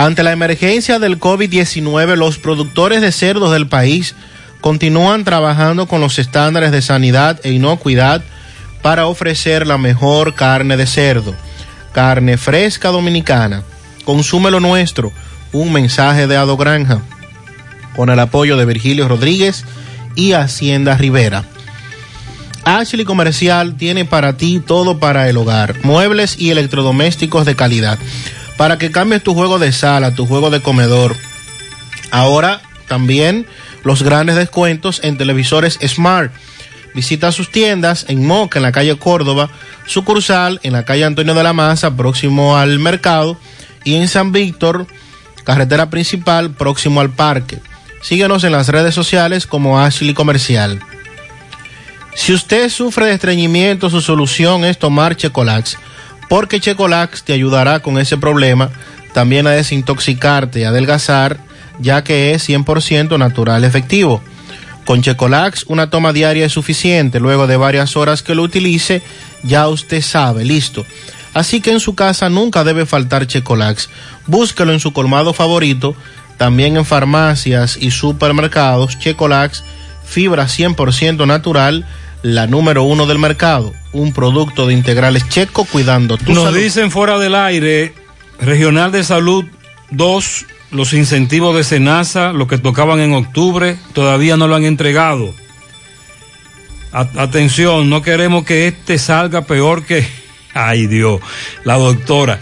Ante la emergencia del COVID-19, los productores de cerdos del país continúan trabajando con los estándares de sanidad e inocuidad para ofrecer la mejor carne de cerdo. Carne fresca dominicana. Consume lo nuestro. Un mensaje de Ado Granja. Con el apoyo de Virgilio Rodríguez y Hacienda Rivera. Ashley Comercial tiene para ti todo para el hogar. Muebles y electrodomésticos de calidad. Para que cambies tu juego de sala, tu juego de comedor. Ahora también los grandes descuentos en televisores Smart. Visita sus tiendas en Moca, en la calle Córdoba, sucursal en la calle Antonio de la Maza, próximo al mercado, y en San Víctor, carretera principal, próximo al parque. Síguenos en las redes sociales como Ashley Comercial. Si usted sufre de estreñimiento, su solución es tomar Checolax, porque Checolax te ayudará con ese problema, también a desintoxicarte y adelgazar, ya que es 100% natural efectivo. Con Checolax una toma diaria es suficiente, luego de varias horas que lo utilice, ya usted sabe, listo. Así que en su casa nunca debe faltar Checolax. Búsquelo en su colmado favorito, también en farmacias y supermercados. Checolax, fibra 100% natural, la número uno del mercado. Un producto de integrales checo cuidando tu Nos salud. dicen fuera del aire, Regional de Salud 2, los incentivos de Senasa, los que tocaban en octubre, todavía no lo han entregado. A- atención, no queremos que este salga peor que, ay Dios, la doctora,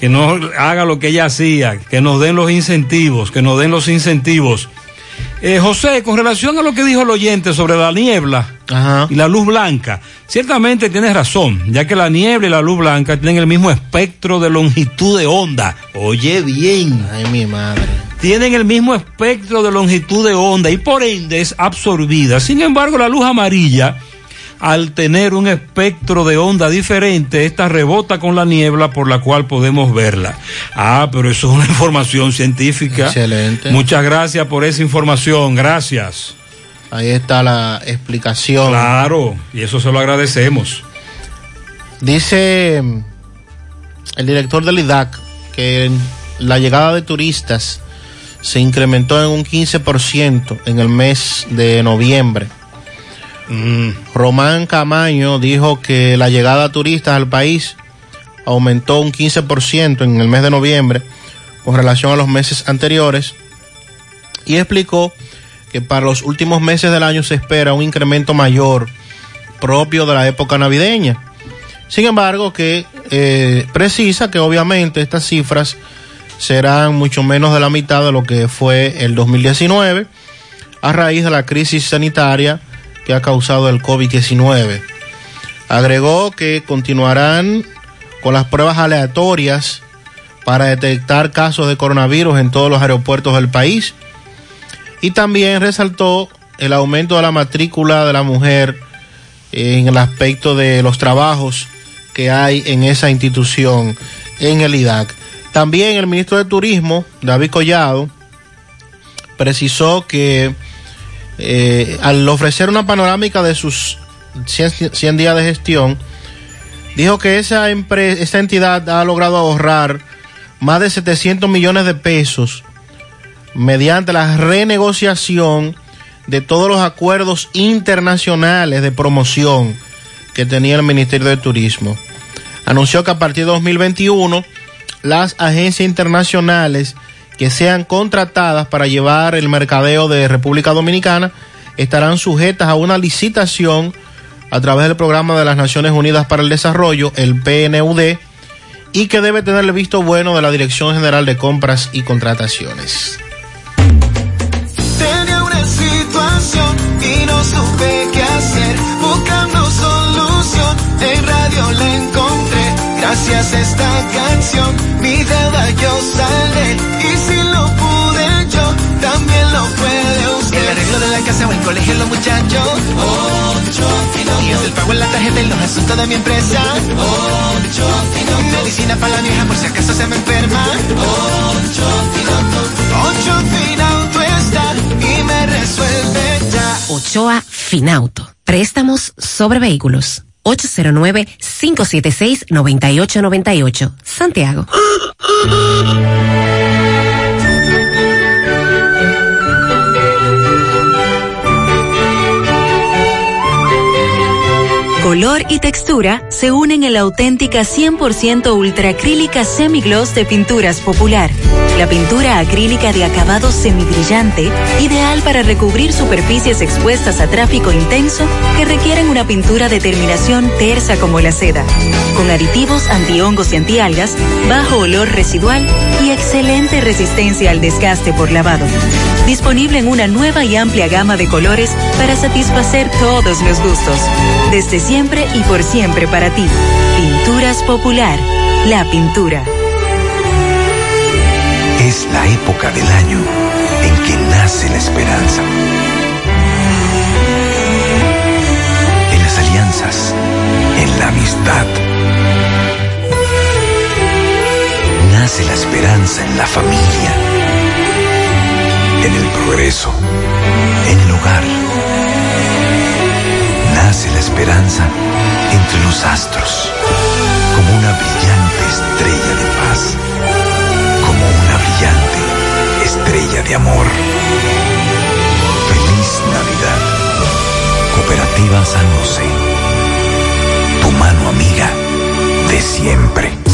que no haga lo que ella hacía, que nos den los incentivos, que nos den los incentivos. Eh, José, con relación a lo que dijo el oyente sobre la niebla y la luz blanca, ciertamente tienes razón, ya que la niebla y la luz blanca tienen el mismo espectro de longitud de onda. Oye bien. Ay, mi madre. Tienen el mismo espectro de longitud de onda y por ende es absorbida. Sin embargo, la luz amarilla, al tener un espectro de onda diferente, esta rebota con la niebla por la cual podemos verla. Ah, pero eso es una información científica. Excelente. Muchas gracias por esa información. Gracias. Ahí está la explicación. Claro, y eso se lo agradecemos. Dice el director del IDAC que la llegada de turistas se incrementó en un 15% en el mes de noviembre. Mm. Román Camaño dijo que la llegada de turistas al país aumentó un 15% en el mes de noviembre con relación a los meses anteriores y explicó que para los últimos meses del año se espera un incremento mayor propio de la época navideña. Sin embargo, que eh, precisa que obviamente estas cifras serán mucho menos de la mitad de lo que fue el 2019 a raíz de la crisis sanitaria que ha causado el COVID-19. Agregó que continuarán con las pruebas aleatorias para detectar casos de coronavirus en todos los aeropuertos del país. Y también resaltó el aumento de la matrícula de la mujer en el aspecto de los trabajos que hay en esa institución, en el IDAC. También el ministro de Turismo, David Collado, precisó que eh, al ofrecer una panorámica de sus 100, 100 días de gestión, dijo que esa, esa entidad ha logrado ahorrar más de 700 millones de pesos mediante la renegociación de todos los acuerdos internacionales de promoción que tenía el Ministerio de Turismo. Anunció que a partir de 2021 las agencias internacionales que sean contratadas para llevar el mercadeo de República Dominicana estarán sujetas a una licitación a través del programa de las Naciones Unidas para el Desarrollo, el PNUD, y que debe tener el visto bueno de la Dirección General de Compras y Contrataciones. Una situación y no supe qué hacer, buscando solución, en radio la encontré, gracias a esta canción, mi deuda yo saldré, y si lo pude yo, también lo puede usted. El arreglo de la casa o el colegio los muchachos, ocho y es el pago en la tarjeta y los asuntos de mi empresa, ocho medicina para la vieja por si acaso se me enferma, ocho Ocho Finauto está y me resuelve ya. Ochoa Finauto. Préstamos sobre vehículos. 809-576-9898. Santiago. Color y textura se unen en la auténtica 100% ultracrílica semigloss de Pinturas Popular. La pintura acrílica de acabado semibrillante, ideal para recubrir superficies expuestas a tráfico intenso que requieren una pintura de terminación tersa como la seda, con aditivos antihongos y antialgas, bajo olor residual y excelente resistencia al desgaste por lavado. Disponible en una nueva y amplia gama de colores para satisfacer todos los gustos. Desde siempre y por siempre para ti. Pinturas Popular. La pintura. Es la época del año en que nace la esperanza. En las alianzas, en la amistad. Nace la esperanza en la familia, en el progreso, en el hogar nace la esperanza entre los astros, como una brillante estrella de paz, como una brillante estrella de amor. Feliz Navidad. Cooperativa San José. Tu mano amiga de siempre.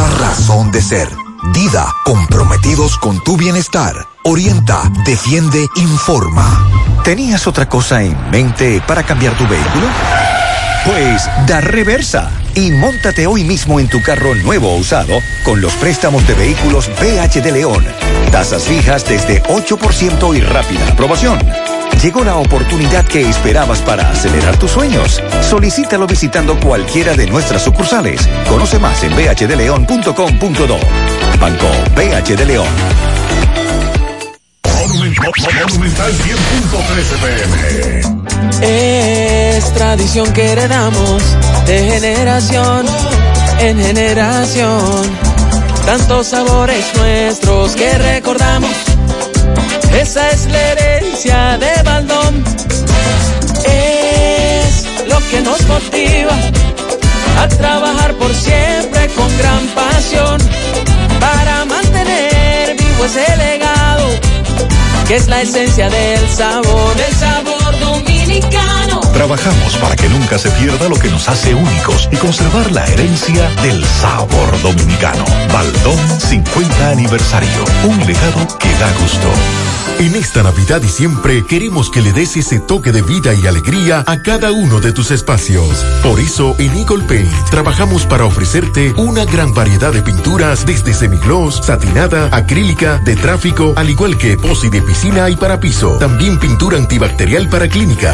razón de ser. Dida, comprometidos con tu bienestar. Orienta, defiende, informa. ¿Tenías otra cosa en mente para cambiar tu vehículo? Pues da reversa y móntate hoy mismo en tu carro nuevo o usado con los préstamos de vehículos BH de León. Tasas fijas desde 8% y rápida aprobación. Llegó la oportunidad que esperabas para acelerar tus sueños. Solicítalo visitando cualquiera de nuestras sucursales. Conoce más en bhdleon.com.do. Banco BH de León. Monumental 100.13 pm. Es tradición que heredamos de generación en generación. Tantos sabores nuestros que recordamos. Esa es la herencia de Baldón. Es lo que nos motiva a trabajar por siempre con gran pasión para mantener vivo ese legado que es la esencia del sabor, del sabor dominicano. Trabajamos para que nunca se pierda lo que nos hace únicos y conservar la herencia del sabor dominicano. Baldón 50 aniversario. Un legado que da gusto. En esta Navidad y siempre queremos que le des ese toque de vida y alegría a cada uno de tus espacios. Por eso en Eagle Paint trabajamos para ofrecerte una gran variedad de pinturas desde semigloss, satinada, acrílica, de tráfico, al igual que epoxi de piscina y para piso. También pintura antibacterial para clínica,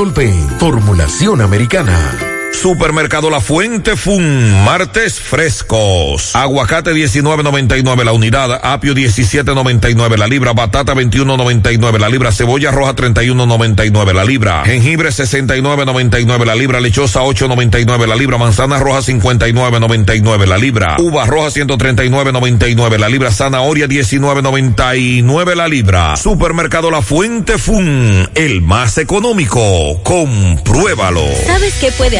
Eagle Paint, formulación americana. Supermercado La Fuente Fun, martes frescos. Aguacate 19.99 la unidad, apio 17.99 la libra, batata 21.99 la libra, cebolla roja 31.99 la libra, jengibre 69.99 la libra, lechosa 8.99 la libra, manzana roja 59.99 la libra, uva roja 139.99 la libra, zanahoria 19.99 la libra. Supermercado La Fuente Fun, el más económico. Compruébalo. ¿Sabes qué puede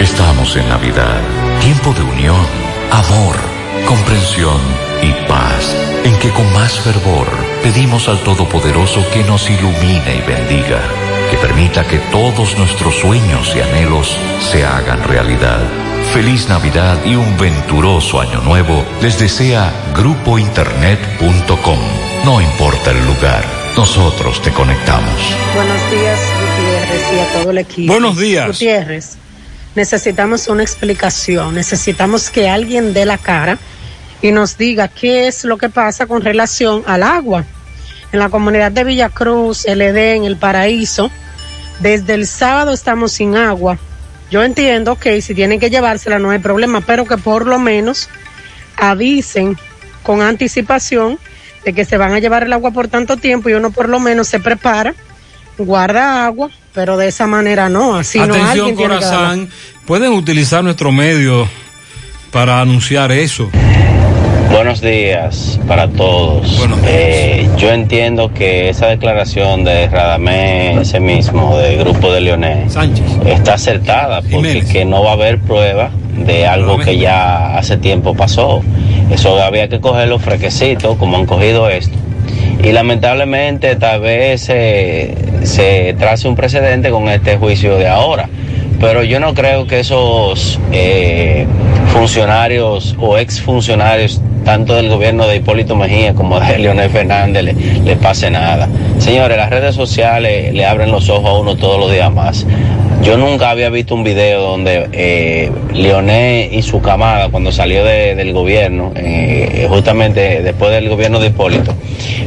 Estamos en Navidad, tiempo de unión, amor, comprensión y paz, en que con más fervor pedimos al Todopoderoso que nos ilumine y bendiga, que permita que todos nuestros sueños y anhelos se hagan realidad. Feliz Navidad y un venturoso año nuevo les desea grupointernet.com. No importa el lugar, nosotros te conectamos. Buenos días, Gutiérrez, y a todo el equipo. Buenos días. Gutiérrez, necesitamos una explicación, necesitamos que alguien dé la cara y nos diga qué es lo que pasa con relación al agua. En la comunidad de Villacruz, el Edén, el Paraíso, desde el sábado estamos sin agua. Yo entiendo que si tienen que llevársela no hay problema, pero que por lo menos avisen con anticipación de que se van a llevar el agua por tanto tiempo y uno por lo menos se prepara, guarda agua, pero de esa manera no, así no Atención. Corazán, pueden utilizar nuestro medio para anunciar eso. Buenos días para todos. Eh, yo entiendo que esa declaración de Radamé, ese mismo, del grupo de Leonel, está acertada porque que no va a haber prueba de algo que ya hace tiempo pasó. Eso había que cogerlo fresquecito, como han cogido esto. Y lamentablemente tal vez eh, se trace un precedente con este juicio de ahora. Pero yo no creo que esos eh, funcionarios o exfuncionarios, tanto del gobierno de Hipólito Mejía como de Leonel Fernández, le, pase nada. Señores, las redes sociales le abren los ojos a uno todos los días más. Yo nunca había visto un video donde eh, Leonel y su camada, cuando salió de- del gobierno, eh, justamente después del gobierno de Hipólito,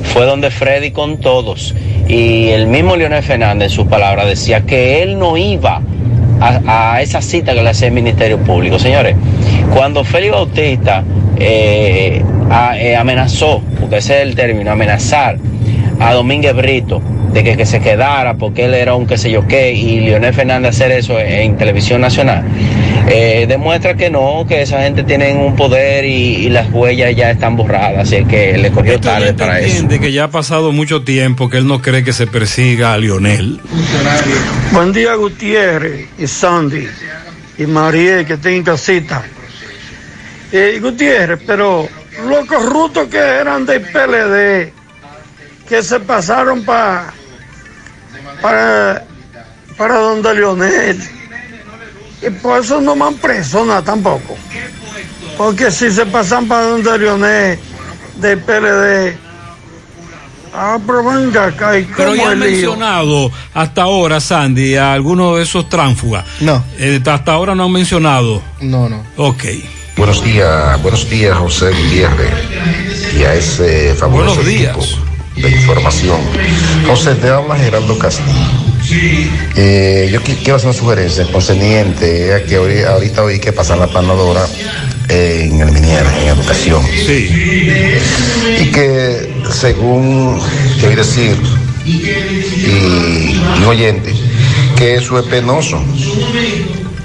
fue donde Freddy con todos. Y el mismo Leonel Fernández, en sus palabras, decía que él no iba a, esa cita que le hacía el Ministerio Público. Señores, cuando Félix Bautista eh, eh, amenazó, porque ese es el término, amenazar a Domínguez Brito de que, que se quedara porque él era un qué sé yo qué y Leonel Fernández hacer eso en televisión nacional, eh, demuestra que no, que esa gente tiene un poder y, y las huellas ya están borradas, así que le cogió tarde para eso. Entiende que ya ha pasado mucho tiempo que él no cree que se persiga a Lionel. Buen día, Gutiérrez y Sandy y María que está en casita. Eh, Gutiérrez, pero los corruptos que eran del PLD, que se pasaron pa- para para donde Leonel, y por eso no me han preso nada tampoco. Porque si se pasan para donde Leonel del PLD, ah, pero venga acá, ¿y Pero cómo ya han mencionado hasta ahora, Sandy, a alguno de esos tránsfugas. No. hasta ahora no han mencionado. No, no. Ok. Buenos días, buenos días José Gutiérrez y a ese fabuloso Buenos días. equipo de información. José, te habla Gerardo Castillo. Eh, yo qui- quiero hacer una sugerencia concerniente a que ahori- ahorita oí que pasan la planadora en el Minier, en educación. Y que según que oí decir y un oyente, que eso es penoso.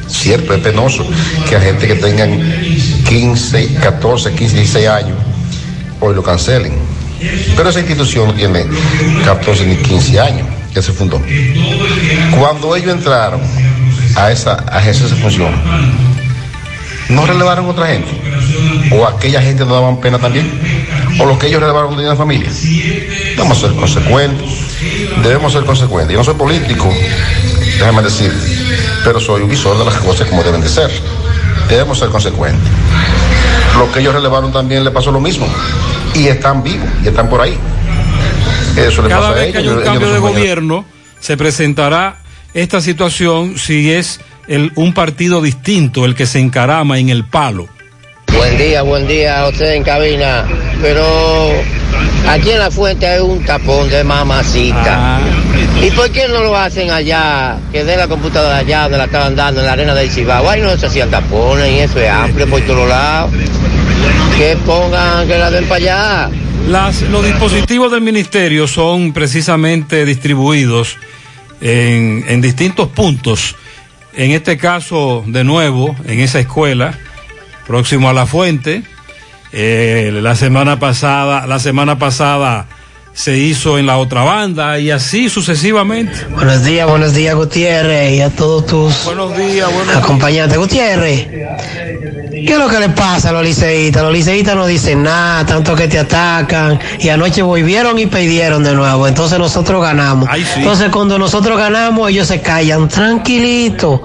Cierto, es penoso que a gente que tengan 15, 14, 15, 16 años hoy lo cancelen. Pero esa institución no tiene 14 ni 15 años que se fundó. Cuando ellos entraron a esa, a esa función, no relevaron otra gente. O aquella gente no daban pena también. O los que ellos relevaron tenían familia. Vamos a ser consecuentes. Debemos ser consecuentes. Yo no soy político, déjame decir, pero soy un visor de las cosas como deben de ser. Debemos ser consecuentes. Los que ellos relevaron también le pasó lo mismo. Y están vivos, y están por ahí. Eso le Cada pasa a vez que haya un ellos cambio de gobierno, se presentará esta situación si es el, un partido distinto el que se encarama en el palo. Buen día, buen día a usted en cabina. Pero aquí en la fuente hay un tapón de mamacita. ¿Y por qué no lo hacen allá? Que de la computadora allá donde la estaban dando en la arena del Cibao. Ahí no se hacían tapones y eso es amplio por todos lados. Que pongan, que la den para allá. Las, los dispositivos del ministerio son precisamente distribuidos en, en distintos puntos. En este caso, de nuevo, en esa escuela, próximo a la fuente. Eh, la semana pasada, la semana pasada se hizo en la otra banda y así sucesivamente. Buenos días, buenos días Gutiérrez y a todos tus buenos días, buenos acompañantes. Gutiérrez, ¿qué es lo que le pasa a los liceístas? Los liceístas no dicen nada, tanto que te atacan y anoche volvieron y perdieron de nuevo, entonces nosotros ganamos. Entonces cuando nosotros ganamos ellos se callan tranquilito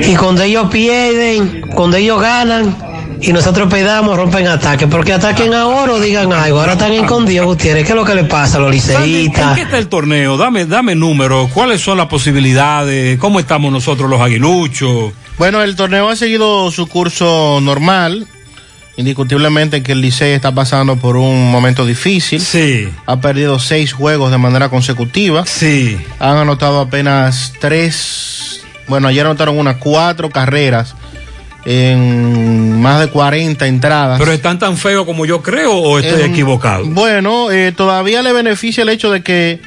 y cuando ellos pierden, cuando ellos ganan y nosotros pedamos, rompen ataque, porque ataquen ahora o digan algo, ahora están escondidos Gutiérrez, ¿qué es lo que le pasa a los Sandy, ¿En liceístas? qué está el torneo? Dame, dame números. ¿Cuáles son las posibilidades? ¿Cómo estamos nosotros los aguiluchos? Bueno, el torneo ha seguido su curso normal. Indiscutiblemente que el Licey está pasando por un momento difícil. Sí. Ha perdido seis juegos de manera consecutiva. Sí. Han anotado apenas tres. Bueno, ayer anotaron unas cuatro carreras en más de 40 entradas. ¿Pero están tan feos como yo creo o estoy equivocado? Bueno, eh, todavía le beneficia el hecho de que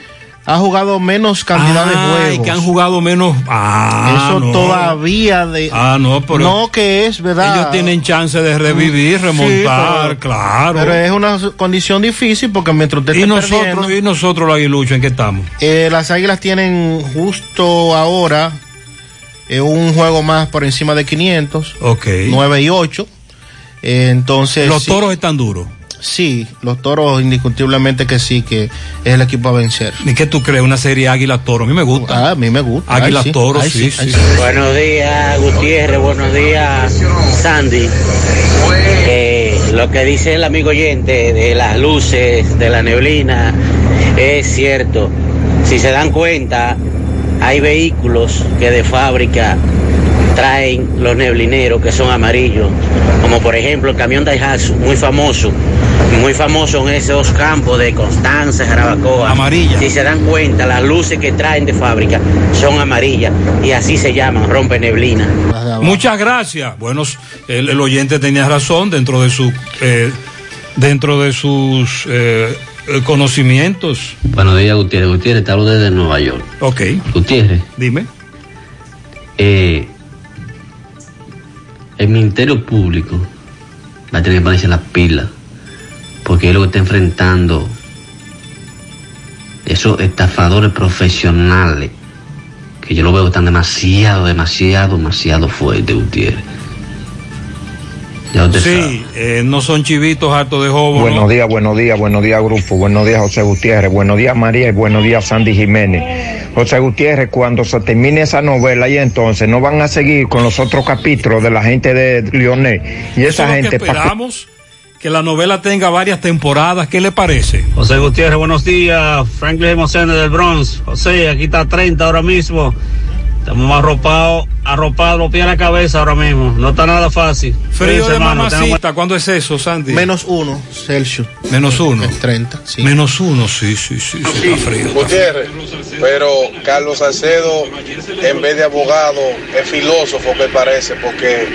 ha jugado menos cantidad de juegos. que han jugado menos. Ah, Eso no. todavía de. Ah, no, pero. no que es verdad. Ellos tienen chance de revivir, Sí, remontar, pero- claro. Pero es una condición difícil porque mientras usted y esté nosotros, y nosotros los aguiluchos, ¿en qué estamos? eh, las águilas tienen justo ahora eh, un juego más por encima de 500. Ok. 9 y 8. Eh, entonces. Los sí. toros están duros. Sí, los toros indiscutiblemente que sí, que es el equipo a vencer. ¿Y qué tú crees? Una serie Águila Toro. A mí me gusta. Ah, a mí me gusta. Águila Ay, sí. Sí. Buenos días, Gutiérrez. Buenos días, Sandy. Eh, lo que dice el amigo oyente de las luces, de la neblina, es cierto. Si se dan cuenta, hay vehículos que de fábrica traen los neblineros que son amarillos, como por ejemplo el camión Daihatsu, muy famoso, muy famoso en esos campos de Constanza, Jarabacoa. Amarilla. Si se dan cuenta, las luces que traen de fábrica son amarillas y así se llaman, rompe neblina. Muchas gracias. Bueno, el, el oyente tenía razón dentro de su eh, dentro de sus eh, eh, conocimientos. Buenos días, Gutiérrez. Gutiérrez, te hablo desde Nueva York. Ok. Gutiérrez. Dime. Eh, el Ministerio Público va a tener que ponerse las pilas porque es lo que está enfrentando esos estafadores profesionales que yo lo veo que están demasiado, demasiado, demasiado fuertes, Gutiérrez. Ya usted sabe. Sí, eh, no son chivitos hartos de joven. Buenos días, buenos días, buenos días, grupo. Buenos días, José Gutiérrez. Buenos días, María. Y buenos días, Sandy Jiménez. José Gutiérrez, cuando se termine esa novela y entonces no van a seguir con los otros capítulos de la gente de Lionel. Y Eso esa es lo gente. que esperamos, que la novela tenga varias temporadas. ¿Qué le parece? José Gutiérrez, buenos días. Franklin Mocene del Bronx. José, aquí está 30 ahora mismo. Estamos arropados, arropados, los pies a la cabeza ahora mismo. No está nada fácil. Frío de mamacita. ¿Cuándo es eso, Sandy? Menos uno Celsius. Menos uno. 30, sí. Menos uno, sí, sí, sí. sí, está frío. Gutiérrez, pero Carlos Salcedo, en vez de abogado, es filósofo que parece, porque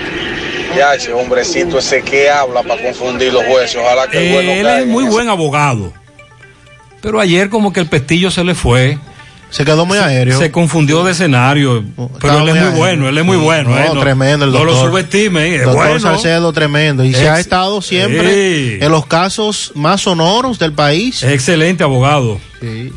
ya ese hombrecito ese que habla para confundir los jueces, ojalá que el bueno Eh, él es muy buen abogado. Pero ayer como que el pestillo se le fue. Se quedó muy aéreo. Se confundió de escenario. Pero Estaba él es muy aéreo. bueno, él es muy Sí. bueno. No, eh, tremendo el No lo doctor. subestimen, es Doctor bueno. Salcedo, tremendo. Y se ha estado siempre Sí. en los casos más sonoros del país. Excelente abogado.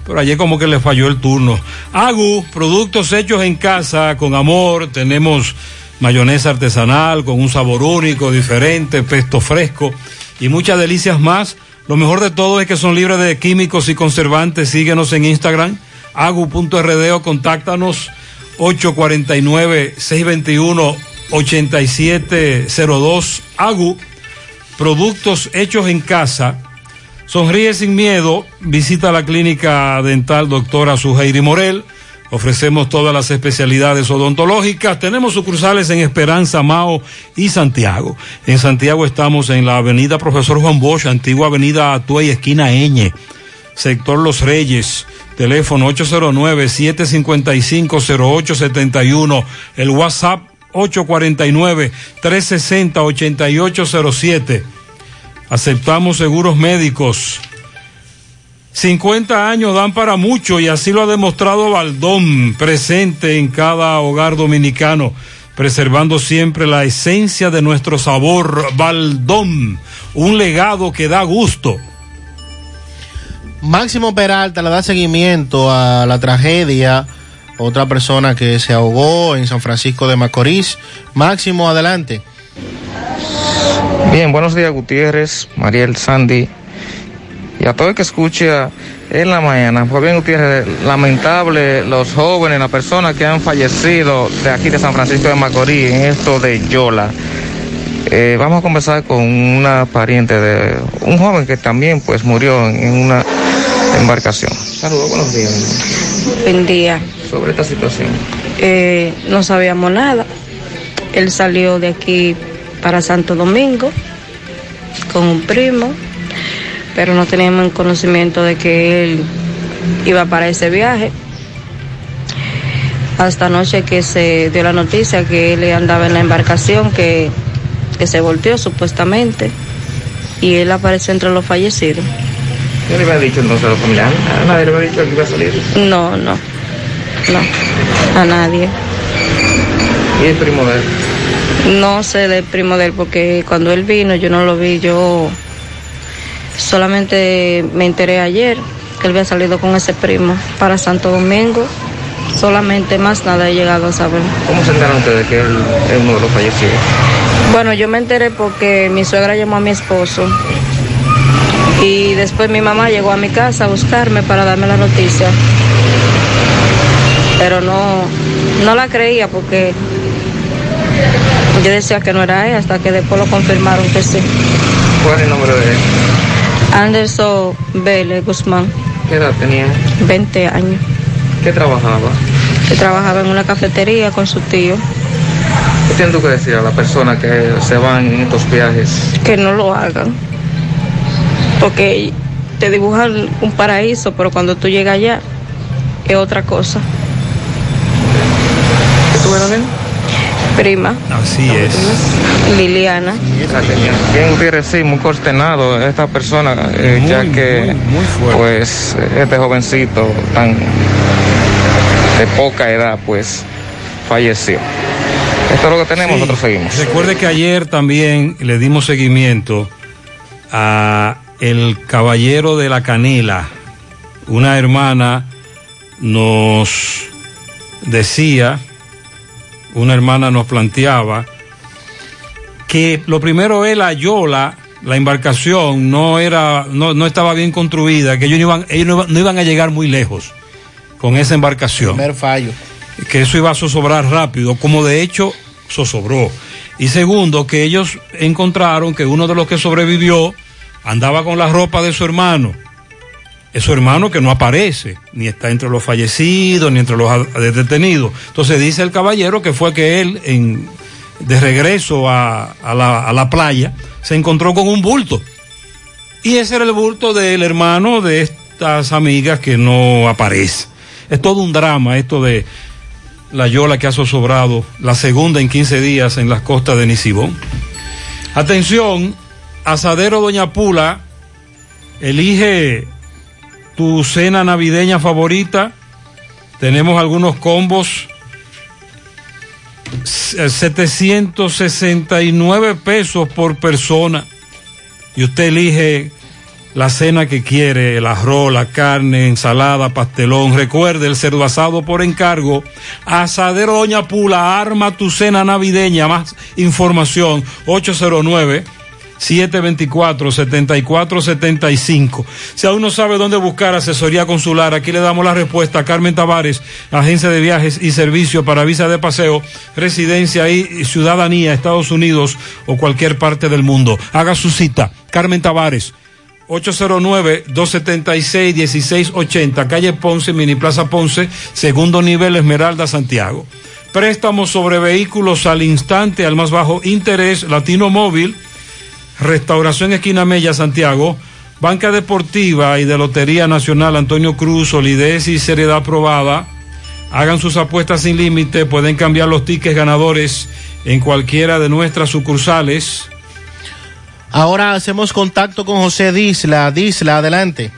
Pero ayer como que le falló el turno. Agu, productos hechos en casa con amor. Tenemos mayonesa artesanal con un sabor único, diferente, pesto fresco y muchas delicias más. Lo mejor de todo es que son libres de químicos y conservantes. Síguenos en Instagram, agu.rd o contáctanos 849-621-8702. Agu, productos hechos en casa. Sonríe sin miedo, visita la clínica dental doctora Suheiri Morel. Ofrecemos todas las especialidades odontológicas. Tenemos sucursales en Esperanza, Mao y Santiago. En Santiago estamos en la avenida Profesor Juan Bosch, antigua avenida Atuey, esquina Eñe, sector Los Reyes. Teléfono 809-755-0871. El WhatsApp 849-360-8807. Aceptamos seguros médicos. 50 años dan para mucho y así lo ha demostrado Baldón, presente en cada hogar dominicano, preservando siempre la esencia de nuestro sabor. Baldón, un legado que da gusto. Máximo Peralta le da seguimiento a la tragedia. Otra persona que se ahogó en San Francisco de Macorís. Máximo, adelante. Bien, buenos días Gutiérrez, Mariel Sandy y a todo el que escucha en la mañana. Pues bien Gutiérrez, lamentable los jóvenes, las personas que han fallecido de aquí de San Francisco de Macorís en esto de Yola. Eh, vamos a conversar con una pariente de un joven que también pues murió en una embarcación. Saludos, buenos días. Buen día. Sobre esta situación. Eh, no sabíamos nada. Él salió de aquí para Santo Domingo con un primo, pero no teníamos conocimiento de que él iba para ese viaje. Hasta anoche que se dio la noticia que él andaba en la embarcación que, que se volteó supuestamente y él apareció entre los fallecidos. ¿Qué le había dicho entonces a los familiares? ¿A nadie le había dicho que iba a salir? No, no, no, a nadie. ¿Y el primo de él? No sé del primo de él porque cuando él vino yo no lo vi, yo solamente me enteré ayer que él había salido con ese primo para Santo Domingo, solamente más nada he llegado a saber. ¿Cómo se enteran ustedes que él es uno de los fallecidos? Bueno, yo me enteré porque mi suegra llamó a mi esposo y después mi mamá llegó a mi casa a buscarme para darme la noticia. Pero no, no la creía porque yo decía que no era él hasta que después lo confirmaron que sí. ¿Cuál es el nombre de él? Anderson Vélez Guzmán, ¿Qué edad tenía? 20 años. ¿Qué trabajaba? Que trabajaba en una cafetería con su tío. ¿Qué tienes tú que decir a las personas que se van en estos viajes? Que no lo hagan. Porque te dibujan un paraíso, pero cuando tú llegas allá es otra cosa. ¿Qué tú prima. Así es. Liliana. Bien sí, muy consternado esta persona, eh, ya que pues este jovencito tan de poca edad pues falleció. Esto es lo que tenemos, Sí. nosotros seguimos. Recuerde que ayer también le dimos seguimiento a el caballero de la canela. Una hermana nos decía, una hermana nos planteaba que lo primero es la yola, la embarcación no era, no, no estaba bien construida, que ellos, no iban, ellos no iban- no iban a llegar muy lejos con esa embarcación Primer fallo. que eso iba a zozobrar rápido, como de hecho zozobró. Y segundo, que ellos encontraron que uno de los que sobrevivió andaba con la ropa de su hermano. Es su hermano que no aparece, ni está entre los fallecidos, ni entre los detenidos. Entonces dice el caballero que fue que él, en, de regreso a, a la, a la playa, se encontró con un bulto. Y ese era el bulto del hermano de estas amigas que no aparece. Es todo un drama esto de la yola que ha zozobrado, la segunda en 15 días en las costas de Nisibón. Atención, Asadero Doña Pula, elige tu cena navideña favorita. Tenemos algunos combos. S- 769 pesos por persona. Y usted elige la cena que quiere, el arroz, la carne, ensalada, pastelón. Recuerde, el cerdo asado por encargo. Asadero Doña Pula, arma tu cena navideña. Más información, 809. 724-7475. Si aún no sabe dónde buscar asesoría consular, aquí le damos la respuesta a Carmen Tavares, agencia de viajes y servicio para visa de paseo, residencia y ciudadanía, Estados Unidos o cualquier parte del mundo. Haga su cita. Carmen Tavares. 809-276-1680, calle Ponce, Mini Plaza Ponce, segundo nivel Esmeralda, Santiago. Préstamos sobre vehículos al instante, al más bajo interés, Latino Móvil, Restauración Esquina Mella, Santiago, Banca Deportiva y de Lotería Nacional Antonio Cruz, solidez y seriedad probada. Hagan sus apuestas sin límite, pueden cambiar los tickets ganadores en cualquiera de nuestras sucursales. Ahora hacemos contacto con José Disla. Disla, adelante.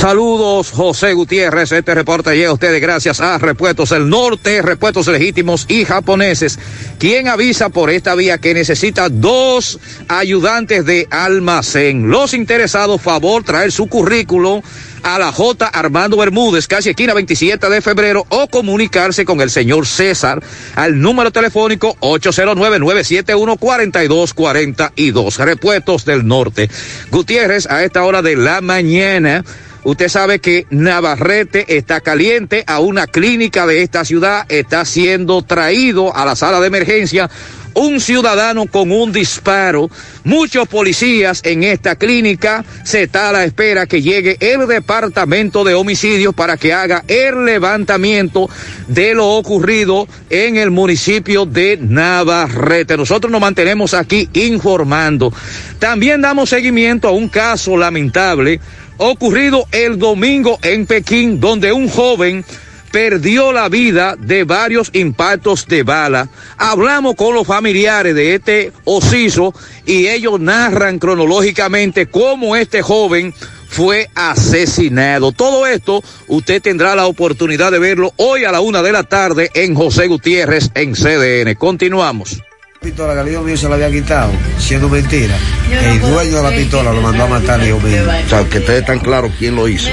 Saludos, José Gutiérrez. Este reporte llega a ustedes gracias a Repuestos del Norte, Repuestos Legítimos y Japoneses, quien avisa por esta vía que necesita dos ayudantes de almacén. Los interesados, favor, traer su currículo a la J. Armando Bermúdez, casi esquina 27 de febrero, o comunicarse con el señor César al número telefónico 809-971-4242. Repuestos del Norte. Gutiérrez, a esta hora de la mañana. Usted sabe que Navarrete está caliente a una clínica de esta ciudad, está siendo traído a la sala de emergencia un ciudadano con un disparo. Muchos policías en esta clínica se está a la espera que llegue el departamento de homicidios para que haga el levantamiento de lo ocurrido en el municipio de Navarrete. Nosotros nos mantenemos aquí informando. También damos seguimiento a un caso lamentable ocurrido el domingo en Pekín, donde un joven perdió la vida de varios impactos de bala. Hablamos con los familiares de este osiso y ellos narran cronológicamente cómo este joven fue asesinado. Todo esto usted tendrá la oportunidad de verlo hoy a la una de la tarde en José Gutiérrez en CDN. Continuamos. Pistola que el hijo mío se la había quitado, siendo mentira. El dueño de la pistola lo mandó a matar al hijo mío. O sea, que esté tan claro quién lo hizo.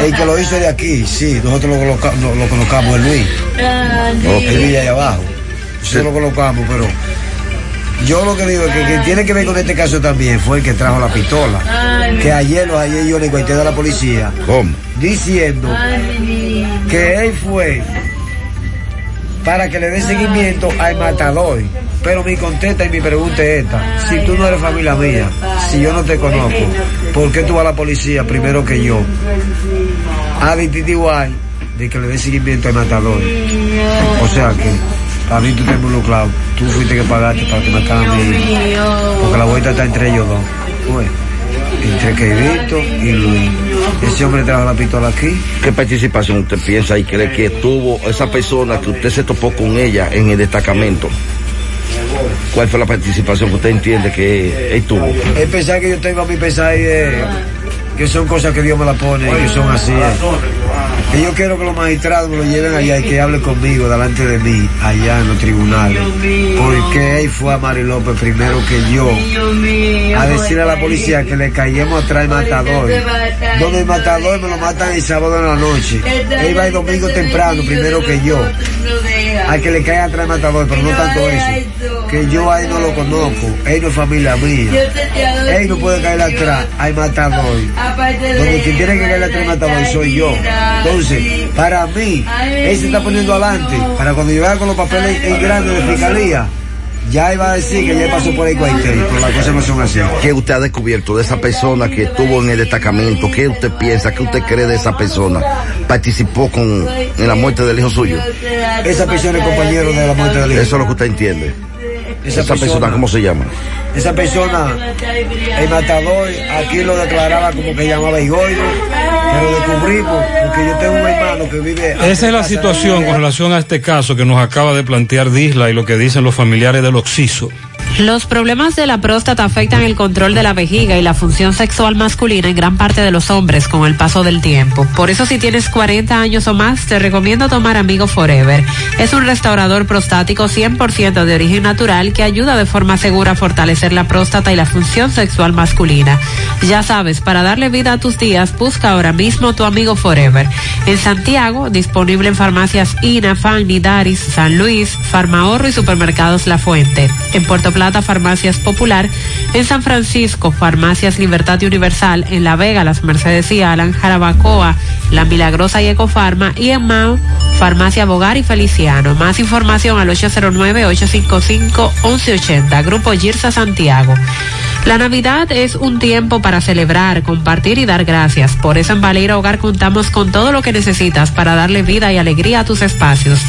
El que lo hizo de aquí, sí, nosotros lo, coloca- lo- lo colocamos, el Luis. El Luis allá abajo. Nosotros lo colocamos, pero yo lo que digo es que quien tiene que ver con este caso también fue el que trajo la pistola. Que ayer los ayer yo le encontré a la policía. ¿Cómo? Diciendo que él fue para que le dé seguimiento al matador. Pero mi contesta y mi pregunta es esta. Si tú no eres familia mía, si yo no te conozco, ¿por qué tú vas a la policía primero que yo? A DTTY de que le dé seguimiento al matador. O sea que, para mí tú estás involucrado. Tú fuiste que pagaste para que mataran a mi hijo. Porque la vuelta está entre ellos dos. Pues, entre Keivito y Luis. Ese hombre trajo la pistola aquí. ¿Qué participación usted piensa y cree que tuvo esa persona que usted se topó con ella en el destacamento? ¿Cuál fue la participación que usted entiende que él tuvo? El pesar que yo tengo a mi pesar es que son cosas que Dios me la pone y que son así. eh. Y yo quiero que los magistrados me lo lleven allá y que hable conmigo delante de mí, allá en los tribunales. Porque él fue a Mari López primero que yo a decirle a la policía que le cayemos atrás al matador. Donde el matador me lo matan el sábado en la noche. Él va el domingo temprano primero que yo. A que le caiga atrás al matador, pero no tanto eso. Que yo ahí no lo conozco. Él no es familia mía. Él no puede caer atrás al matador. Donde quien tiene que caer atrás matador soy yo. Entonces, para mí, él se está poniendo adelante. Para cuando yo vaya con los papeles en grande de fiscalía, ya iba a decir que ya pasó por ahí cualquier, pero las cosas no son así. ¿Qué usted ha descubierto de esa persona que estuvo en el destacamento? ¿Qué usted piensa? ¿Qué usted cree de esa persona? ¿Participó con, en la muerte del hijo suyo? Esa persona es compañero de la muerte del hijo. Eso es lo que usted entiende. Esa Esa, persona, persona- ¿cómo se llama? Esa persona, el matador, aquí lo declaraba como que llamaba Igoido, pero descubrimos, porque yo tengo un hermano que vive... Esa es la situación con relación a este caso que nos acaba de plantear Disla y lo que dicen los familiares del Oxiso. Los problemas de la próstata afectan el control de la vejiga y la función sexual masculina en gran parte de los hombres con el paso del tiempo. Por eso si tienes 40 años o más, te recomiendo tomar Amigo Forever. Es un restaurador prostático 100% de origen natural que ayuda de forma segura a fortalecer la próstata y la función sexual masculina. Ya sabes, para darle vida a tus días, busca ahora mismo tu Amigo Forever. En Santiago, disponible en farmacias INA, Fanny, Daris, San Luis, Farmahorro y Supermercados La Fuente. En Puerto Farmacias Popular. En San Francisco, Farmacias Libertad y Universal. En La Vega, Las Mercedes y Alan, Jarabacoa, La Milagrosa y Ecofarma. Y en Mao, Farmacia Bogar y Feliciano. Más información al 809-855-1180. Grupo Girsa Santiago. La Navidad es un tiempo para celebrar, compartir y dar gracias. Por eso en Baleira Hogar contamos con todo lo que necesitas para darle vida y alegría a tus espacios.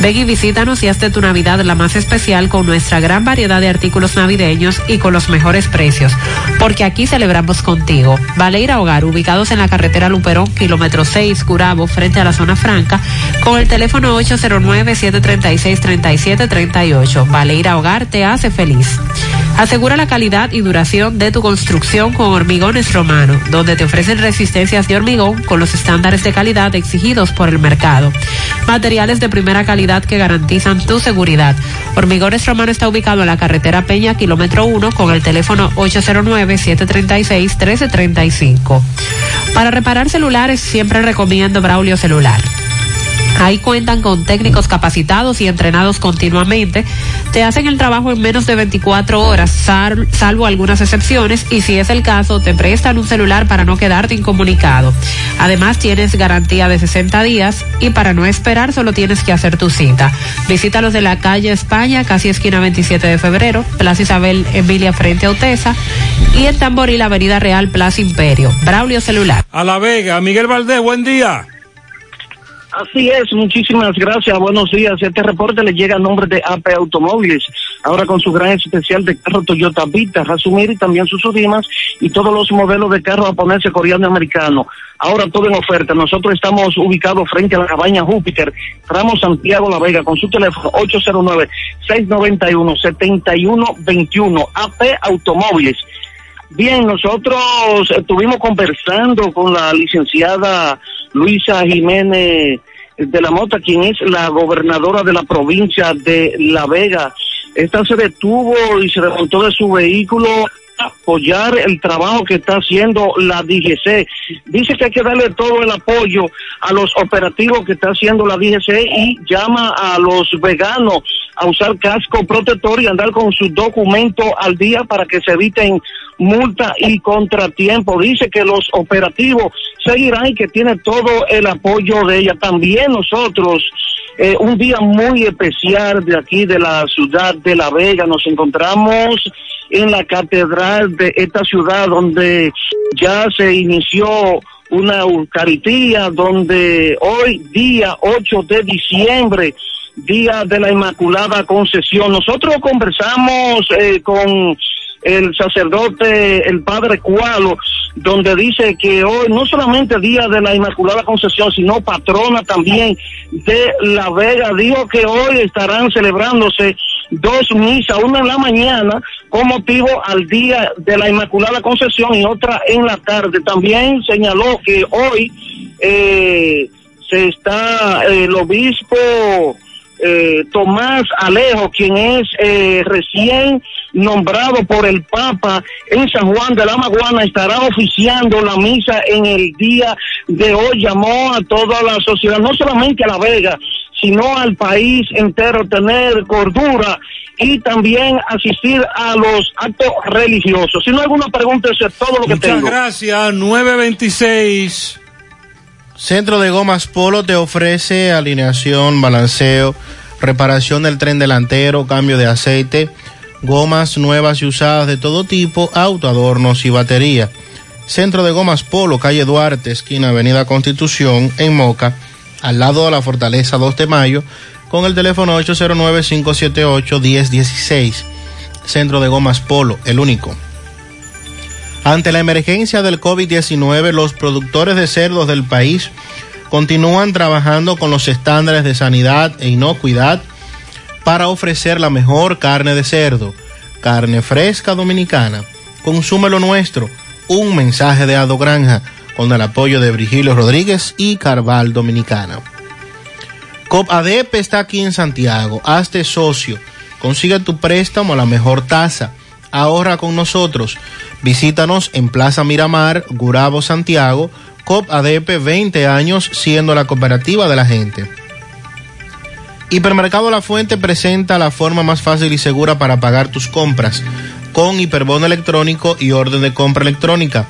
Ven y visítanos y hazte tu Navidad la más especial con nuestra gran variedad de artículos navideños y con los mejores precios. Porque aquí celebramos contigo. Baleira Hogar, ubicados en la carretera Luperón, kilómetro 6, Curabo, frente a la zona franca, con el teléfono 809-736-3738. Baleira Hogar te hace feliz. Asegura la calidad y duración de tu construcción con Hormigones Romano, donde te ofrecen resistencias de hormigón con los estándares de calidad exigidos por el mercado. Materiales de primera calidad que garantizan tu seguridad. Hormigones Romano está ubicado en la carretera Peña, kilómetro 1, con el teléfono 809-736-1335. Para reparar celulares siempre recomiendo Braulio Celular. Ahí cuentan con técnicos capacitados y entrenados continuamente. Te hacen el trabajo en menos de 24 horas, sal- salvo algunas excepciones, y si es el caso, te prestan un celular para no quedarte incomunicado. Además, tienes garantía de 60 días y para no esperar solo tienes que hacer tu cita. Visítalos de la calle España, casi esquina 27 de febrero, Plaza Isabel Emilia frente a Utesa, y en Tamboril, Avenida Real, Plaza Imperio. Braulio Celular. A La Vega, Miguel Valdés, buen día. Así es, muchísimas gracias, buenos días. Este reporte le llega a nombre de AP Automóviles, ahora con su gran especial de carro Toyota Vita, Asumir y también sus Urimas y todos los modelos de carro japonés, coreano y americano. Ahora todo en oferta. Nosotros estamos ubicados frente a la cabaña Júpiter, tramo Santiago La Vega, con su teléfono 809-691-7121, AP Automóviles. Bien, nosotros estuvimos conversando con la licenciada Luisa Jiménez de la Mota, quien es la gobernadora de la provincia de La Vega. Esta se detuvo y se desmontó de su vehículo apoyar el trabajo que está haciendo la DGC. Dice que hay que darle todo el apoyo a los operativos que está haciendo la DGC y llama a los veganos a usar casco protector y andar con sus documentos al día para que se eviten multa y contratiempo. Dice que los operativos seguirán y que tiene todo el apoyo de ella. También nosotros, eh, un día muy especial de aquí de la ciudad de La Vega, nos encontramos en la catedral de esta ciudad donde ya se inició una Eucaristía, donde hoy, día 8 de diciembre, Día de la Inmaculada Concesión. Nosotros conversamos eh, con el sacerdote, el padre Cualo, donde dice que hoy no solamente Día de la Inmaculada Concesión, sino patrona también de La Vega. Dijo que hoy estarán celebrándose dos misas, una en la mañana con motivo al día de la Inmaculada Concepción y otra en la tarde. También señaló que hoy eh, se está eh, el obispo eh, Tomás Alejo, quien es eh, recién nombrado por el Papa en San Juan de la Maguana, estará oficiando la misa en el día de hoy. Llamó a toda la sociedad, no solamente a La Vega, sino al país entero, tener cordura y también asistir a los actos religiosos. Si no hay alguna pregunta, eso es todo lo que Muchas tengo. gracias, 926. Centro de Gomas Polo te ofrece alineación, balanceo, reparación del tren delantero, cambio de aceite, gomas nuevas y usadas de todo tipo, autoadornos y batería. Centro de Gomas Polo, calle Duarte, esquina Avenida Constitución, en Moca, al lado de la Fortaleza 2 de Mayo, con el teléfono 809-578-1016. Centro de Gomas Polo, el único. Ante la emergencia del COVID-19, los productores de cerdos del país continúan trabajando con los estándares de sanidad e inocuidad para ofrecer la mejor carne de cerdo, carne fresca dominicana. Consume lo nuestro. Un mensaje de Ado Granja con el apoyo de Virgilio Rodríguez y Carval Dominicana. COP ADP está aquí en Santiago. Hazte socio. Consigue tu préstamo a la mejor tasa. Ahorra con nosotros. Visítanos en Plaza Miramar, Gurabo, Santiago. COP ADP 20 años siendo la cooperativa de la gente. Hipermercado La Fuente presenta la forma más fácil y segura para pagar tus compras con hiperbono electrónico y orden de compra electrónica.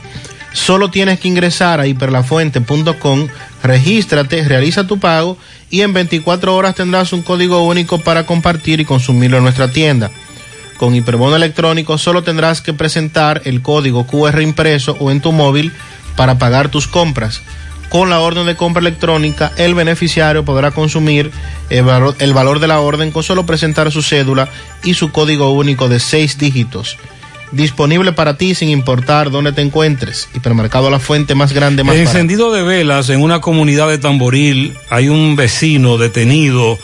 Solo tienes que ingresar a hiperlafuente.com, regístrate, realiza tu pago y en 24 horas tendrás un código único para compartir y consumirlo en nuestra tienda. Con hiperbono electrónico solo tendrás que presentar el código QR impreso o en tu móvil para pagar tus compras. Con la orden de compra electrónica, el beneficiario podrá consumir el valor, de la orden con solo presentar su cédula y su código único de seis dígitos. Disponible para ti sin importar dónde te encuentres. Hipermercado La Fuente más grande, más encendido de velas en una comunidad de Tamboril. Hay un vecino detenido,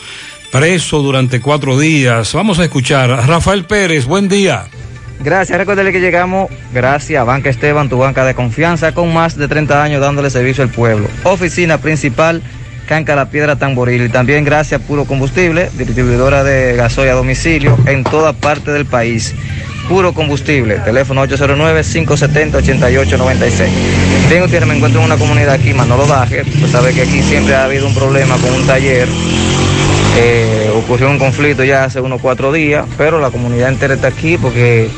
preso durante cuatro días. Vamos a escuchar. Rafael Pérez, buen día. Gracias, recuérdale que llegamos gracias a Banca Esteban, tu banca de confianza, con más de 30 años dándole servicio al pueblo. Oficina principal, Canca La Piedra Tamboril. Y también gracias a Puro Combustible, distribuidora de gasoil a domicilio en toda parte del país. Puro Combustible, teléfono 809-570-8896. Bien, ustedes me encuentro en una comunidad aquí, Manolo Daje, pues sabe que aquí siempre ha habido un problema con un taller. Eh, ocurrió un conflicto ya hace unos cuatro días, pero la comunidad entera está aquí porque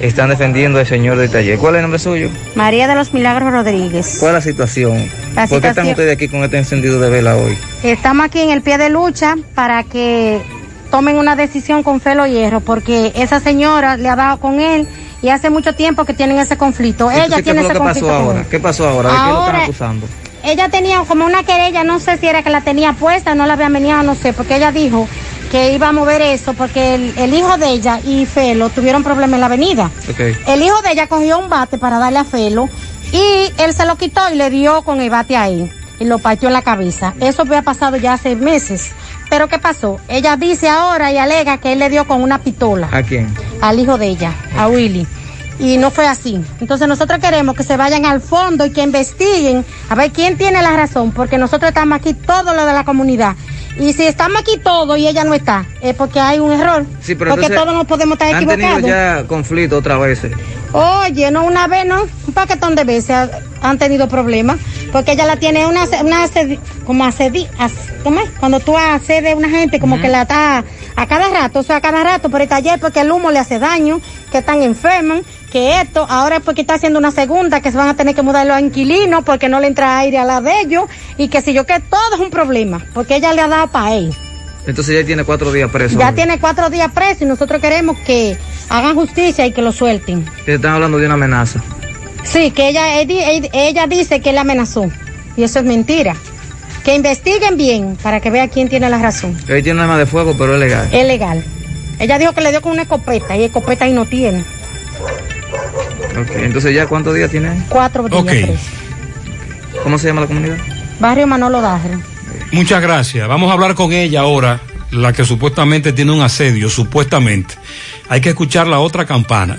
están defendiendo al señor del taller. ¿Cuál es el nombre suyo? María de los Milagros Rodríguez. ¿Cuál es la situación? La ¿Por qué están ustedes aquí con este encendido de vela hoy? Estamos aquí en el pie de lucha para que tomen una decisión con felo hierro, porque esa señora le ha dado con él y hace mucho tiempo que tienen ese conflicto. Ella ¿Qué tiene fue lo ese que conflicto pasó ahora? ¿Qué pasó ahora? ¿De qué lo están Ahora- acusando? Ella tenía como una querella, no sé si era que la tenía puesta, no la había venido, no sé, porque ella dijo que iba a mover eso porque el, el hijo de ella y Felo tuvieron problemas en la avenida. Ok. El hijo de ella cogió un bate para darle a Felo y él se lo quitó y le dio con el bate ahí y lo partió en la cabeza. Eso había pasado ya hace meses. Pero ¿qué pasó? Ella dice ahora y alega que él le dio con una pistola ¿A quién? al hijo de ella, a Willy. Y no fue así. Entonces nosotros queremos que se vayan al fondo y que investiguen a ver quién tiene la razón, porque nosotros estamos aquí todos los de la comunidad. Y si estamos aquí todos y ella no está, es porque hay un error. Sí, pero porque todos nos podemos estar Han tenido ya conflicto otras veces. Oye, no una vez, no, un paquetón de veces ha- han tenido problemas, porque ella la tiene una, una como asedi, as- ¿cómo es? Cuando tú accedes a una gente, como que la está a cada rato, o sea, a cada rato por el taller, porque el humo le hace daño, que están enfermos, que esto, ahora es porque está haciendo una segunda, que se van a tener que mudar los inquilinos, porque no le entra aire a la de ellos, y que si yo que todo es un problema, porque ella le ha dado para él. Entonces ya tiene cuatro días preso. Ya tiene cuatro días preso y nosotros queremos que hagan justicia y que lo suelten. Te están hablando de una amenaza. Sí, que ella, ella, ella dice que él amenazó. Y eso es mentira. Que investiguen bien para que vea quién tiene la razón. Él tiene un arma de fuego, pero es legal. Es legal. Ella dijo que le dio con una escopeta y escopeta ahí no tiene. Entonces ya cuántos días tiene? Cuatro días Ok. preso. ¿Cómo se llama la comunidad? Barrio Manolo Daje. Muchas gracias. Vamos a hablar con ella ahora. la que supuestamente tiene un asedio, supuestamente. Hay que escuchar la otra campana.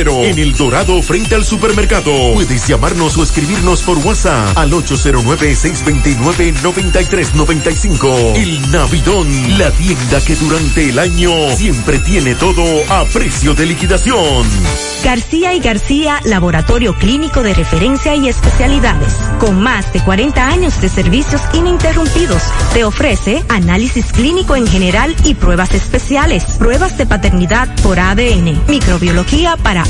en El Dorado frente al supermercado. Puedes llamarnos o escribirnos por WhatsApp al 809-629-9395. El Navidón, la tienda que durante el año siempre tiene todo a precio de liquidación. García y García, laboratorio clínico de referencia y especialidades. Con más de 40 años de servicios ininterrumpidos, te ofrece análisis clínico en general y pruebas especiales, pruebas de paternidad por ADN, microbiología para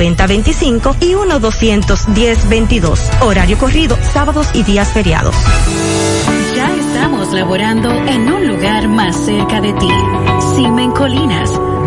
9025 y 1-210-22. Horario corrido, sábados y días feriados. Ya estamos laborando en un lugar más cerca de ti. Simen Colinas,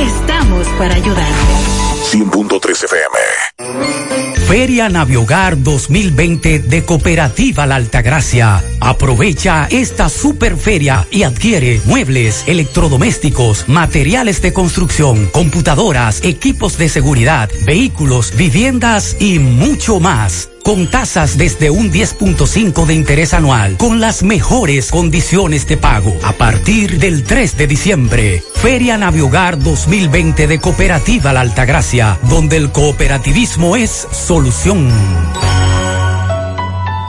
estamos para ayudarte. 100.3 FM. Feria Naviogar 2020 de Cooperativa La Altagracia. Aprovecha esta super feria y adquiere muebles, electrodomésticos, materiales de construcción, computadoras, equipos de seguridad, vehículos, viviendas y mucho más con tasas desde un 10.5 de interés anual, con las mejores condiciones de pago. A partir del 3 de diciembre, Feria Naviogar 2020 de Cooperativa La Altagracia, donde el cooperativismo es solución.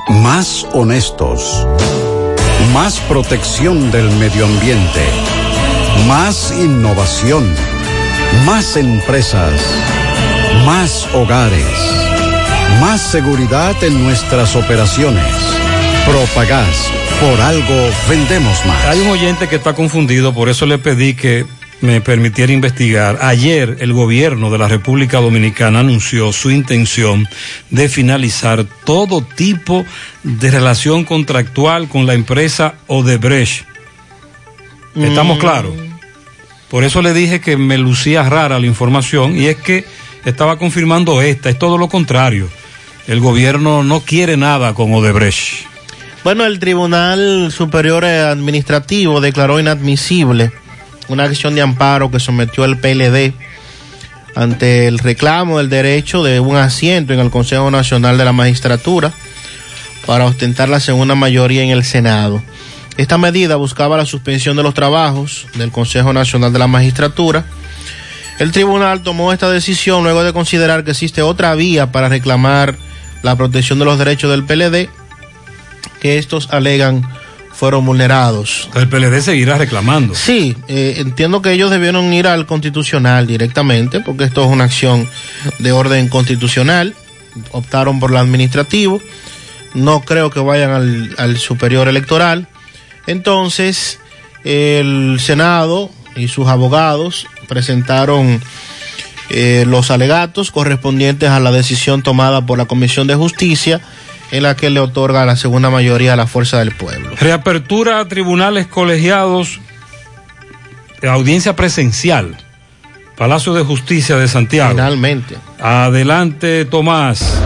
Más honestos. Más protección del medio ambiente. Más innovación. Más empresas. Más hogares. Más seguridad en nuestras operaciones. Propagás. Por algo vendemos más. Hay un oyente que está confundido, por eso le pedí que me permitiera investigar. Ayer el gobierno de la República Dominicana anunció su intención de finalizar todo tipo de relación contractual con la empresa Odebrecht. ¿Estamos Mm. claros? Por eso le dije que me lucía rara la información y es que estaba confirmando esta, es todo lo contrario. El gobierno no quiere nada con Odebrecht. Bueno, el Tribunal Superior Administrativo declaró inadmisible una acción de amparo que sometió el PLD ante el reclamo del derecho de un asiento en el Consejo Nacional de la Magistratura para ostentar la segunda mayoría en el Senado. Esta medida buscaba la suspensión de los trabajos del Consejo Nacional de la Magistratura. El tribunal tomó esta decisión luego de considerar que existe otra vía para reclamar la protección de los derechos del PLD que estos alegan fueron vulnerados. El PLD seguirá reclamando. Sí, eh, entiendo que ellos debieron ir al constitucional directamente, porque esto es una acción de orden constitucional. Optaron por el administrativo. No creo que vayan al, al superior electoral. Entonces, el Senado y sus abogados presentaron eh, los alegatos correspondientes a la decisión tomada por la Comisión de Justicia en la que le otorga la segunda mayoría a la fuerza del pueblo. Reapertura a tribunales colegiados, audiencia presencial, Palacio de Justicia de Santiago. Finalmente. Adelante, Tomás.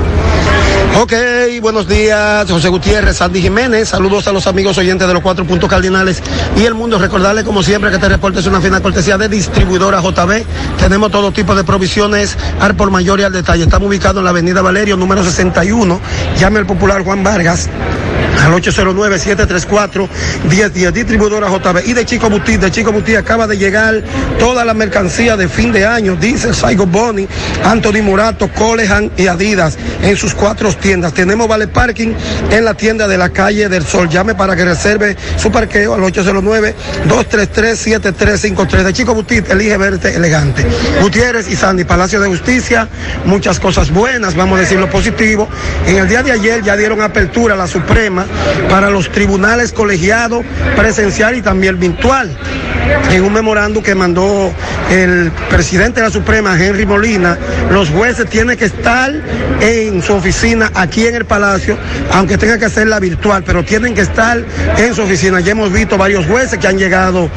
Ok, buenos días, José Gutiérrez, Sandy Jiménez. Saludos a los amigos oyentes de los cuatro puntos cardinales y el mundo. Recordarle, como siempre, que este reporte es una fina cortesía de distribuidora JB. Tenemos todo tipo de provisiones al por mayor y al detalle. Estamos ubicados en la avenida Valerio, número 61. Llame al popular Juan Vargas al 809-734-1010, distribuidora JB. Y de Chico Buti, de Chico Buti acaba de llegar toda la mercancía de fin de año, dice Saigo Boni, Anthony Murato, Colehan y Adidas en sus cuatro tiendas. Tenemos Vale Parking en la tienda de la calle del Sol. Llame para que reserve su parqueo al 809-233-7353. De Chico Buti, elige verte elegante. Gutiérrez y Sandy, Palacio de Justicia, muchas cosas buenas, vamos a decir lo positivo. En el día de ayer ya dieron apertura a la Suprema para los tribunales colegiados presencial y también virtual. En un memorándum que mandó el presidente de la Suprema, Henry Molina, los jueces tienen que estar en su oficina aquí en el Palacio, aunque tenga que hacerla virtual, pero tienen que estar en su oficina. Ya hemos visto varios jueces que han llegado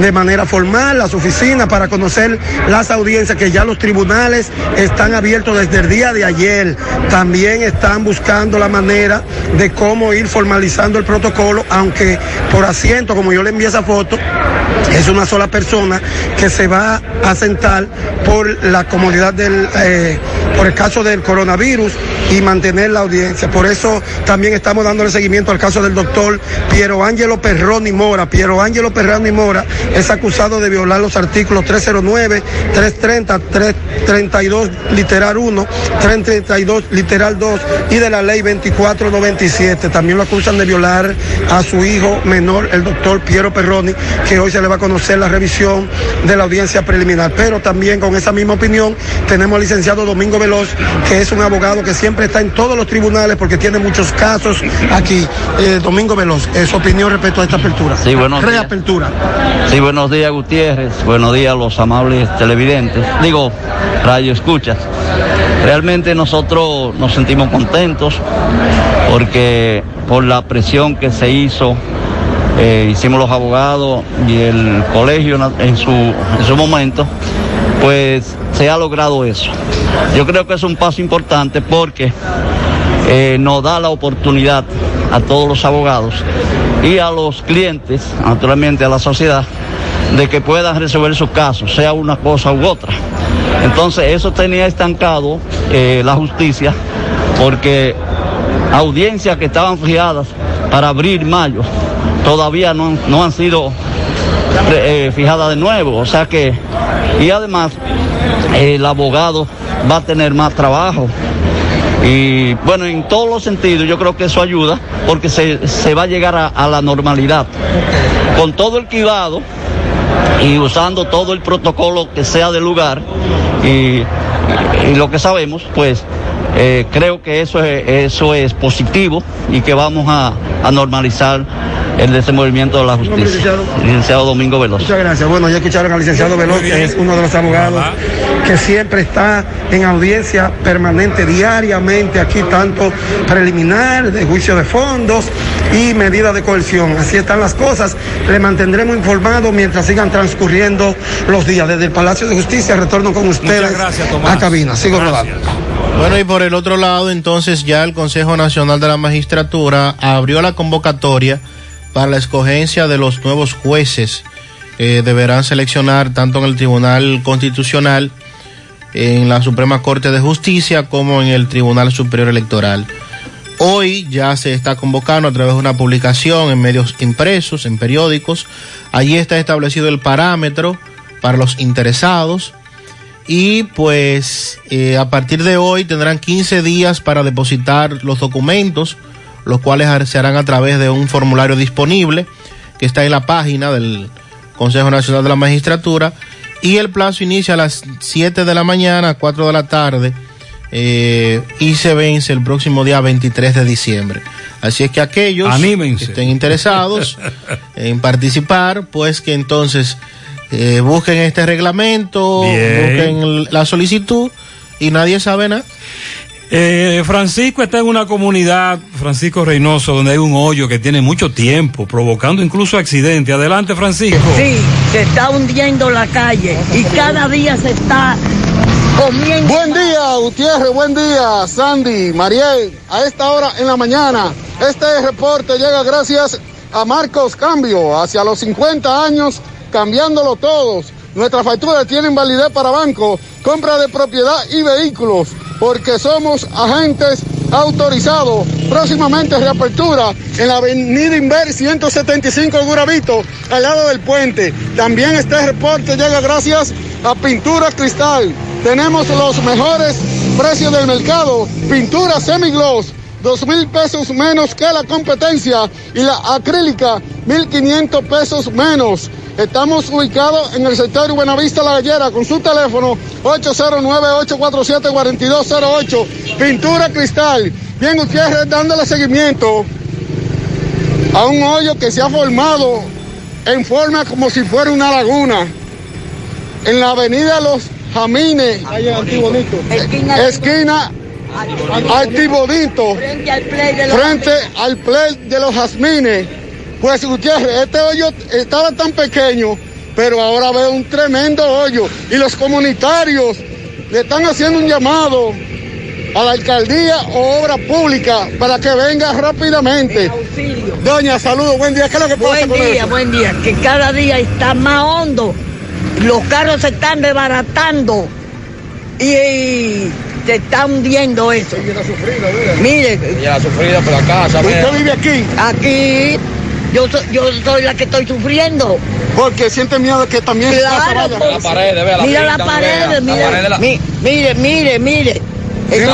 de manera formal a su oficina para conocer las audiencias, que ya los tribunales están abiertos desde el día de ayer. También están buscando la manera de cómo ir formalizando el protocolo, aunque por asiento, como yo le envié esa foto, es una sola persona que se va a sentar por la comodidad del, eh, por el caso del coronavirus y mantener la audiencia. Por eso también estamos dándole seguimiento al caso del doctor Piero Ángelo Perroni Mora. Piero Ángelo Perroni Mora es acusado de violar los artículos 309, 330, 332 literal 1, 332 literal 2 y de la ley 2497. También lo acusan de violar a su hijo menor, el doctor Piero Perroni, que hoy se le va a conocer la revisión de la audiencia preliminar. Pero también con esa misma opinión tenemos al licenciado Domingo Veloz, que es un abogado que siempre está en todos los tribunales porque tiene muchos casos aquí. Eh, Domingo Veloz, eh, su opinión respecto a esta apertura. Sí, buenos días. Reapertura. Sí, buenos días Gutiérrez, buenos días a los amables televidentes, digo, radio escuchas. Realmente nosotros nos sentimos contentos porque por la presión que se hizo, eh, hicimos los abogados y el colegio en su, en su momento, pues se ha logrado eso. Yo creo que es un paso importante porque eh, nos da la oportunidad a todos los abogados y a los clientes, naturalmente a la sociedad, de que puedan resolver sus casos, sea una cosa u otra. Entonces eso tenía estancado eh, la justicia porque audiencias que estaban fijadas para abril, mayo, todavía no, no han sido eh, fijadas de nuevo. O sea que, y además, el abogado va a tener más trabajo. Y bueno, en todos los sentidos yo creo que eso ayuda porque se, se va a llegar a, la normalidad. Con todo el cuidado y usando todo el protocolo que sea del lugar y, y lo que sabemos, pues eh, creo que eso es, eso es positivo y que vamos a, a normalizar el desenvolvimiento de la justicia. licenciado? Licenciado Domingo Veloz. Muchas gracias. Bueno, ya escucharon al licenciado Veloz, que es uno de los abogados que siempre está en audiencia permanente diariamente aquí, tanto preliminar, de juicio de fondos y medidas de coerción. Así están las cosas. Le mantendremos informado mientras sigan transcurriendo los días. Desde el Palacio de Justicia retorno con ustedes gracias, Tomás. a cabina. Sigo rodando. Bueno, y por el otro lado, entonces ya el Consejo Nacional de la Magistratura abrió la convocatoria para la escogencia de los nuevos jueces que deberán seleccionar tanto en el Tribunal Constitucional, en la Suprema Corte de Justicia, como en el Tribunal Superior Electoral. Hoy ya se está convocando a través de una publicación en medios impresos, en periódicos. Allí está establecido el parámetro para los interesados y pues eh, a partir de hoy tendrán 15 días para depositar los documentos, los cuales se harán a través de un formulario disponible que está en la página del Consejo Nacional de la Magistratura y el plazo inicia a las 7 de la mañana a 4 de la tarde eh, y se vence el próximo día 23 de diciembre. Así es que aquellos Anímense. que estén interesados en participar, pues que entonces eh, busquen este reglamento, Bien. busquen la solicitud y nadie sabe nada. Eh, Francisco está en una comunidad, Francisco Reynoso, donde hay un hoyo que tiene mucho tiempo, provocando incluso accidentes. Adelante, Francisco. Sí, se está hundiendo la calle y cada día se está Buen día, Gutiérrez, buen día, Sandy, Mariel. A esta hora en la mañana, este reporte llega gracias a Marcos Cambio, hacia los 50 años, cambiándolo todos. Nuestras facturas tienen validez para banco, compra de propiedad y vehículos, porque somos agentes autorizados. Próximamente reapertura en la avenida Inver 175 Guravito, al lado del puente. También este reporte llega gracias a Pintura Cristal. Tenemos los mejores precios del mercado. Pintura semigloss, dos mil pesos menos que la competencia. Y la acrílica, mil quinientos pesos menos. Estamos ubicados en el sector Buenavista La Gallera con su teléfono 809-847-4208. Pintura Cristal. Bien, Gutiérrez dándole seguimiento a un hoyo que se ha formado en forma como si fuera una laguna. En la avenida Los Jamines, esquina Altibodito, frente al play de los Jazmines. Pues Gutiérrez, este hoyo estaba tan pequeño, pero ahora veo un tremendo hoyo. Y los comunitarios le están haciendo un llamado a la alcaldía o obra pública para que venga rápidamente. Doña, saludos, buen día. ¿Qué es lo que pasa Buen con día, eso? buen día. Que cada día está más hondo. Los carros se están desbaratando y, y se está hundiendo eso. Mire. Ya sufrida por la casa. ¿Usted vive aquí? Aquí. Yo, so- yo soy la que estoy sufriendo. Porque siente miedo de que también Claro, vaya. pues, La pared, vea, la mira la pared, la mira, de la- mi- mire, mire, mire. Eso-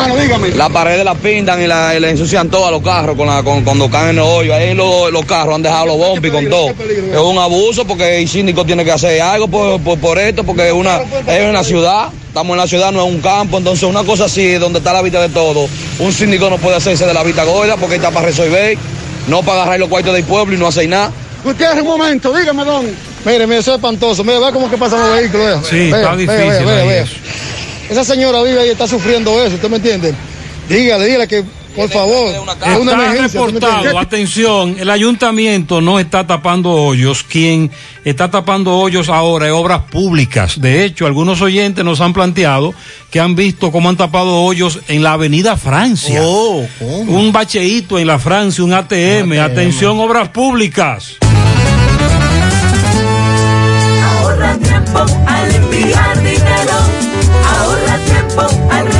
La pared la pintan y, la, y le ensucian todo a los carros con la, con, cuando caen en el hoyo. Ahí los, los carros han dejado los bombis con todo. Es un abuso porque el síndico tiene que hacer algo por, por, por esto, porque es una, es una ciudad. Estamos en la ciudad, no es un campo. Entonces, una cosa así, donde está la vista de todo, un síndico no puede hacerse de la vista gorda porque está para resolver, no para agarrar los cuartos del pueblo y no hacer nada. Gutiérrez, un momento, dígame, don. Mire, mire, eso es espantoso. Mire, ve cómo que pasan los vehículos. vea. Sí, Vea, está vea, difícil vea, vea. Esa señora vive ahí y está sufriendo eso, ¿usted me entiende? Dígale, dígale que, por favor, es una Está emergencia. ¿usted me reportado, atención, el ayuntamiento no está tapando hoyos, quien está tapando hoyos ahora es obras públicas. De hecho, algunos oyentes nos han planteado que han visto cómo han tapado hoyos en la avenida Francia. Oh, Un bacheíto en la Francia, un ATM. Atención, obras públicas. Ahorra tiempo al enviar dinero. Ahorra tiempo al.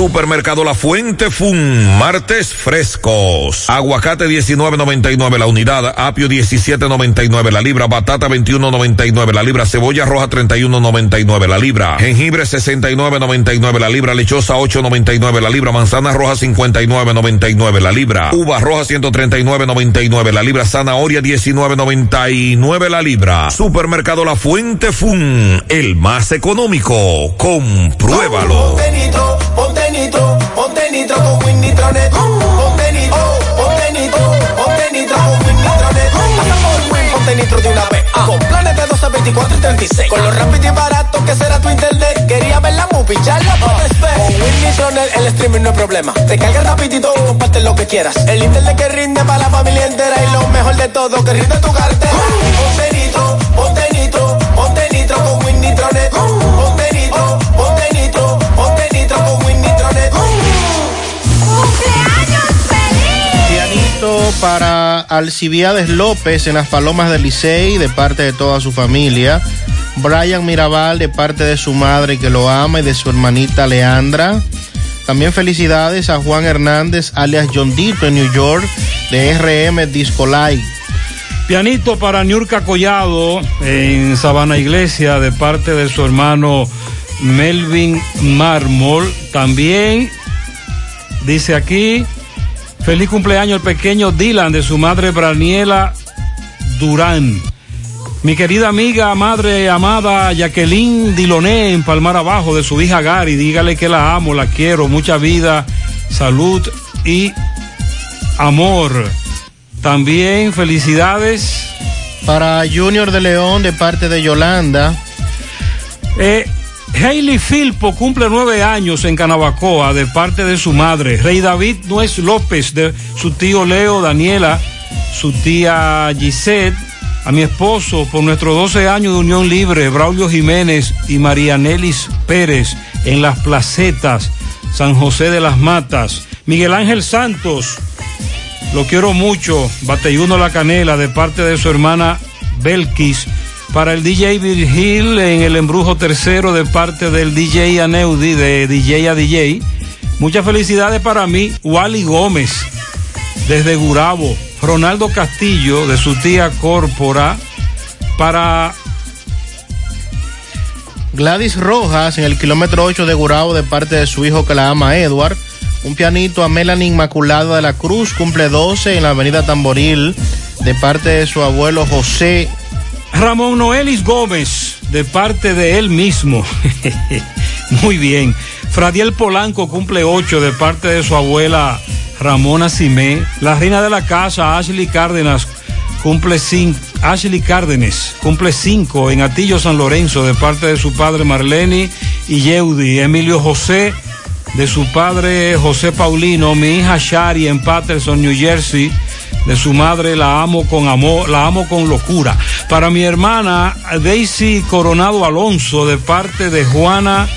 Supermercado La Fuente Fun, martes frescos. Aguacate 19.99 la unidad, apio 17.99 la libra, batata 21.99 la libra, cebolla roja 31.99 la libra, jengibre 69.99 la libra, lechosa 8.99 la libra, manzana roja 59.99 la libra, uva roja 139.99 la libra, zanahoria 19.99 la libra. Supermercado La Fuente Fun, el más económico. Compruébalo. Nitro, ponte nitro con Win Nitronet. Ponte nitro, ponte nitro, ponte nitro con Win Nitronet. Ponte nitro de una vez. Con planes de 12, 24 y 36. Con lo rápido y barato que será tu internet. Quería ver la movie, ya la puedes. Con Win Nitronet el streaming no es problema. Te carga rapidito comparte lo que quieras. El internet que rinde para la familia entera. Y lo mejor de todo, que rinde tu cartera. Ponte nitro, ponte nitro, ponte nitro con Win Nitronet. Pianito para Alcibiades López en las Palomas del Licey de parte de toda su familia. Brian Mirabal de parte de su madre que lo ama y de su hermanita Leandra. También felicidades a Juan Hernández alias John en New York de RM Disco Live. Pianito para Niurka Collado en Sabana Iglesia de parte de su hermano Melvin Mármol. También dice aquí, feliz cumpleaños el pequeño Dylan de su madre Braniela Durán. Mi querida amiga, madre amada Jacqueline Diloné en Palmar Abajo de su hija Gary, dígale que la amo, la quiero, mucha vida salud y amor. También felicidades para Junior de León de parte de Yolanda. Eh, Hailey Filpo cumple nueve años en Canabacoa de parte de su madre. Rey David Nuez López de su tío Leo, Daniela, su tía Gisette, a mi esposo por nuestros 12 años de unión libre, Braulio Jiménez y María Nelis Pérez en las placetas, San José de las Matas. Miguel Ángel Santos, lo quiero mucho, Bateyuno La Canela de parte de su hermana Belkis para el DJ Virgil en el embrujo tercero de parte del DJ Aneudi de DJ a DJ. Muchas felicidades para mí, Wally Gómez, desde Gurabo, Ronaldo Castillo, de su tía Córpora, para Gladys Rojas en el kilómetro 8 de Gurabo de parte de su hijo que la ama Edward. Un pianito a Melanie Inmaculada de la Cruz, cumple 12 en la avenida Tamboril de parte de su abuelo José Ramón Noelis Gómez, de parte de él mismo. Muy bien. Fradiel Polanco cumple ocho de parte de su abuela Ramona Simé. La reina de la casa, Ashley Cárdenas, cumple cinco. Ashley Cárdenas cumple cinco en Atillo San Lorenzo de parte de su padre Marlene y Yeudi. Emilio José de su padre José Paulino. Mi hija Shari en Patterson, New Jersey de su madre la amo con amor, la amo con locura. Para mi hermana Daisy Coronado Alonso de parte de Juana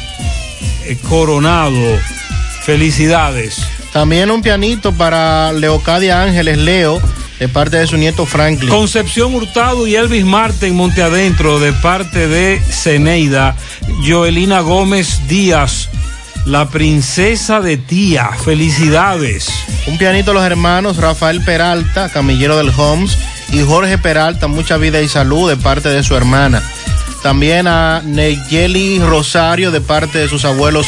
eh, Coronado. Felicidades. También un pianito para Leocadia Ángeles Leo de parte de su nieto Franklin. Concepción Hurtado y Elvis Marte en Monte Adentro de parte de Ceneida. Joelina Gómez Díaz la princesa de tía. Felicidades. Un pianito a los hermanos Rafael Peralta, camillero del Homes, y Jorge Peralta, mucha vida y salud de parte de su hermana. También a Neyeli Rosario de parte de sus abuelos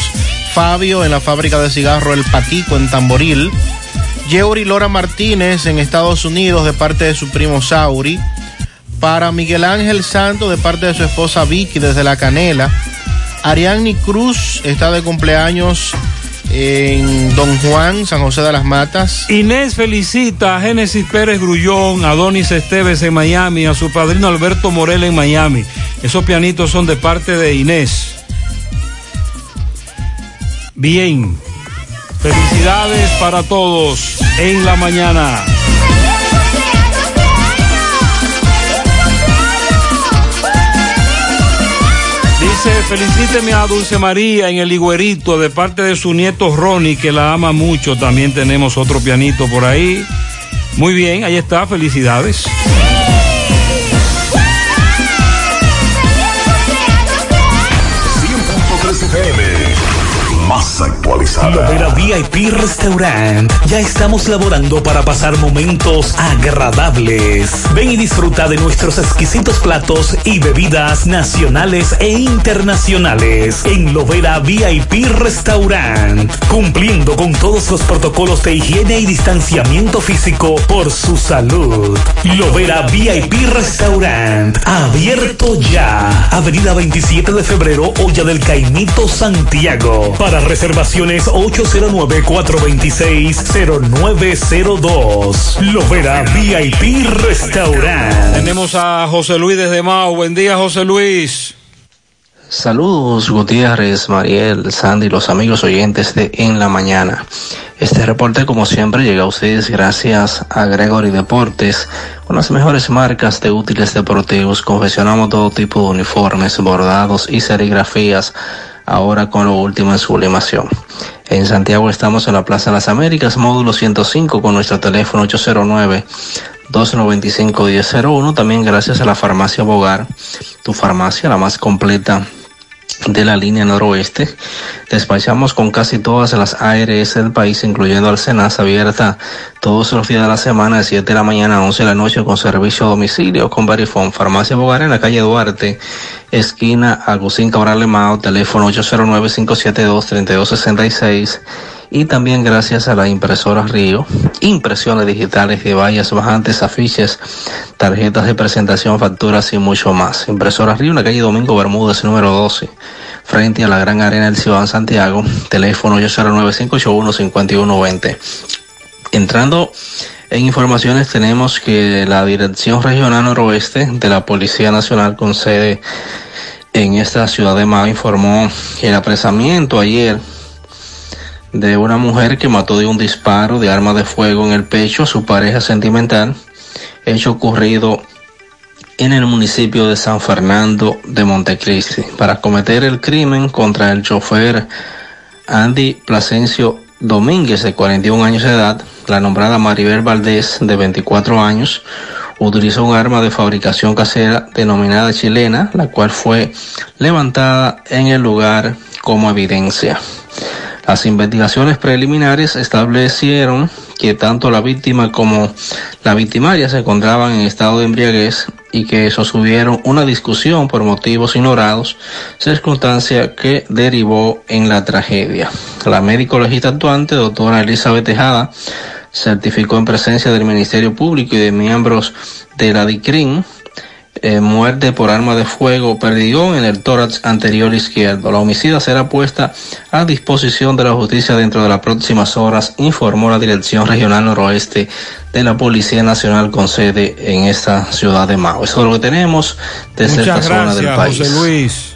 Fabio en la fábrica de cigarro El Patico en Tamboril. Yeuri Lora Martínez en Estados Unidos de parte de su primo Sauri. Para Miguel Ángel Santo de parte de su esposa Vicky desde La Canela. Ariadne Cruz está de cumpleaños en Don Juan, San José de las Matas. Inés felicita a Génesis Pérez Grullón, a Donis Esteves en Miami, a su padrino Alberto Morel en Miami. Esos pianitos son de parte de Inés. Bien. Felicidades para todos en la mañana. Dice, felicíteme a Dulce María en el Higuerito de parte de su nieto Ronnie, que la ama mucho. También tenemos otro pianito por ahí. Muy bien, ahí está, felicidades. más actualizada. Lovera VIP Restaurant. Ya estamos laborando para pasar momentos agradables. Ven y disfruta de nuestros exquisitos platos y bebidas nacionales e internacionales en Lovera VIP Restaurant. Cumpliendo con todos los protocolos de higiene y distanciamiento físico por su salud. Lovera VIP Restaurant. Abierto ya. Avenida 27 de febrero, Olla del Caimito, Santiago. Para reservaciones 809-426-0902. Lovera VIP Restaurant. Tenemos a José Luis desde Mao. Buen día, José Luis. Saludos Gutiérrez, Mariel, Sandy, los amigos oyentes de En la Mañana. Este reporte como siempre llega a ustedes gracias a Gregory Deportes. Con las mejores marcas de útiles deportivos confeccionamos todo tipo de uniformes, bordados y serigrafías ahora con lo último en sublimación. En Santiago estamos en la Plaza de las Américas, módulo 105, con nuestro teléfono 809 295 1001. También gracias a la farmacia Bogar, tu farmacia, la más completa de la línea noroeste. Despachamos con casi todas las ARS del país, incluyendo Alcenas, abierta todos los días de la semana, de 7 de la mañana a 11 de la noche, con servicio a domicilio, con Verifone. Farmacia Bogar en la calle Duarte, esquina Agustín Cabral Lemao, teléfono 809-572-3266 y también gracias a la impresora Río, impresiones digitales de vallas bajantes, afiches, tarjetas de presentación, facturas y mucho más. Impresora Río, en la calle Domingo Bermúdez, número 12, frente a la Gran Arena del Ciudad Santiago, teléfono 809-581-5120. Entrando en informaciones tenemos que la Dirección Regional Noroeste de la Policía Nacional con sede en esta ciudad de Mao informó el apresamiento ayer de una mujer que mató de un disparo de arma de fuego en el pecho a su pareja sentimental, hecho ocurrido en el municipio de San Fernando de Montecristi, para cometer el crimen contra el chofer Andy Plasencio Domínguez, de 41 años de edad, la nombrada Maribel Valdés, de 24 años, utilizó un arma de fabricación casera denominada chilena, la cual fue levantada en el lugar como evidencia. Las investigaciones preliminares establecieron que tanto la víctima como la victimaria se encontraban en estado de embriaguez y que sostuvieron una discusión por motivos ignorados, circunstancia que derivó en la tragedia. La médico legista actuante, doctora Elizabeth Tejada, certificó en presencia del Ministerio Público y de miembros de la DICRIN eh, muerte por arma de fuego perdigón en el tórax anterior izquierdo. La homicida será puesta a disposición de la justicia dentro de las próximas horas, informó la Dirección Regional Noroeste de la Policía Nacional con sede en esta ciudad de Mao. Eso es lo que tenemos desde Muchas esta zona del gracias, país. José Luis.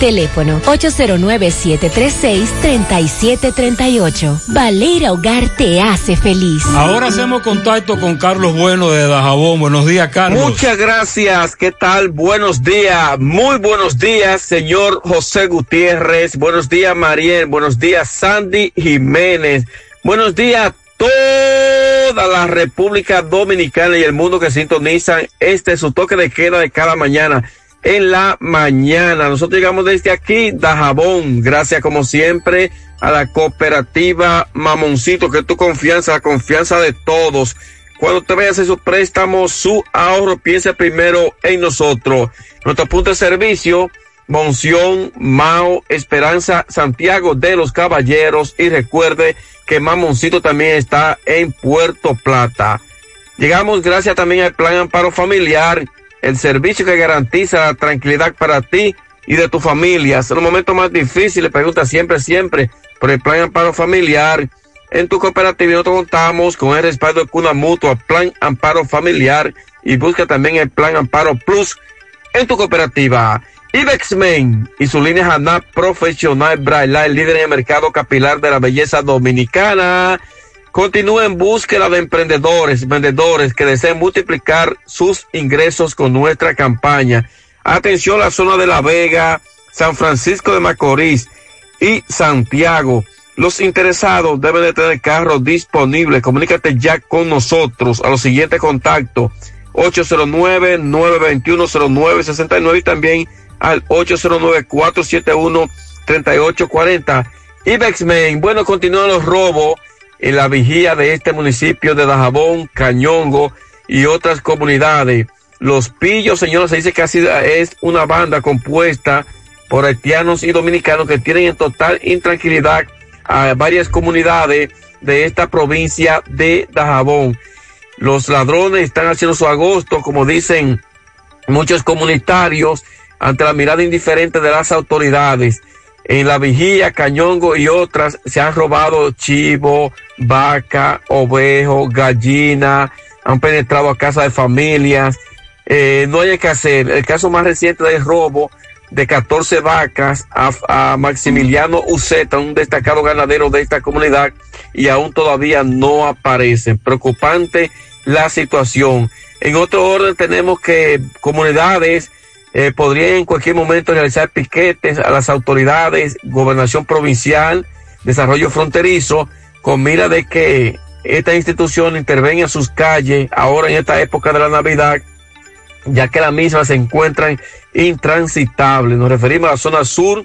Teléfono 809-736-3738. Baleira Hogar te hace feliz. Ahora hacemos contacto con Carlos Bueno de Dajabón. Buenos días, Carlos. Muchas gracias. ¿Qué tal? Buenos días. Muy buenos días, señor José Gutiérrez. Buenos días, Mariel. Buenos días, Sandy Jiménez. Buenos días, toda la República Dominicana y el mundo que sintonizan este su toque de queda de cada mañana. En la mañana. Nosotros llegamos desde aquí, Dajabón. Gracias como siempre a la cooperativa Mamoncito, que es tu confianza, la confianza de todos. Cuando te vayas a su préstamo, su ahorro, piensa primero en nosotros. Nuestro punto de servicio, Monción, Mao, Esperanza, Santiago de los Caballeros. Y recuerde que Mamoncito también está en Puerto Plata. Llegamos gracias también al Plan Amparo Familiar, el servicio que garantiza la tranquilidad para ti y de tu familia. En los momentos más difíciles, pregunta siempre, siempre por el Plan Amparo Familiar. En tu cooperativa nosotros contamos con el respaldo de Cuna Mutua, Plan Amparo Familiar y busca también el Plan Amparo Plus en tu cooperativa. Ibexmen y su línea Hanap Profesional Braille, líder en el mercado capilar de la belleza dominicana. Continúa en búsqueda de emprendedores, vendedores que deseen multiplicar sus ingresos con nuestra campaña. Atención a la zona de La Vega, San Francisco de Macorís y Santiago. Los interesados deben de tener carros disponibles. Comunícate ya con nosotros a los siguientes contactos. 809-921-0969 y también al 809-471-3840. Ibexmen, bueno, continúan los robos en la vigía de este municipio de Dajabón, Cañongo y otras comunidades. Los Pillos, señores, se dice que así es una banda compuesta por haitianos y dominicanos que tienen en total intranquilidad a varias comunidades de esta provincia de Dajabón. Los ladrones están haciendo su agosto, como dicen muchos comunitarios, ante la mirada indiferente de las autoridades. En la vigía, Cañongo y otras se han robado chivo, vaca, ovejo, gallina, han penetrado a casa de familias. Eh, no hay que hacer. El caso más reciente del robo de 14 vacas a, Maximiliano Uceta, un destacado ganadero de esta comunidad, y aún todavía no aparecen. Preocupante la situación. En otro orden tenemos que comunidades eh, podrían en cualquier momento realizar piquetes a las autoridades, gobernación provincial, desarrollo fronterizo con mira de que esta institución intervenga en sus calles ahora en esta época de la Navidad, ya que las mismas se encuentran intransitables. Nos referimos a la zona sur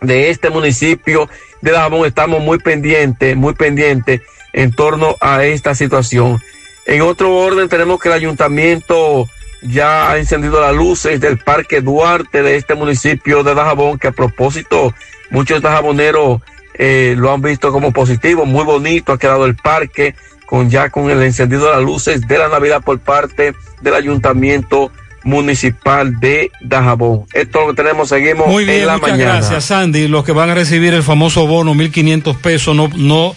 de este municipio de Dajabón. Estamos muy pendientes, muy pendientes en torno a esta situación. En otro orden tenemos que el ayuntamiento ya ha encendido las luces del Parque Duarte de este municipio de Dajabón, que a propósito muchos dajaboneros eh, lo han visto como positivo, muy bonito ha quedado el parque con ya con el encendido de las luces de la Navidad por parte del ayuntamiento municipal de Dajabón. Esto es lo que tenemos, seguimos Muy bien, en la muchas mañana. gracias, Sandy. Los que van a recibir el famoso bono, 1.500 pesos, no, no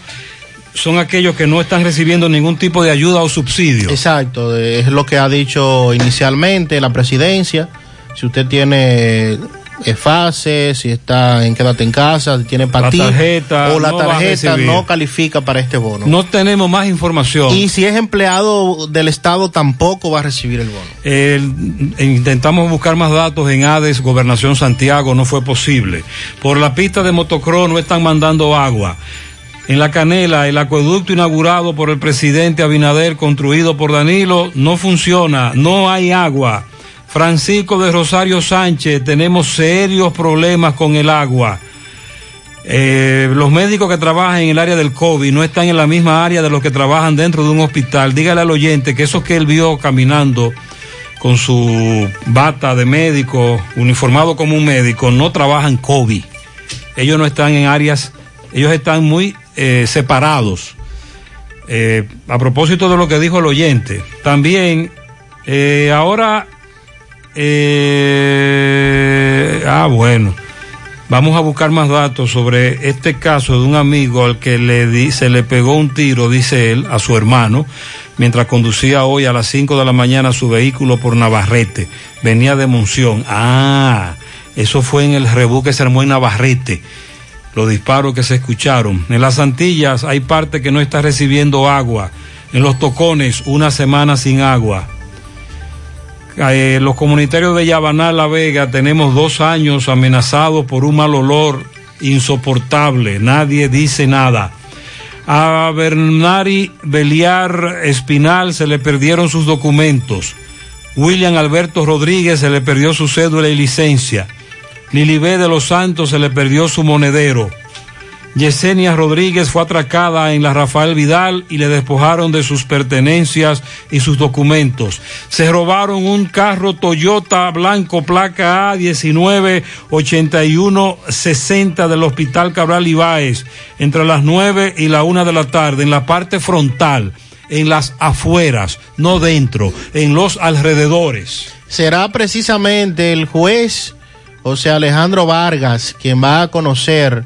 son aquellos que no están recibiendo ningún tipo de ayuda o subsidio. Exacto, es lo que ha dicho inicialmente la presidencia. Si usted tiene eh, fase, si está en quédate en casa, si tiene tarjeta o la no tarjeta no califica para este bono. No tenemos más información. Y si es empleado del Estado tampoco va a recibir el bono. El- intentamos buscar más datos en ADES, Gobernación Santiago, no fue posible. Por la pista de motocross no están mandando agua. En la Canela, el acueducto inaugurado por el presidente Abinader, construido por Danilo, no funciona, no hay agua. Francisco de Rosario Sánchez, tenemos serios problemas con el agua. Eh, los médicos que trabajan en el área del COVID no están en la misma área de los que trabajan dentro de un hospital. Dígale al oyente que esos que él vio caminando con su bata de médico, uniformado como un médico, no trabajan COVID. Ellos no están en áreas, ellos están muy eh, separados. Eh, a propósito de lo que dijo el oyente, también eh, ahora, eh, ah bueno, vamos a buscar más datos sobre este caso de un amigo al que le se le pegó un tiro, dice él, a su hermano, mientras conducía hoy a las 5 de la mañana su vehículo por Navarrete. Venía de Monción. Ah, eso fue en el rebú que se armó en Navarrete. Los disparos que se escucharon. En las Antillas hay parte que no está recibiendo agua. En los tocones, una semana sin agua. Eh, los comunitarios de Yabaná, La Vega, tenemos dos años amenazados por un mal olor insoportable. Nadie dice nada. A Bernari Beliar Espinal se le perdieron sus documentos. William Alberto Rodríguez se le perdió su cédula y licencia. Lilibé de los Santos se le perdió su monedero. Yesenia Rodríguez fue atracada en la Rafael Vidal y le despojaron de sus pertenencias y sus documentos. Se robaron un carro Toyota blanco placa A 198160 del Hospital Cabral Ibáez entre las 9 y la 1 de la tarde en la parte frontal, en las afueras, no dentro, en los alrededores. Será precisamente el juez José Alejandro Vargas quien va a conocer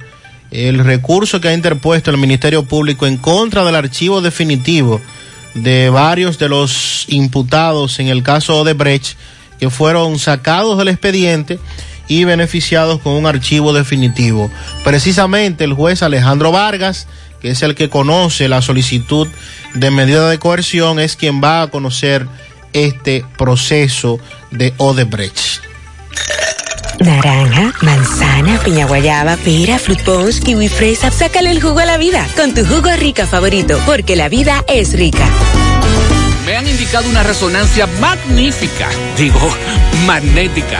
el recurso que ha interpuesto el Ministerio Público en contra del archivo definitivo de varios de los imputados en el caso Odebrecht que fueron sacados del expediente y beneficiados con un archivo definitivo. Precisamente el juez Alejandro Vargas, que es el que conoce la solicitud de medida de coerción, es quien va a conocer este proceso de Odebrecht. Naranja, manzana, piña guayaba, pera, fruit punch, kiwi fresa. Sácale el jugo a la vida con tu jugo rica favorito, porque la vida es rica. Me han indicado una resonancia magnífica, digo, magnética.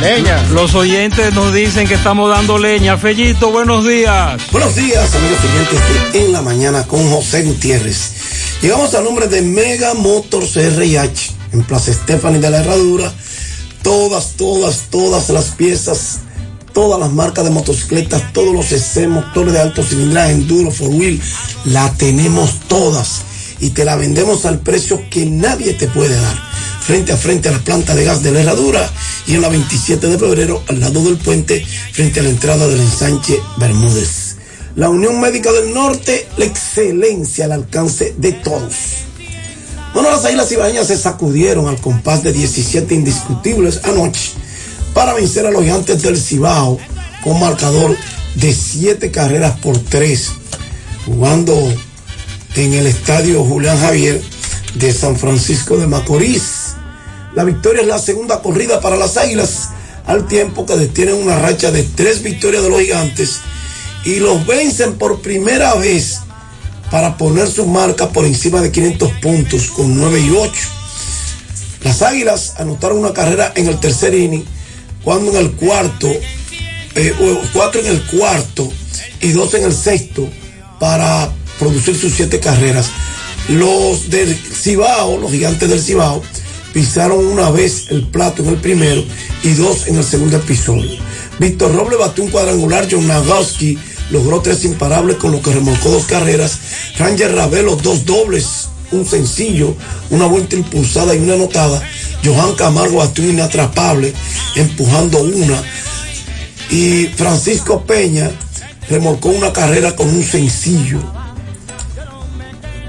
Leña. Los oyentes nos dicen que estamos dando leña. Fellito, buenos días. Buenos días, amigos oyentes de En la Mañana con José Gutiérrez. Llegamos al nombre de Mega Motors RH en Plaza Stephanie de la Herradura. Todas, todas, todas las piezas, todas las marcas de motocicletas, todos los EC, motores de alto cilindraje, enduro, four wheel, la tenemos todas y te la vendemos al precio que nadie te puede dar frente a frente a la planta de gas de la Herradura y en la 27 de febrero al lado del puente frente a la entrada del ensanche Bermúdez. La Unión Médica del Norte, la excelencia al alcance de todos. Bueno, las Águilas Ibañas se sacudieron al compás de 17 indiscutibles anoche para vencer a los gigantes del Cibao con marcador de 7 carreras por 3, jugando en el estadio Julián Javier de San Francisco de Macorís. La victoria es la segunda corrida para las Águilas, al tiempo que detienen una racha de tres victorias de los gigantes y los vencen por primera vez para poner su marca por encima de 500 puntos con 9 y 8. Las Águilas anotaron una carrera en el tercer inning, cuando en el cuarto, eh, cuatro en el cuarto y dos en el sexto para producir sus siete carreras. Los del Cibao, los gigantes del Cibao, pisaron una vez el plato en el primero y dos en el segundo episodio. Víctor Roble batió un cuadrangular, John Nagowski logró tres imparables con lo que remolcó dos carreras, Ranger Ravelo dos dobles, un sencillo, una vuelta impulsada y una anotada, Johan Camargo batió inatrapable, empujando una, y Francisco Peña remolcó una carrera con un sencillo.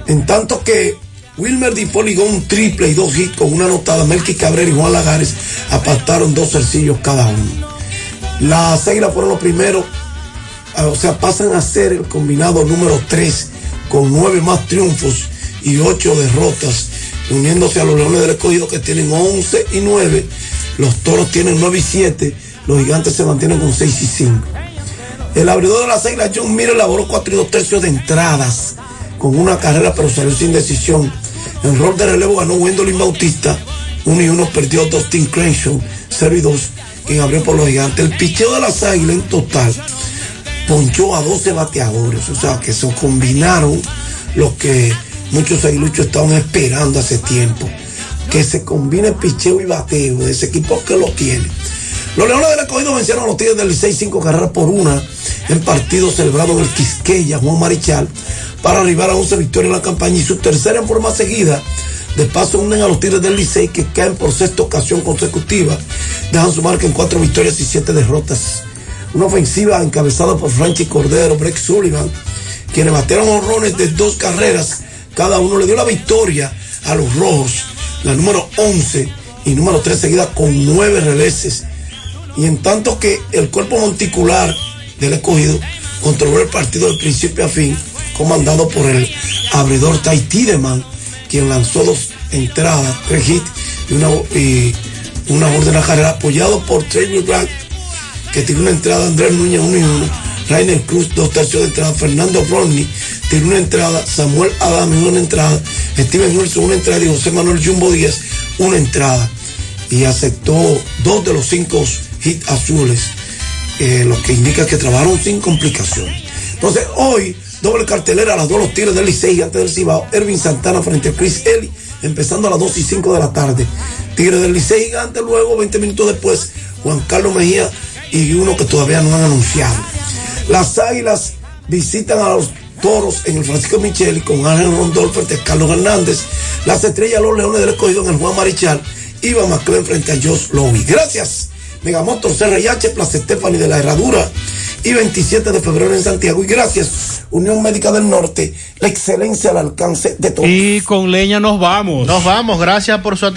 En tanto que Wilmer Di ligó un triple y dos hits con una anotada. Melky Cabrera y Juan Lagares apartaron dos sencillos cada uno. Las Águilas fueron los primeros, ah, o sea, pasan a ser el combinado número 3 con nueve más triunfos y ocho derrotas, uniéndose a los Leones del Escogido que tienen 11 y 9. Los Toros tienen 9 y 7. Los Gigantes se mantienen con 6 y 5. El abridor de las Águilas, John Miller, elaboró 4 y 2 tercios de entradas con una carrera, pero salió sin decisión en rol de relevo ganó Wendolin Bautista. Uno y uno perdió Dustin Crenshaw, 0 y 2, quien abrió por los gigantes. El picheo de las águilas en total ponchó a 12 bateadores. O sea, que se combinaron lo que muchos aguiluchos estaban esperando hace tiempo. Que se combine picheo y bateo de ese equipo que lo tiene. Los Leones del Escogido vencieron a los Tigres del 6 5 carreras por una en partido celebrado en el Quisqueya, Juan Marichal para arribar a 11 victorias en la campaña y su tercera en forma seguida. De paso unen a los Tigres del Licey que caen por sexta ocasión consecutiva. Dejan su marca en cuatro victorias y siete derrotas. Una ofensiva encabezada por Franchi Cordero, Breck Sullivan, quienes batearon honrones de dos carreras. Cada uno le dio la victoria a los rojos. La número 11 y número 3 seguida con nueve reveses. Y en tanto que el cuerpo monticular del escogido controló el partido de principio a fin comandado por el abridor Ty Tideman, quien lanzó dos entradas, tres hits y una, y una orden a carrera, apoyado por Trey Black, que tiene una entrada, Andrés Núñez uno y uno, Rainer Cruz dos tercios de entrada, Fernando Rodney tiene una entrada, Samuel Adams una entrada, Steven Wilson una entrada y José Manuel Jumbo Díaz una entrada. Y aceptó dos de los cinco azules, eh, lo que indica que trabajaron sin complicaciones. Entonces, hoy Doble cartelera a las dos los Tigres del Licey antes del Cibao. Ervin Santana frente a Chris Eli, empezando a las 2 y 5 de la tarde. Tigres del Licey antes, luego 20 minutos después, Juan Carlos Mejía y uno que todavía no han anunciado. Las Águilas visitan a los Toros en el Francisco Micheli con Ángel Rondol frente a Carlos Hernández. Las Estrellas, los Leones del Escogido en el Juan Marichal Iba McLean frente a Josh Lowy. Gracias. Megamotor CRIH, Plaza Stephanie de la Herradura y 27 de febrero en Santiago. Y gracias, Unión Médica del Norte, la excelencia al alcance de todos. Y con leña nos vamos. Nos vamos, gracias por su atención.